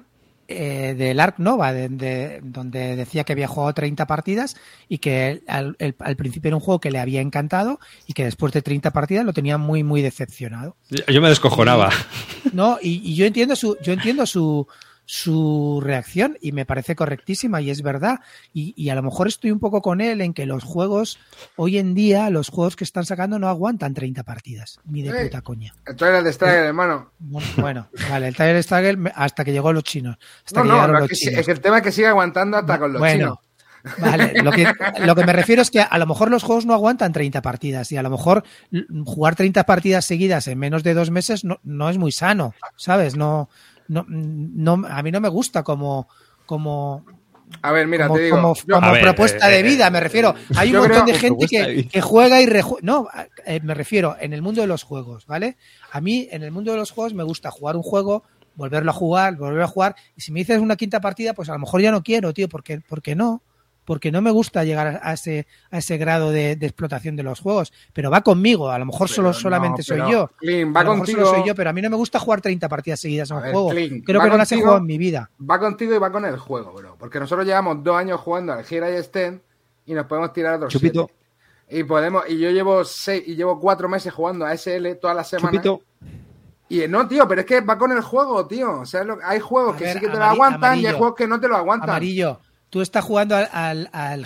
eh, del Arc Nova, de- de- donde decía que había jugado 30 partidas y que al, el- al principio era un juego que le había encantado y que después de 30 partidas lo tenía muy, muy decepcionado. Yo yo me descojonaba. No, y, y yo entiendo su, yo entiendo su, su reacción y me parece correctísima y es verdad. Y, y a lo mejor estoy un poco con él en que los juegos, hoy en día, los juegos que están sacando no aguantan 30 partidas, ni de puta coña. El trailer de Strider, hermano. Bueno, vale, el Tiger Struggle me- hasta que llegó los chinos. Hasta No, que no, los es que, chinos. es que el tema es que sigue aguantando hasta con los bueno, chinos. Vale, lo que, lo que me refiero es que a lo mejor los juegos no aguantan 30 partidas y a lo mejor jugar 30 partidas seguidas en menos de dos meses no, no es muy sano, ¿sabes? No, no, no, a mí no me gusta como, como, A ver, mira, como, te digo. como- yo- como A ver, propuesta eh, de eh, vida, me refiero. Hay un montón creo- de gente que, juega y rejuega. No, eh, me refiero en el mundo de los juegos, ¿vale? A mí, en el mundo de los juegos, me gusta jugar un juego, volverlo a jugar, volverlo a jugar. Y si me dices una quinta partida, pues a lo mejor ya no quiero, tío, porque, porque no. Porque no me gusta llegar a- a ese, a ese grado de, de explotación de los juegos. Pero va conmigo, a lo mejor Pero solo no, solamente soy yo. Clint, A va lo mejor contigo. solo soy yo, pero a mí no me gusta jugar 30 partidas seguidas a A un ver, juego. Clint, Creo que no las he jugado en mi vida. Va contigo y va con el juego, bro. Porque nosotros llevamos dos años jugando al Gira y Sten y nos podemos tirar otros Chupito. siete. Y podemos, y yo llevo seis, y llevo cuatro meses jugando a SL todas las semanas. Chupito, Y no, tío, pero es que va con el juego, tío. O sea, lo- hay juegos A que ver, sí que te lo aguantan y hay juegos que no te lo aguantan. Amarillo, tú estás jugando al, al, al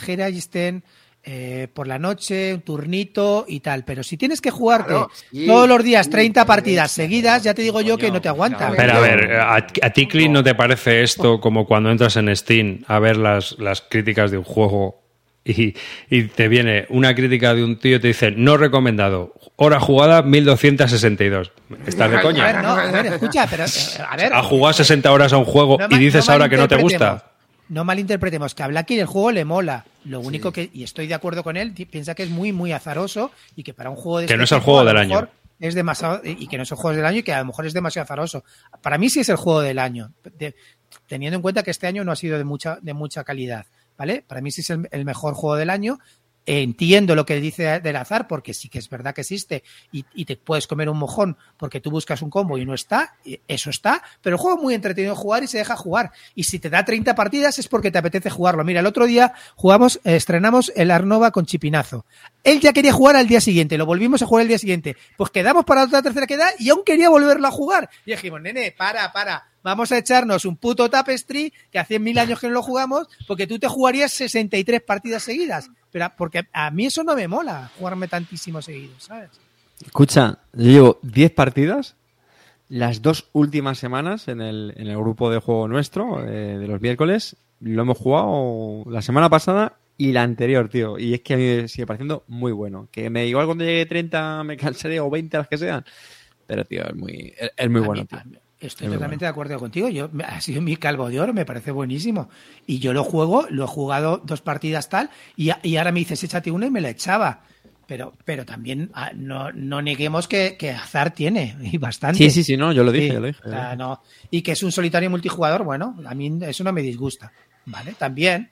eh, por la noche, un turnito y tal, pero si tienes que jugarte Claro, sí, todos los días sí, 30 sí, partidas sí, seguidas, ya te digo yo que no te aguanta. Pero a ver, ¿a, a ti, Clint, no te parece esto como cuando entras en Steam a ver las, las críticas de un juego y, y te viene una crítica de un tío y te dice no recomendado, hora jugada 1262? ¿Estás de A coña? ver, no, a ver, escucha, pero eh, a ver. ¿Has jugado 60 horas a un juego No y dices no ahora que no te gusta? No malinterpretemos, que a Blacky el juego le mola. Lo único que, y estoy de acuerdo con él, piensa que es muy, muy azaroso y que para un juego de Que este no es el juego del año. mejor Es demasiado, y que no es el juego del año y que a lo mejor es demasiado azaroso. Para mí sí es el juego del año, de- teniendo en cuenta que este año no ha sido de mucha, de mucha calidad. ¿Vale? Para mí sí es el, el mejor juego del año. Entiendo lo que dice del azar, porque sí que es verdad que existe y, te puedes comer un mojón porque tú buscas un combo y no está, eso está, pero el juego es muy entretenido jugar y se deja jugar. Y si te da 30 partidas es porque te apetece jugarlo. Mira, el otro día jugamos, estrenamos el Arnova con Chipinazo. Él ya quería jugar al día siguiente, lo volvimos a jugar el día siguiente. Pues quedamos para otra tercera queda y aún quería volverlo a jugar. Y dijimos, nene, para, para, vamos a echarnos un puto tapestry que hace mil años que no lo jugamos, porque tú te jugarías 63 partidas seguidas. Pero porque a mí eso no me mola, jugarme tantísimo seguidos, ¿sabes? Escucha, yo llevo 10 partidas. Las dos últimas semanas en el, en el grupo de juego nuestro, eh, de los miércoles, lo hemos jugado la semana pasada y la anterior, tío. Y es que a mí me sigue pareciendo muy bueno. Que me igual cuando llegue 30 me cansaré o 20 las que sean. Pero, tío, es muy, es, es muy A bueno, mí- tío. Estoy Es totalmente de acuerdo contigo. Yo, ha sido mi calvo de oro, me parece buenísimo. Y yo lo juego, lo he jugado dos partidas tal, y, ahora me dices, échate una y me la echaba. Pero, pero también ah, no, no neguemos que, que azar tiene, y bastante. Sí, sí, sí, no, yo lo dije, Sí, yo lo dije. o sea, no. Y que es un solitario multijugador, bueno, a mí eso no me disgusta. ¿Vale? También.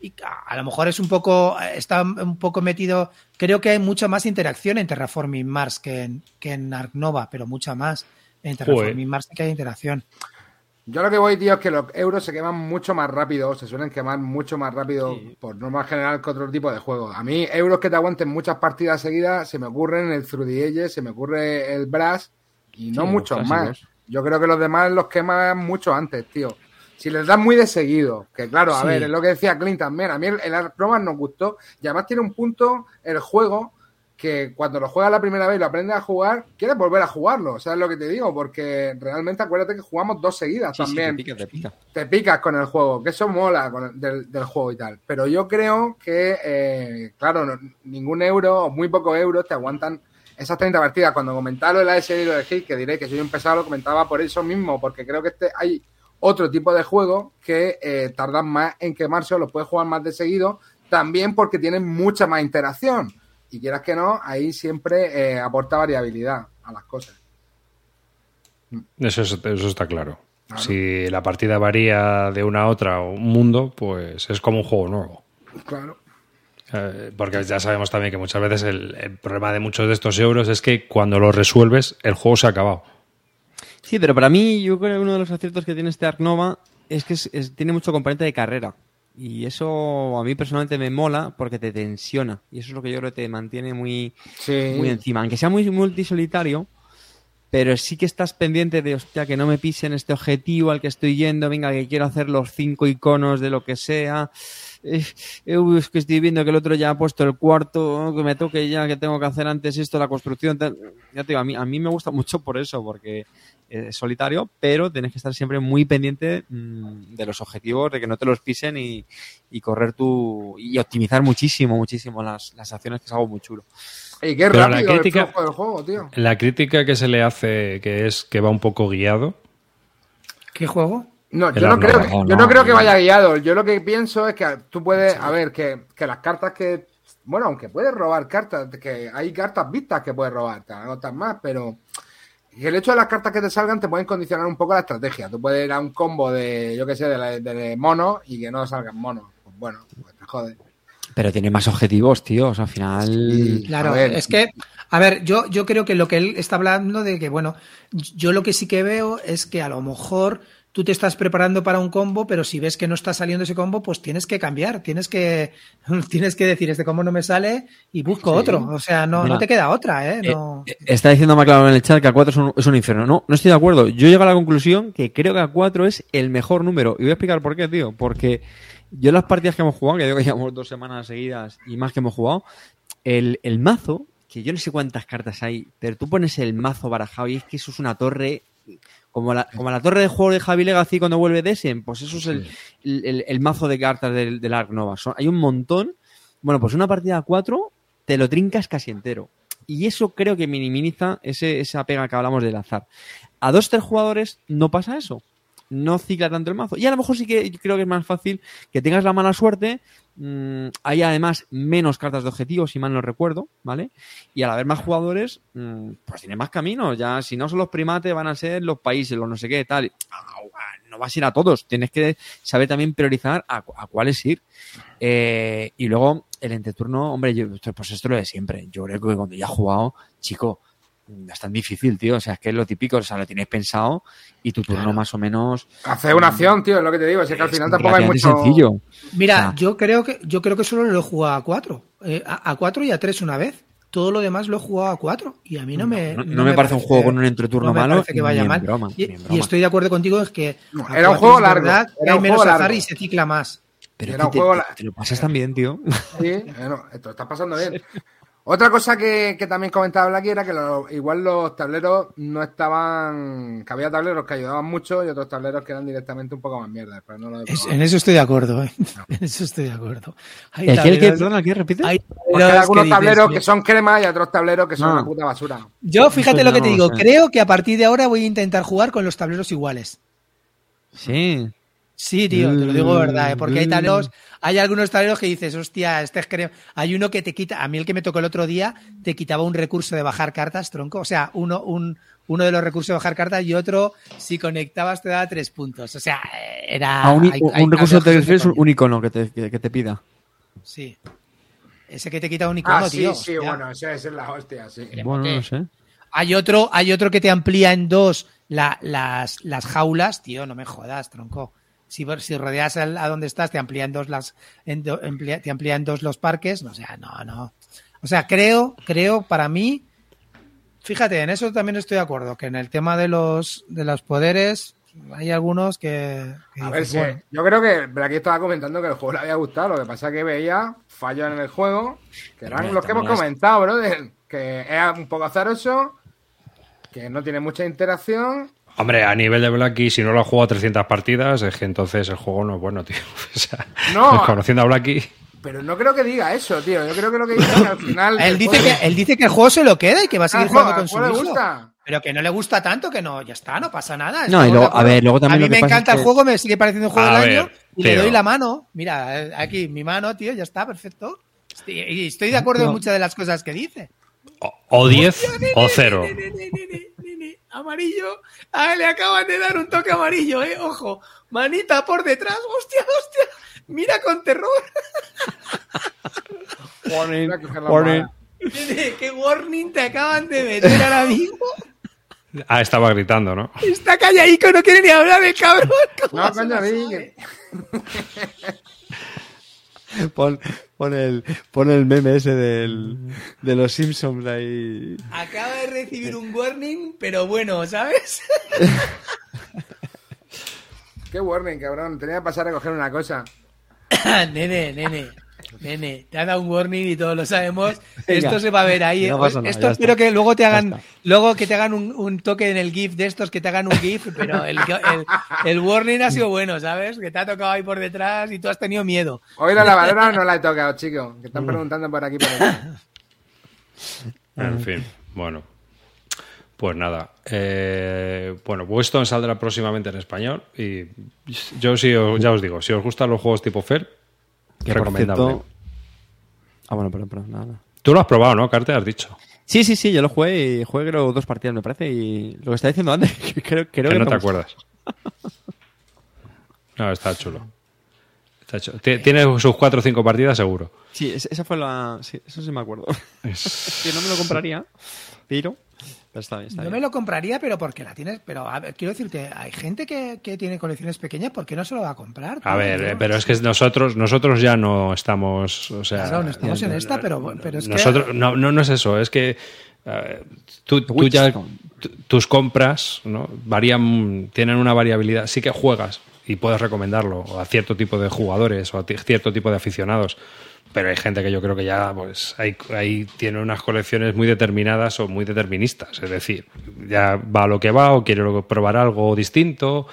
Y a, a lo mejor es un poco, está un poco metido, creo que hay mucha más interacción en Terraforming Mars que en, que en Ark Nova, pero mucha más. En Terraforming Mars sí que hay interacción. Yo lo que voy, tío, es que los euros se queman mucho más rápido, se suelen quemar mucho más rápido por norma general que otro tipo de juegos. A mí, euros que te aguanten muchas partidas seguidas, se me ocurren el Through the Ages, se me ocurre el Brass y no Sí, muchos más. Yo creo que los demás los queman mucho antes, tío. Si les das muy de seguido, que claro, a Sí. ver, es lo que decía Clint también. A mí el, el nos gustó y además tiene un punto el juego que cuando lo juegas la primera vez y lo aprendes a jugar, quieres volver a jugarlo. ¿Sabes lo que te digo? Porque realmente acuérdate que jugamos dos seguidas Sí, sí, también te pica, te pica. te picas con el juego, que eso mola con el- del, del juego y tal. Pero yo creo que, eh, claro, no- ningún euro o muy pocos euros te aguantan esas 30 partidas. Cuando comentaba lo de la SL y lo de Hit, que diré que soy un pesado, lo comentaba por eso mismo, porque creo que este hay otro tipo de juego que eh, tardan más en quemarse o los puedes jugar más de seguido, también porque tienen mucha más interacción. Y quieras que no, ahí siempre eh, aporta variabilidad a las cosas. Eso, es- eso está claro. Claro. Si la partida varía de una a otra o un mundo, pues es como un juego nuevo. Claro. Eh, porque ya sabemos también que muchas veces el, el problema de muchos de estos euros es que cuando los resuelves, el juego se ha acabado. Sí, pero para mí, yo creo que uno de los aciertos que tiene este Ark Nova es que es- es- tiene mucho componente de carrera. Y eso a mí personalmente me mola porque te tensiona. Y eso es lo que yo creo que te mantiene muy, Sí. muy encima. Aunque sea muy multisolitario, pero sí que estás pendiente de, hostia, que no me pisen este objetivo al que estoy yendo, venga, que quiero hacer los cinco iconos de lo que sea. Eh, eh, es que estoy viendo que el otro ya ha puesto el cuarto, que me toque ya, que tengo que hacer antes esto, la construcción. tal. Ya te digo, a mí, a mí me gusta mucho por eso, porque es solitario, pero tienes que estar siempre muy pendiente mm, de los objetivos, de que no te los pisen y, y correr tu. y optimizar muchísimo, muchísimo las, las acciones, que es algo muy chulo. Y qué Pero la rápido el crítica- flujo del juego, tío. La crítica que se le hace, que es que va un poco guiado. ¿Qué juego? No, El yo no, creo, yo no, creo que vaya guiado. Yo lo que pienso es que tú puedes, a ver, que, que las cartas que, bueno, aunque puedes robar cartas, que hay cartas vistas que puedes robar, te dan otras más, pero que el hecho de las cartas que te salgan te pueden condicionar un poco la estrategia. Tú puedes ir a un combo de, yo qué sé, de, de monos y que no salgan monos. Pues bueno, pues te jode. Pero tiene más objetivos, tío. O sea, al final. Sí. Claro, es que, a ver, yo, yo creo que lo que él está hablando de que, bueno, yo lo que sí que veo es que a lo mejor tú te estás preparando para un combo, pero si ves que no está saliendo ese combo, pues tienes que cambiar, tienes que, tienes que decir, este combo no me sale y busco otro. O sea, no, Mira, no te queda otra, ¿eh? Eh, No. eh, está diciendo McLaren en el chat que a 4 es un, es un infierno. No, no estoy de acuerdo. Yo llego a la conclusión que creo que a 4 es el mejor número. Y voy a explicar por qué, tío. Porque yo en las partidas que hemos jugado, que digo que llevamos dos semanas seguidas y más que hemos jugado, el, el mazo, que yo no sé cuántas cartas hay, pero tú pones el mazo barajado y es que eso es una torre. Como la, como la torre de juego de Javi Legacy cuando vuelve Desen, pues eso es el, el, el- el mazo de cartas del, del Ark Nova. Son- hay un montón. Bueno, pues una partida a 4 te lo trincas casi entero. Y eso creo que minimiza ese, esa pega que hablamos del azar. A dos, tres jugadores no pasa eso. No cicla tanto el mazo. Y a lo mejor sí que creo que es más fácil que tengas la mala suerte. Mm, hay además menos cartas de objetivos, si mal no recuerdo, ¿vale? Y al haber más jugadores, mm, pues tiene más caminos. Ya, si no son los primates, van a ser los países, los no sé qué, tal. No vas a ir a todos. Tienes que saber también priorizar a, a cuáles ir. Eh, y luego, el entreturno, hombre, yo, pues esto es lo de siempre. Yo creo que cuando ya he jugado, chico, no es tan difícil, tío. O sea, es que es lo típico, o sea, lo tienes pensado y tu turno más o menos. Hacer una acción, tío, es lo que te digo. Es que al final tampoco hay mucho. sencillo. Mira, o sea- yo creo que, yo creo que solo lo he jugado a cuatro. Eh, a, a cuatro y a tres una vez. Todo lo demás lo he jugado a cuatro. Y a mí no me. No, no me parece un juego con un entreturno no me malo. parece que vaya mal. broma, y, estoy de acuerdo contigo, es que. No, a era un juego largo, verdad era hay un menos juego azar largo. y se cicla más. Pero Era es un que te, juego te- la- te lo pasas también, tío. Sí, bueno, esto está pasando bien. Otra cosa que, que también comentaba Blacky era que lo- igual los tableros no estaban. que había tableros que ayudaban mucho y otros tableros que eran directamente un poco más mierda. Pero no lo he Es- en eso estoy de acuerdo, ¿eh? En eso estoy de acuerdo. Hay tableros- Perdona, ¿el qué? ¿Repite? hay Porque hay tableros algunos que tableros "Mira, que son crema y otros tableros que son Ah. una puta basura. Yo, fíjate lo que te digo, creo que a partir de ahora voy a intentar jugar con los tableros iguales. Sí. Sí, tío, te lo digo de verdad, ¿eh? porque hay tableros, hay algunos tableros que dices, hostia, este es creo. Hay uno que te quita, a mí el que me tocó el otro día, te quitaba un recurso de bajar cartas, tronco. O sea, uno, un, uno de los recursos de bajar cartas y otro, si conectabas, te daba tres puntos. O sea, era. Ah, un, hay- un hay recurso son de es un, un icono que te, que, que te pida. Sí. Ese que te quita un icono, Ah, sí, tío. sí, hostia. bueno, esa esa es la hostia, sí. Bueno, no sé. Hay otro, hay otro que te amplía en dos la- las, las jaulas, tío, no me jodas, tronco. Si, si rodeas al- a donde estás, te amplían dos las, en do- amplia- te amplían dos los parques, o sea, no, no. O sea, creo, creo, para mí, fíjate, en eso también estoy de acuerdo, que en el tema de los, de los poderes, hay algunos que, que A ver, sí. bueno, Yo creo que Blacky estaba comentando que el juego le había gustado. Lo que pasa es que veía fallos en el juego, que eran los que hemos es- comentado, bro. Que es un poco azaroso, que no tiene mucha interacción. Hombre, a nivel de Blacky, si no lo ha jugado 300 partidas, es que entonces el juego no es bueno, tío. O sea, No. conociendo a Blacky. Pero no creo que diga eso, tío. Yo creo que lo que dice es que al final. él el dice juego- que, él dice que el juego se lo queda y que va a Ah, seguir jugando con su le hijo. gusta. Pero que no le gusta tanto, que no, ya está, no pasa nada. No, y luego- a ver, luego también A mí lo que me pasa encanta es el que- juego, me sigue pareciendo un juego A del ver, año y le doy la mano. Mira, eh, aquí mi mano, tío, ya está, perfecto. Estoy, y estoy de acuerdo en muchas de las cosas que dice. O, o 10 o 0. Amarillo. Ah, le acaban de dar un toque amarillo, eh. Ojo. Manita por detrás. Hostia, hostia. Mira con terror. Warning, warning. ¿Qué warning te acaban de meter ahora mismo? Ah, estaba gritando, ¿no? Está calladico, no quiere ni hablar el cabrón. ¿Cómo No, coño, Pon, Pone el, pone el meme ese del, de los Simpsons ahí. Acaba de recibir un warning, pero bueno, ¿sabes? Qué warning, cabrón. Tenía que pasar a coger una cosa. nene, nene. Nene, te ha dado un warning y todos lo sabemos. Venga. Esto se va a ver ahí. No pasa nada, Esto espero está. que luego te hagan, luego que te hagan un, un toque en el GIF de estos, que te hagan un GIF, pero el, el, el warning ha sido bueno, ¿sabes? Que te ha tocado ahí por detrás y tú has tenido miedo. Hoy la lavadora no la he tocado, chicos. Que están preguntando por aquí por allá. En fin, bueno. Pues nada. Eh, bueno, Weston saldrá próximamente en español. Y yo sí, os- ya os digo, si os gustan los juegos tipo Fer, Que por recomendable. Ah, bueno, perdón, perdón, nada. nada. Tú lo has probado, ¿no, Carte? Has dicho. Sí, sí, sí, yo lo jugué y jugué creo dos partidas, me parece, y lo que está diciendo antes, que creo, creo que no te acuerdas. No, está chulo. Está chulo. Ti- Tiene sus cuatro o cinco partidas seguro. Sí, es- esa fue la... Sí, eso sí me acuerdo. que no me lo compraría, pero... está bien, está Yo bien. me lo compraría, pero porque la tienes. Pero a ver, quiero decirte, hay gente que, que tiene colecciones pequeñas, ¿por qué no se lo va a comprar? A ver, eh, pero es que nosotros nosotros ya no estamos, o sea, Claro, no estamos ya- en esta, pero, pero es que. nosotros no, no no es eso, es que eh, tú, tú ya Witchstone. t- tus compras, ¿no? varían, tienen una variabilidad, sí que juegas y puedes recomendarlo a cierto tipo de jugadores o a cierto tipo de aficionados. Pero hay gente que yo creo que ya pues ahí, tiene unas colecciones muy determinadas o muy deterministas. Es decir, ya va a lo que va o quiere probar algo distinto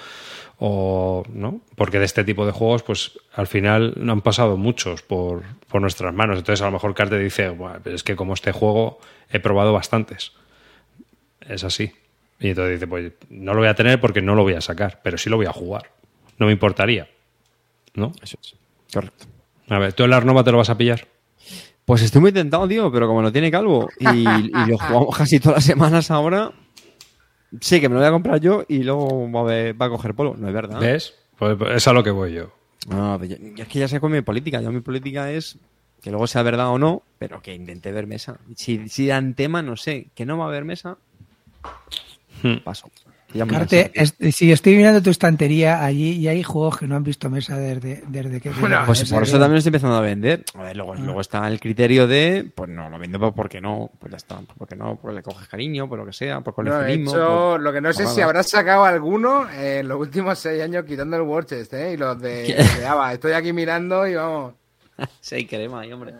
o no porque de este tipo de juegos pues al final no han pasado muchos por, por nuestras manos entonces a lo mejor Carte dice "Buah, pero es que como este juego he probado bastantes es así y entonces dice pues no lo voy a tener porque no lo voy a sacar pero sí lo voy a jugar no me importaría ¿no? Eso es, correcto. A ver ¿tú el Arnova te lo vas a pillar? Pues estoy muy tentado, tío, pero como lo tiene Calvo y, y lo jugamos casi todas las semanas ahora, sí que me lo voy a comprar yo y luego va a, ver- va a coger polo. No es verdad. ¿ves? Pues es a lo que voy yo No, yo- es que ya sé con mi política. Yo mi política es que luego sea verdad o no, pero que intente ver mesa. Si, si dan tema, no sé, que no va a haber mesa, Hmm. paso. Es- si estoy mirando tu estantería allí y hay juegos que no han visto mesa desde, desde que. Bueno, Pues desde por eso también lo estoy empezando a vender. A ver, luego, luego está el criterio de, pues no, lo vendo porque no, pues ya está, porque no, pues le coges cariño, por lo que sea, por No, coleccionismo. por- lo que no sé si habrás sacado alguno en los últimos seis años quitando el Warchest, ¿eh? Y los de, de Ava. Estoy aquí mirando y vamos. Sí, crema ahí, hombre.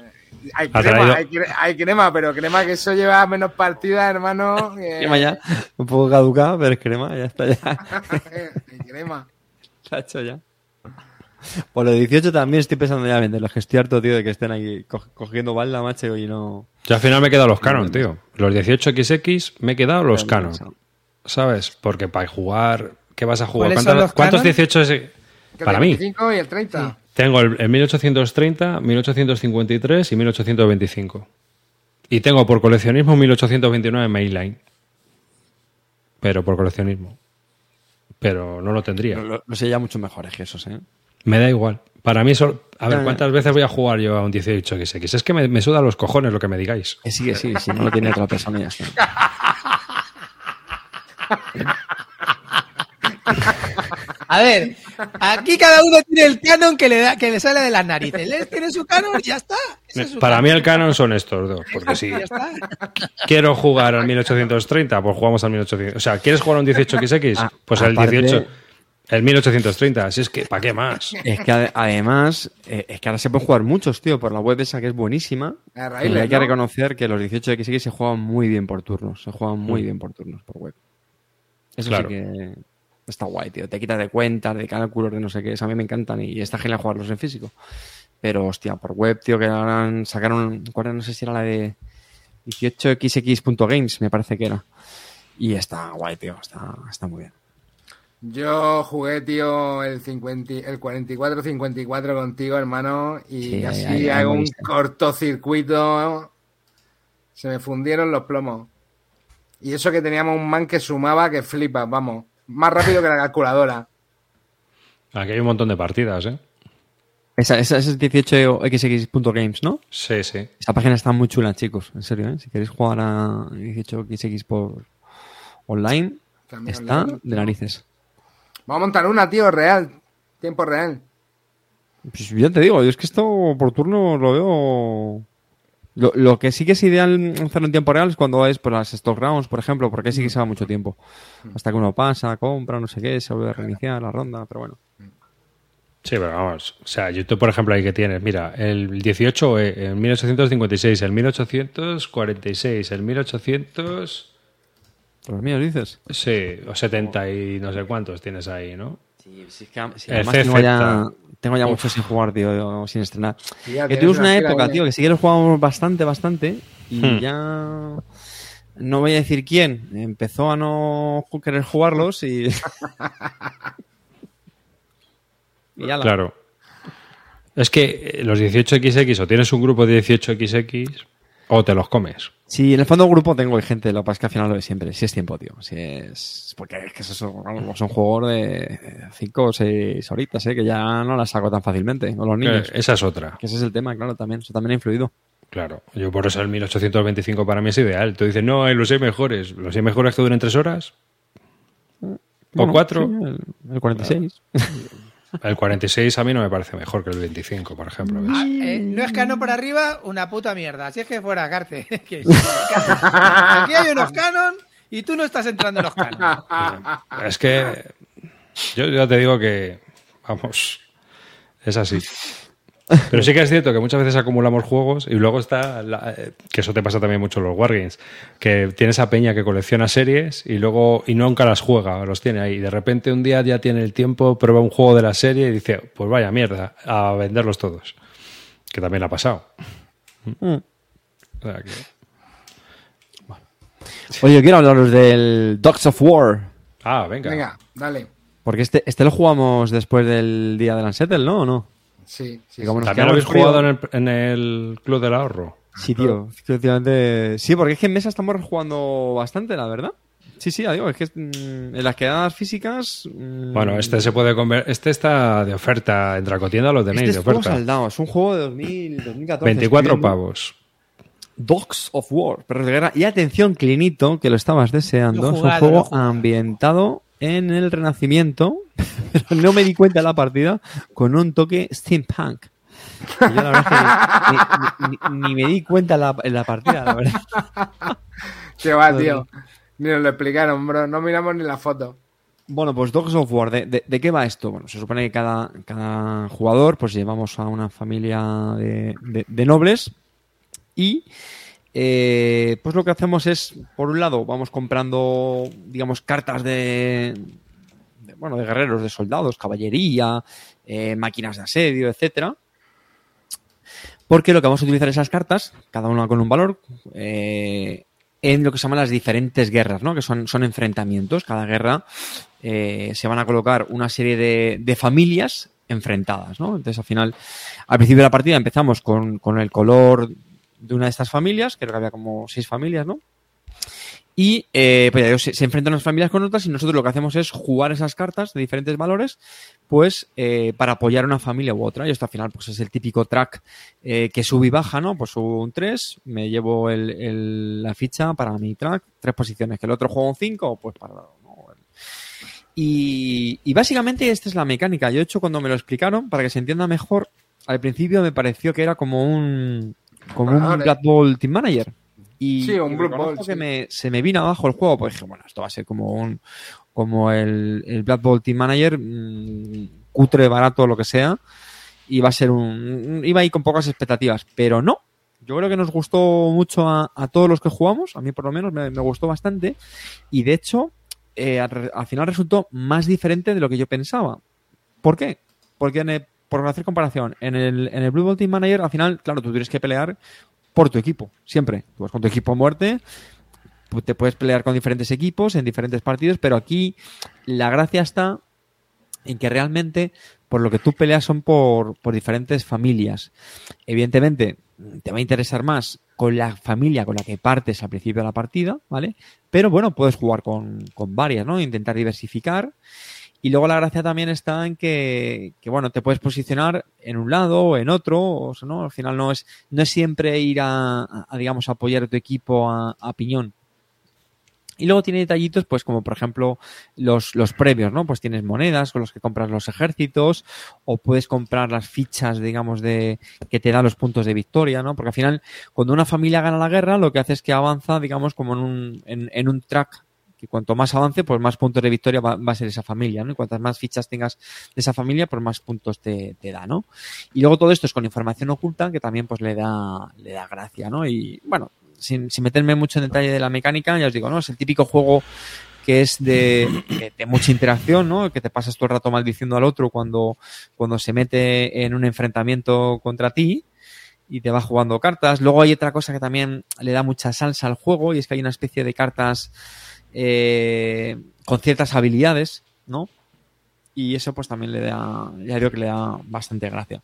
Hay Ha crema, hay, cre- hay crema, pero crema que eso lleva menos partidas, hermano. que- Crema ya, un poco caducada, pero es crema, ya está ya. Crema. Está hecho ya. Por los 18 también estoy pensando ya venderlos, que estoy harto, tío, de que estén aquí co- cogiendo balda, macho, y no... yo al final me he quedado los Canon tío los 18XX me he quedado los Canon ¿sabes? porque para jugar ¿qué vas a jugar? ¿Cuáles son ¿Cuántos, cuántos Canon? 18 es? Para el mí 25 y el 30. Tengo el, el 1830, 1853 y 1825. Y tengo por coleccionismo 1829 Mainline. Pero por coleccionismo. Pero no lo tendría. Lo, lo sé ya mucho mejores que esos, ¿eh? Me da igual. Para mí, sol- a ver, ya. ¿cuántas veces voy a jugar yo a un 18XX? Es que me, me suda los cojones lo que me digáis. Sí, que sí, si no lo tiene otra persona ya está. A ver, aquí cada uno tiene el canon que le, da, que le sale de las narices. Él tiene su canon y ya está. Es Para mí el canon son estos dos. Porque si Ya está. quiero jugar al 1830, pues jugamos al 1830. O sea, ¿quieres jugar a un 18XX? Ah, Pues el aparte- 18... El 1830. Así es que, ¿para qué más? Es que ade- además, eh, es que ahora se pueden jugar muchos, tío, por la web esa que es buenísima. Y hay que ¿no? reconocer que los 18XX se juegan muy bien por turnos. Se juegan muy bien por turnos por web. Eso Claro. sí que está guay, tío. Te quitas de cuentas, de cálculos, de no sé qué. A mí me encantan y está genial jugarlos en físico. Pero, hostia, por web, tío, que ahora han- sacaron, no sé si era la de 18xx.games, me parece que era. Y está guay, tío. Está, está muy bien. Yo jugué, tío, el, 50, el 44-54 contigo, hermano, y Sí, así ahí- ahí hago un cortocircuito. Se me fundieron los plomos. Y eso que teníamos un man que sumaba que flipa, vamos. Más rápido que la calculadora. Aquí hay un montón de partidas, ¿eh? Esa, esa, esa es 18xx.games, ¿no? Sí, sí. Esa página está muy chula, chicos. En serio, ¿eh? Si queréis jugar a 18xx por online, También está online. de narices. Vamos a montar una, tío, real. Tiempo real. Pues ya te digo, yo es que esto por turno lo veo. Lo, lo que sí que es ideal hacerlo en tiempo real es cuando es por las stock rounds, por ejemplo, porque sí que se va mucho tiempo. Hasta que uno pasa, compra, no sé qué, se vuelve a reiniciar la ronda, pero bueno. Sí, pero vamos. O sea, YouTube, por ejemplo, ahí que tienes. Mira, el 18, eh, el 1856, el 1846, el 1800. Los míos dices. Sí, o 70 y no sé cuántos tienes ahí, ¿no? Sí, sí, es que sí, además tengo ya, tengo ya mucho sin jugar, tío, sin estrenar. Sí, ya que tuvimos una época, tío, que sí que lo jugábamos bastante, bastante, y Hmm. ya no voy a decir quién, empezó a no querer jugarlos y... y ala. Claro. Es que eh, los 18XX o tienes un grupo de 18XX o te los comes. Sí, en el fondo del grupo tengo gente, lo que pasa es que al final lo de siempre, si es tiempo, tío. Si es... Porque es que eso son, son juegos de 5 o 6 horitas, ¿eh? que ya no las saco tan fácilmente, o los niños. Eh, esa es otra. Que ese es el tema, claro, también. Eso también ha influido. Claro. Yo por eso el 1825 para mí es ideal. Tú dices, no, hay los 6 mejores. ¿Los 6 mejores que duren 3 horas? ¿O Bueno, 4? sí, el, el 46. El 46 a mí no me parece mejor que el 25, por ejemplo. ¿ves? Ah, eh, no es canon por arriba, una puta mierda. Si es que fuera cárcel. Aquí hay unos canon y tú no estás entrando en los canon. Es que yo ya te digo que, vamos, es así. Pero sí que es cierto que muchas veces acumulamos juegos y luego está, la- eh, que eso te pasa también mucho en los Wargames, que tienes a Peña que colecciona series y luego y nunca las juega, los tiene ahí. Y de repente un día ya tiene el tiempo, prueba un juego de la serie y dice, pues vaya mierda, a venderlos todos. Que también ha pasado. Mm. O sea que- Oye, quiero hablaros del Dogs of War. Ah, venga. Venga, dale. Porque este, este lo jugamos después del día del Unsettle, ¿no? ¿O no? Sí, sí. Y como nos ¿También lo habéis frío- jugado en el, en el Club del Ahorro? Sí, tío. Últimamente... Sí, porque es que en mesa estamos jugando bastante, la verdad. Sí, sí, digo, es que mm, en las quedadas físicas... mm, Bueno, este se puede convertir. Este está de oferta. En Dracotienda lo tenéis este de es oferta. saldado, es un juego de 2000, 2014. 24 estoy viendo. pavos. Dogs of War, perros de guerra. Y atención, Clinito, que lo estabas deseando. Es un juego ambientado en el Renacimiento, pero no me di cuenta en la partida, con un toque steampunk. Yo la verdad es que ni, ni- ni- ni me di cuenta en la, en la partida, la verdad. Qué va, tío. Ni nos lo explicaron, bro. No miramos ni la foto. Bueno, pues Dogs of War, ¿de, de, de qué va esto? Bueno, se supone que cada, cada jugador, pues llevamos a una familia de, de- de nobles y eh, pues lo que hacemos es, por un lado, vamos comprando, digamos, cartas de, bueno, de guerreros, de soldados, caballería, eh, máquinas de asedio, etcétera. Porque lo que vamos a utilizar esas cartas, cada una con un valor, eh, en lo que se llaman las diferentes guerras, ¿no? Que son, son enfrentamientos. Cada guerra se van a colocar una serie de, de familias enfrentadas, ¿no? Entonces, al final, al principio de la partida empezamos con, con el color de una de estas familias, creo que había como seis familias, ¿no? Y eh, pues ya se, enfrentan las familias con otras y nosotros lo que hacemos es jugar esas cartas de diferentes valores, pues eh, para apoyar a una familia u otra. Y esto al final pues es el típico track eh, que sube y baja, ¿no? Pues subo un 3, me llevo el- la ficha para mi track, tres posiciones. Que el otro juego un 5, pues para... Y, y básicamente esta es la mecánica. Yo, de hecho, cuando me lo explicaron, para que se entienda mejor, al principio me pareció que era como un como un. Blood Bowl Team Manager. Y, Sí, un y que sí. me, se me vino abajo el juego, pues dije, bueno, esto va a ser como un como el, el Blood Bowl Team Manager, mm, cutre, barato, lo que sea, y va a ser un... iba ahí con pocas expectativas, pero no. Yo creo que nos gustó mucho a, a todos los que jugamos, a mí por lo menos me, me gustó bastante, y de hecho, eh, al, al final resultó más diferente de lo que yo pensaba. ¿Por qué? Porque en el- por hacer comparación, en el, en el Blue Ball Team Manager, al final, claro, tú tienes que pelear por tu equipo, siempre. Tú vas con tu equipo a muerte, pu- te puedes pelear con diferentes equipos en diferentes partidos, pero aquí la gracia está en que realmente por lo que tú peleas son por, por diferentes familias. Evidentemente, te va a interesar más con la familia con la que partes al principio de la partida, ¿vale? Pero bueno, puedes jugar con, con varias, ¿no? Intentar diversificar. Y luego la gracia también está en que, que, bueno, te puedes posicionar en un lado o en otro, o ¿no? Al final no es, no es siempre ir a, a, digamos, apoyar a tu equipo a, a piñón. Y luego tiene detallitos, pues como por ejemplo los, los premios, ¿no? Pues tienes monedas con los que compras los ejércitos o puedes comprar las fichas, digamos, de que te dan los puntos de victoria, ¿no? Porque al final, cuando una familia gana la guerra, lo que hace es que avanza, digamos, como en un, en un track que cuanto más avance, pues más puntos de victoria va, a ser esa familia, ¿no? Y cuantas más fichas tengas de esa familia, pues más puntos te, te da, ¿no? Y luego todo esto es con información oculta que también pues le da, le da gracia, ¿no? Y bueno, sin, sin meterme mucho en detalle de la mecánica, ya os digo, ¿no? Es el típico juego que es de, de, de mucha interacción, ¿no? Que te pasas todo el rato maldiciendo al otro cuando, cuando se mete en un enfrentamiento contra ti y te va jugando cartas. Luego hay otra cosa que también le da mucha salsa al juego y es que hay una especie de cartas eh, con ciertas habilidades, ¿no? Y eso pues también le da, ya creo que le da bastante gracia.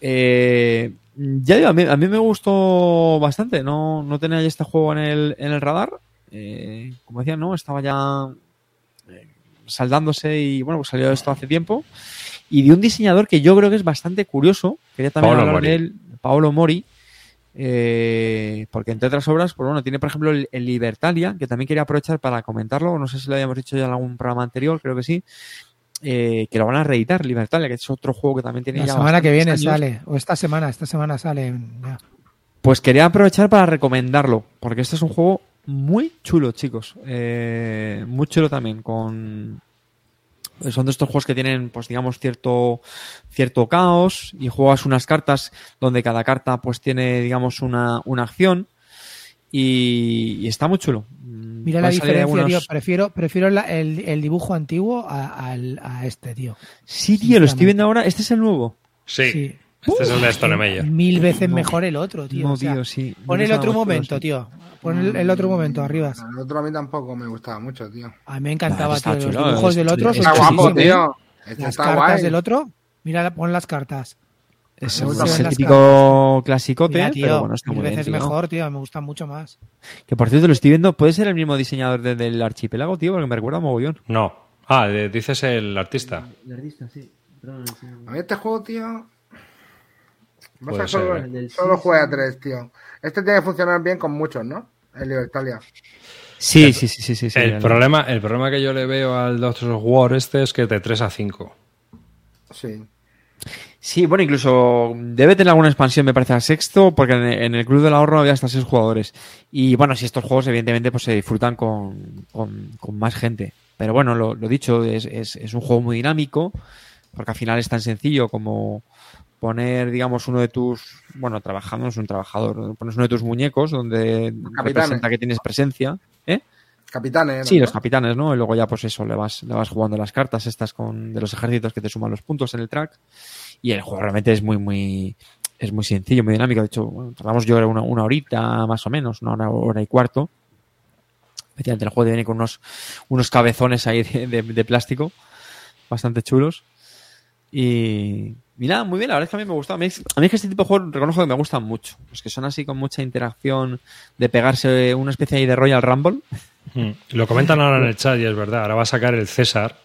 Eh, ya digo, a mí, a mí me gustó bastante, no, no tenía ya este juego en el, en el radar. Eh, como decía, no, estaba ya eh, saldándose y bueno, pues salió esto hace tiempo. Y de un diseñador que yo creo que es bastante curioso, quería también Paolo hablar Mori. de él, Paolo Mori, eh, porque entre otras obras, pues bueno, tiene por ejemplo el, el Libertalia, que también quería aprovechar para comentarlo, no sé si lo habíamos dicho ya en algún programa anterior, creo que sí, eh, que lo van a reeditar, Libertalia, que es otro juego que también tiene La ya semana que viene años. sale, o esta semana, esta semana sale. ya. Pues quería aprovechar para recomendarlo, porque este es un juego muy chulo, chicos. Eh, muy chulo también, con... Son de estos juegos que tienen, pues digamos, cierto, cierto caos y juegas unas cartas donde cada carta pues tiene, digamos, una, una acción y, y está muy chulo. Mm, Mira la diferencia, algunos- tío. Prefiero, prefiero la- el, el dibujo antiguo a, al- a este, tío. Sí, tío, lo estoy viendo ahora. Este es el nuevo. Sí. Sí. Este es el de Stone Meyer. Mil veces No. mejor el otro, tío. No, o sea, tío, sí. Pon el otro momento, tío. Pon el, el otro momento, arriba. El otro a mí tampoco me gustaba mucho, tío. A mí me encantaba, tío. Los dibujos del otro Está sí, guapo, ¿eh? tío. Este Las está cartas guay. del otro. Mira, pon las cartas. Es, el típico clasicote, Mira, tío, pero bueno, está mil muy bien, veces tío. mejor, tío. Me gustan mucho más. Que por cierto, lo estoy viendo. ¿Puede ser el mismo diseñador de- del archipiélago, tío? Porque me recuerda a mogollón. No. Ah, de- dices el artista. A mí este juego, tío. Solo, ser, ¿eh? solo juega a tres, tío. Este tiene que funcionar bien con muchos, ¿no? El Libertalia. Sí, sí, sí, sí, sí. sí, el, problema, el problema que yo le veo al Doctor of War este es que es de 3 a 5. Sí. Sí, bueno, incluso debe tener alguna expansión, me parece, al sexto, porque en, en el Club del Ahorro había hasta seis jugadores. Y bueno, si estos juegos, evidentemente, pues se disfrutan con, con, con más gente. Pero bueno, lo, lo dicho, es, es, es un juego muy dinámico, porque al final es tan sencillo como poner, digamos, uno de tus, bueno, trabajando, no es un trabajador, pones uno de tus muñecos donde representa que tienes presencia. ¿Eh? Capitanes. Sí, ¿no? los capitanes, ¿no? Y luego ya, pues eso, le vas, le vas jugando las cartas estas con, de los ejércitos que te suman los puntos en el track. Y el juego realmente es muy, muy, es muy sencillo, muy dinámico. De hecho, bueno, tardamos yo una, una horita más o menos, una hora, hora y cuarto. Efectivamente, el juego viene con unos, unos cabezones ahí de, de- de plástico, bastante chulos. Y, nada, muy bien, la verdad es que a mí me gusta. A mí, es- a mí es que este tipo de juegos reconozco que me gustan mucho. Los que son así con mucha interacción, de pegarse una especie ahí de Royal Rumble. Mm. Lo comentan ahora en el chat y es verdad. Ahora va a sacar el César,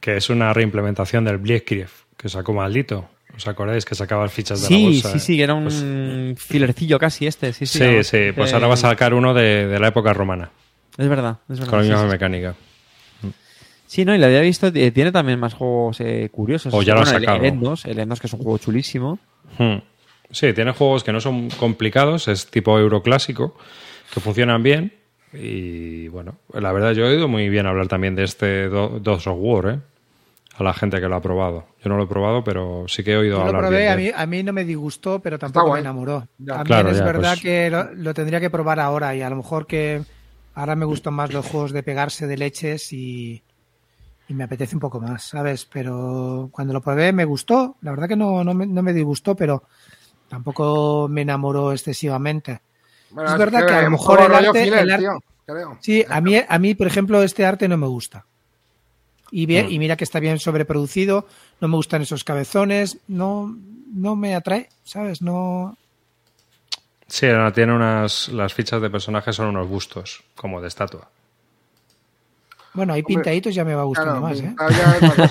que es una reimplementación del Blitzkrieg, que sacó maldito. ¿Os acordáis que sacaba fichas de la Sí, bolsa? sí, sí, que era un Pues- filercillo casi este. Sí, sí, Sí, sí, pues ahora va a sacar uno de, de la época romana, Es verdad, es verdad. con la sí, misma sí, sí. mecánica. Sí, no, y lo había visto, eh, tiene también más juegos eh, curiosos. O ya lo ha Bueno, el- sacado. El Endos, el Endos, que es un juego chulísimo. Hmm. Sí, tiene juegos que no son complicados, es tipo euroclásico, que funcionan bien. Y bueno, la verdad yo he oído muy bien hablar también de este Do- Dos of War, ¿eh? A la gente que lo ha probado. Yo no lo he probado, pero sí que he oído Yo lo hablar probé, bien. a de mí, él. a mí no me disgustó, pero tampoco me enamoró. Ya. También Claro, es ya, verdad pues- que lo, lo tendría que probar ahora y a lo mejor que ahora me gustan más los juegos de pegarse de leches y, y me apetece un poco más, ¿sabes? Pero cuando lo probé me gustó, la verdad que no, no, me, no me disgustó, pero tampoco me enamoró excesivamente. Bueno, Es verdad que a lo mejor el rollo arte- el arte- tío, creo. Sí, a mí, a mí, por ejemplo, este arte no me gusta. Y, bien, Mm. y mira que está bien sobreproducido, no me gustan esos cabezones, no, no me atrae, ¿sabes? No. Sí, tiene unas. Las fichas de personajes son unos bustos, como de estatua. Bueno, ahí pintaditos ya me va gustando Claro, más, ¿eh?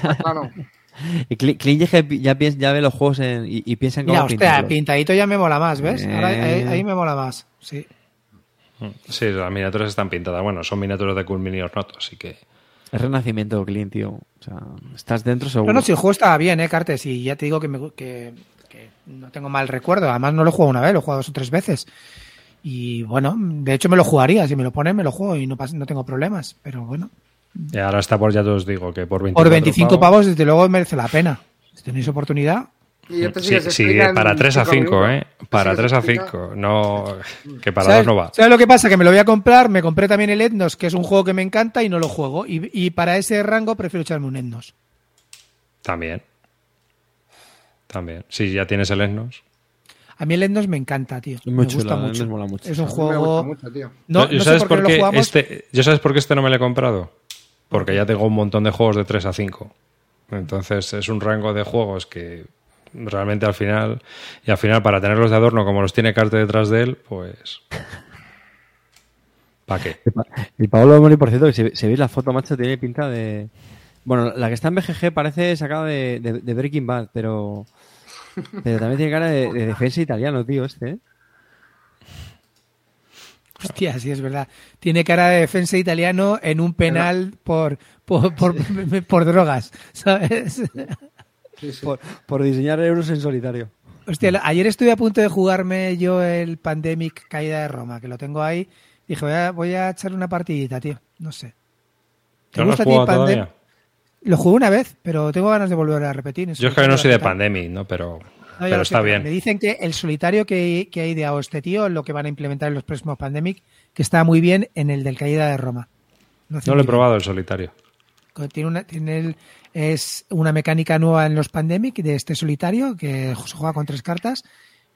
ya claro. Y Cli- Clint ya, ya, piensa- ya ve los juegos en- y, y piensa en cómo Mira, hostia, pintadito ya me mola más, ¿ves? Ahora ahí, Eh. ahí me mola más, sí. Sí, las miniaturas están pintadas. Bueno, son miniaturas de Cool Mini así que. Es renacimiento, Clint, tío. O sea, estás dentro No, seguro. no, si el juego estaba bien, ¿eh, Cartes? Y ya te digo que, me- que- que no tengo mal recuerdo. Además, no lo he jugado una vez, lo he jugado dos o tres veces. Y bueno, de hecho me lo jugaría. Si me lo ponen, me lo juego y no, no tengo problemas. Pero bueno, Y ahora está por, ya te os digo, que por 24 por 25 pavos, desde luego merece la pena. Si tenéis oportunidad, Y sí Sí, sí, para 3 a cinco 5, minutos. ¿eh? Para Este sí 3 que a se explica- 5. No, que para ¿Sabes, dos no va. ¿Sabes lo que pasa? Que me lo voy a comprar, me compré también el Etnos, que es un juego que me encanta y no lo juego. Y, y para ese rango prefiero echarme un Etnos. También. También. Si ya tienes el Etnos. A mí el Etnos me encanta, tío. Es muy me chulo, gusta mucho. Mola mucho. Es un mí me gusta juego... mucho, tío. No, ¿Yo no sé sabes por qué no lo jugamos. este, ¿Yo sabes por qué este no me lo he comprado? Porque ya tengo un montón de juegos de 3 a 5. Entonces es un rango de juegos que realmente al final, y al final para tenerlos de adorno como los tiene Carte detrás de él, pues... ¿Para qué? Y Pablo Mori, por cierto, que si, veis la foto, macho, tiene pinta de. Bueno, la que está en BGG parece sacada de Breaking Bad, pero. Pero también tiene cara de, de defensa italiano, tío, este, ¿eh? Hostia, sí, es verdad. Tiene cara de defensa italiano en un penal por, por, por, por drogas, ¿sabes? Sí, sí. Por, por diseñar euros en solitario. Hostia, ayer estuve a punto de jugarme yo el Pandemic Caída de Roma, que lo tengo ahí. Dije, voy a, voy a echar una partidita, tío. No sé. ¿Te ¿No gusta a ti? Lo jugué una vez, pero tengo ganas de volver a repetir. Yo es que no soy de. Pandemic, ¿no? Pero, No, pero está Me bien. dicen que el solitario que, que ha ideado este tío, lo que van a implementar en los próximos Pandemic, que está muy bien en el del Caída de Roma. No lo he probado el solitario. Tiene una, tiene el- es una mecánica nueva en los Pandemic de este solitario que se juega con tres cartas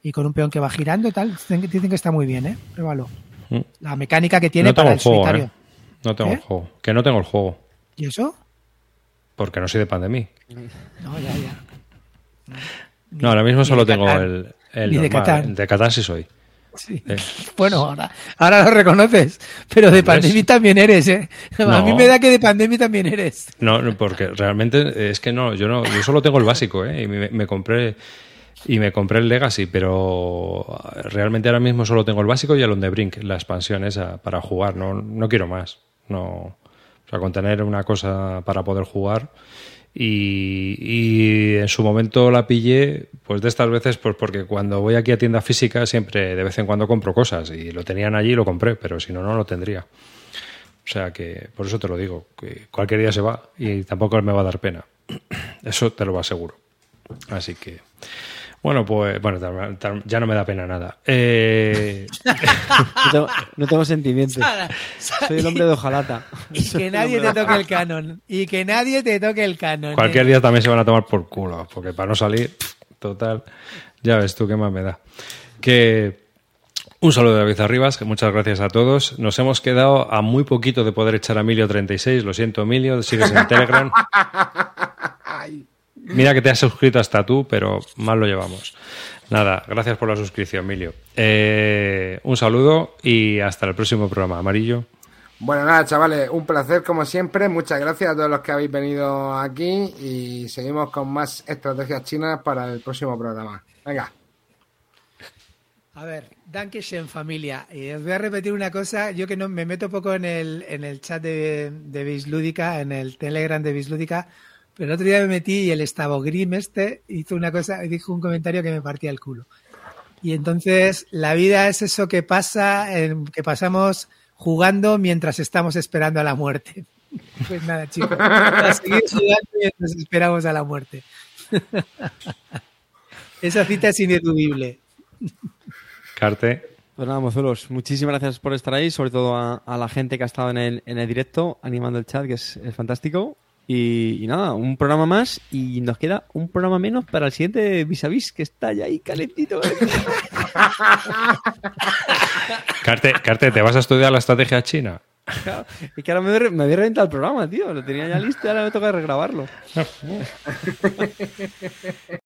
y con un peón que va girando y tal. Dicen, que- dicen que está muy bien, ¿eh? Pruébalo. Mm. La mecánica que tiene no tengo para el el juego, solitario. ¿eh? No tengo ¿Eh? el juego. Que no tengo el juego. ¿Y eso? Porque no soy de Pandemic. No, ya, ya. No, ahora mismo solo tengo el, el Ni de. Catán. De Catán sí soy. Sí. Eh. Bueno, ahora, ahora lo reconoces, pero de ¿Ves? Pandemic también eres, ¿eh? A mí me da que de Pandemic también eres. No, no, porque realmente es que no, yo no, yo solo tengo el básico, ¿eh? Y me, me compré y me compré el Legacy, pero realmente ahora mismo solo tengo el básico y el On the Brink, la expansión esa para jugar. No, no quiero más. No, o sea, con tener una cosa para poder jugar. Y, en su momento la pillé, pues de estas veces, pues porque cuando voy aquí a tienda física siempre de vez en cuando compro cosas y lo tenían allí y lo compré, pero si no, no lo tendría. O sea que por eso te lo digo, que cualquier día se va y tampoco me va a dar pena. Eso te lo aseguro. Así que, bueno, pues bueno, ya no me da pena nada. Eh, No tengo, no tengo sentimientos. Soy el hombre de hojalata. Y que nadie te toque el canon. Y que nadie te toque el canon. ¿eh? cualquier día también se van a tomar por culo, porque para no salir, total, ya ves tú qué más me da. Que un saludo de David Arribas, que muchas gracias a todos. Nos hemos quedado a muy poquito de poder echar a Emilio36. Lo siento, Emilio, sigues en Telegram. Mira que te has suscrito hasta tú, pero mal lo llevamos. Nada, gracias por la suscripción, Emilio. Eh, un saludo y hasta el próximo programa. Amarillo. Bueno, nada, chavales, un placer como siempre. Muchas gracias a todos los que habéis venido aquí y seguimos con más estrategias chinas para el próximo programa. Venga. A ver, Dankeschön familia. Y os voy a repetir una cosa. Yo que no me meto poco en el, en el chat de, de Bislúdica, en el Telegram de Bislúdica, pero el otro día me metí y el Estabogrim este hizo una cosa, dijo un comentario que me partía el culo. Y entonces la vida es eso que pasa, en- que pasamos jugando mientras estamos esperando a la muerte. Pues nada, chicos, a seguir jugando mientras esperamos a la muerte. Esa cita es ineludible. Carte. Pues nada, mozuelos, muchísimas gracias por estar ahí, sobre todo a, a la gente que ha estado en el, en el directo animando el chat, que es, es fantástico. Y, y nada, un programa más y nos queda un programa menos para el siguiente vis a vis que está ya ahí calentito. Carte, Carte, ¿te vas a estudiar la estrategia china? Claro, es que ahora me, me había reventado el programa, tío. Lo tenía ya listo y ahora me toca regrabarlo.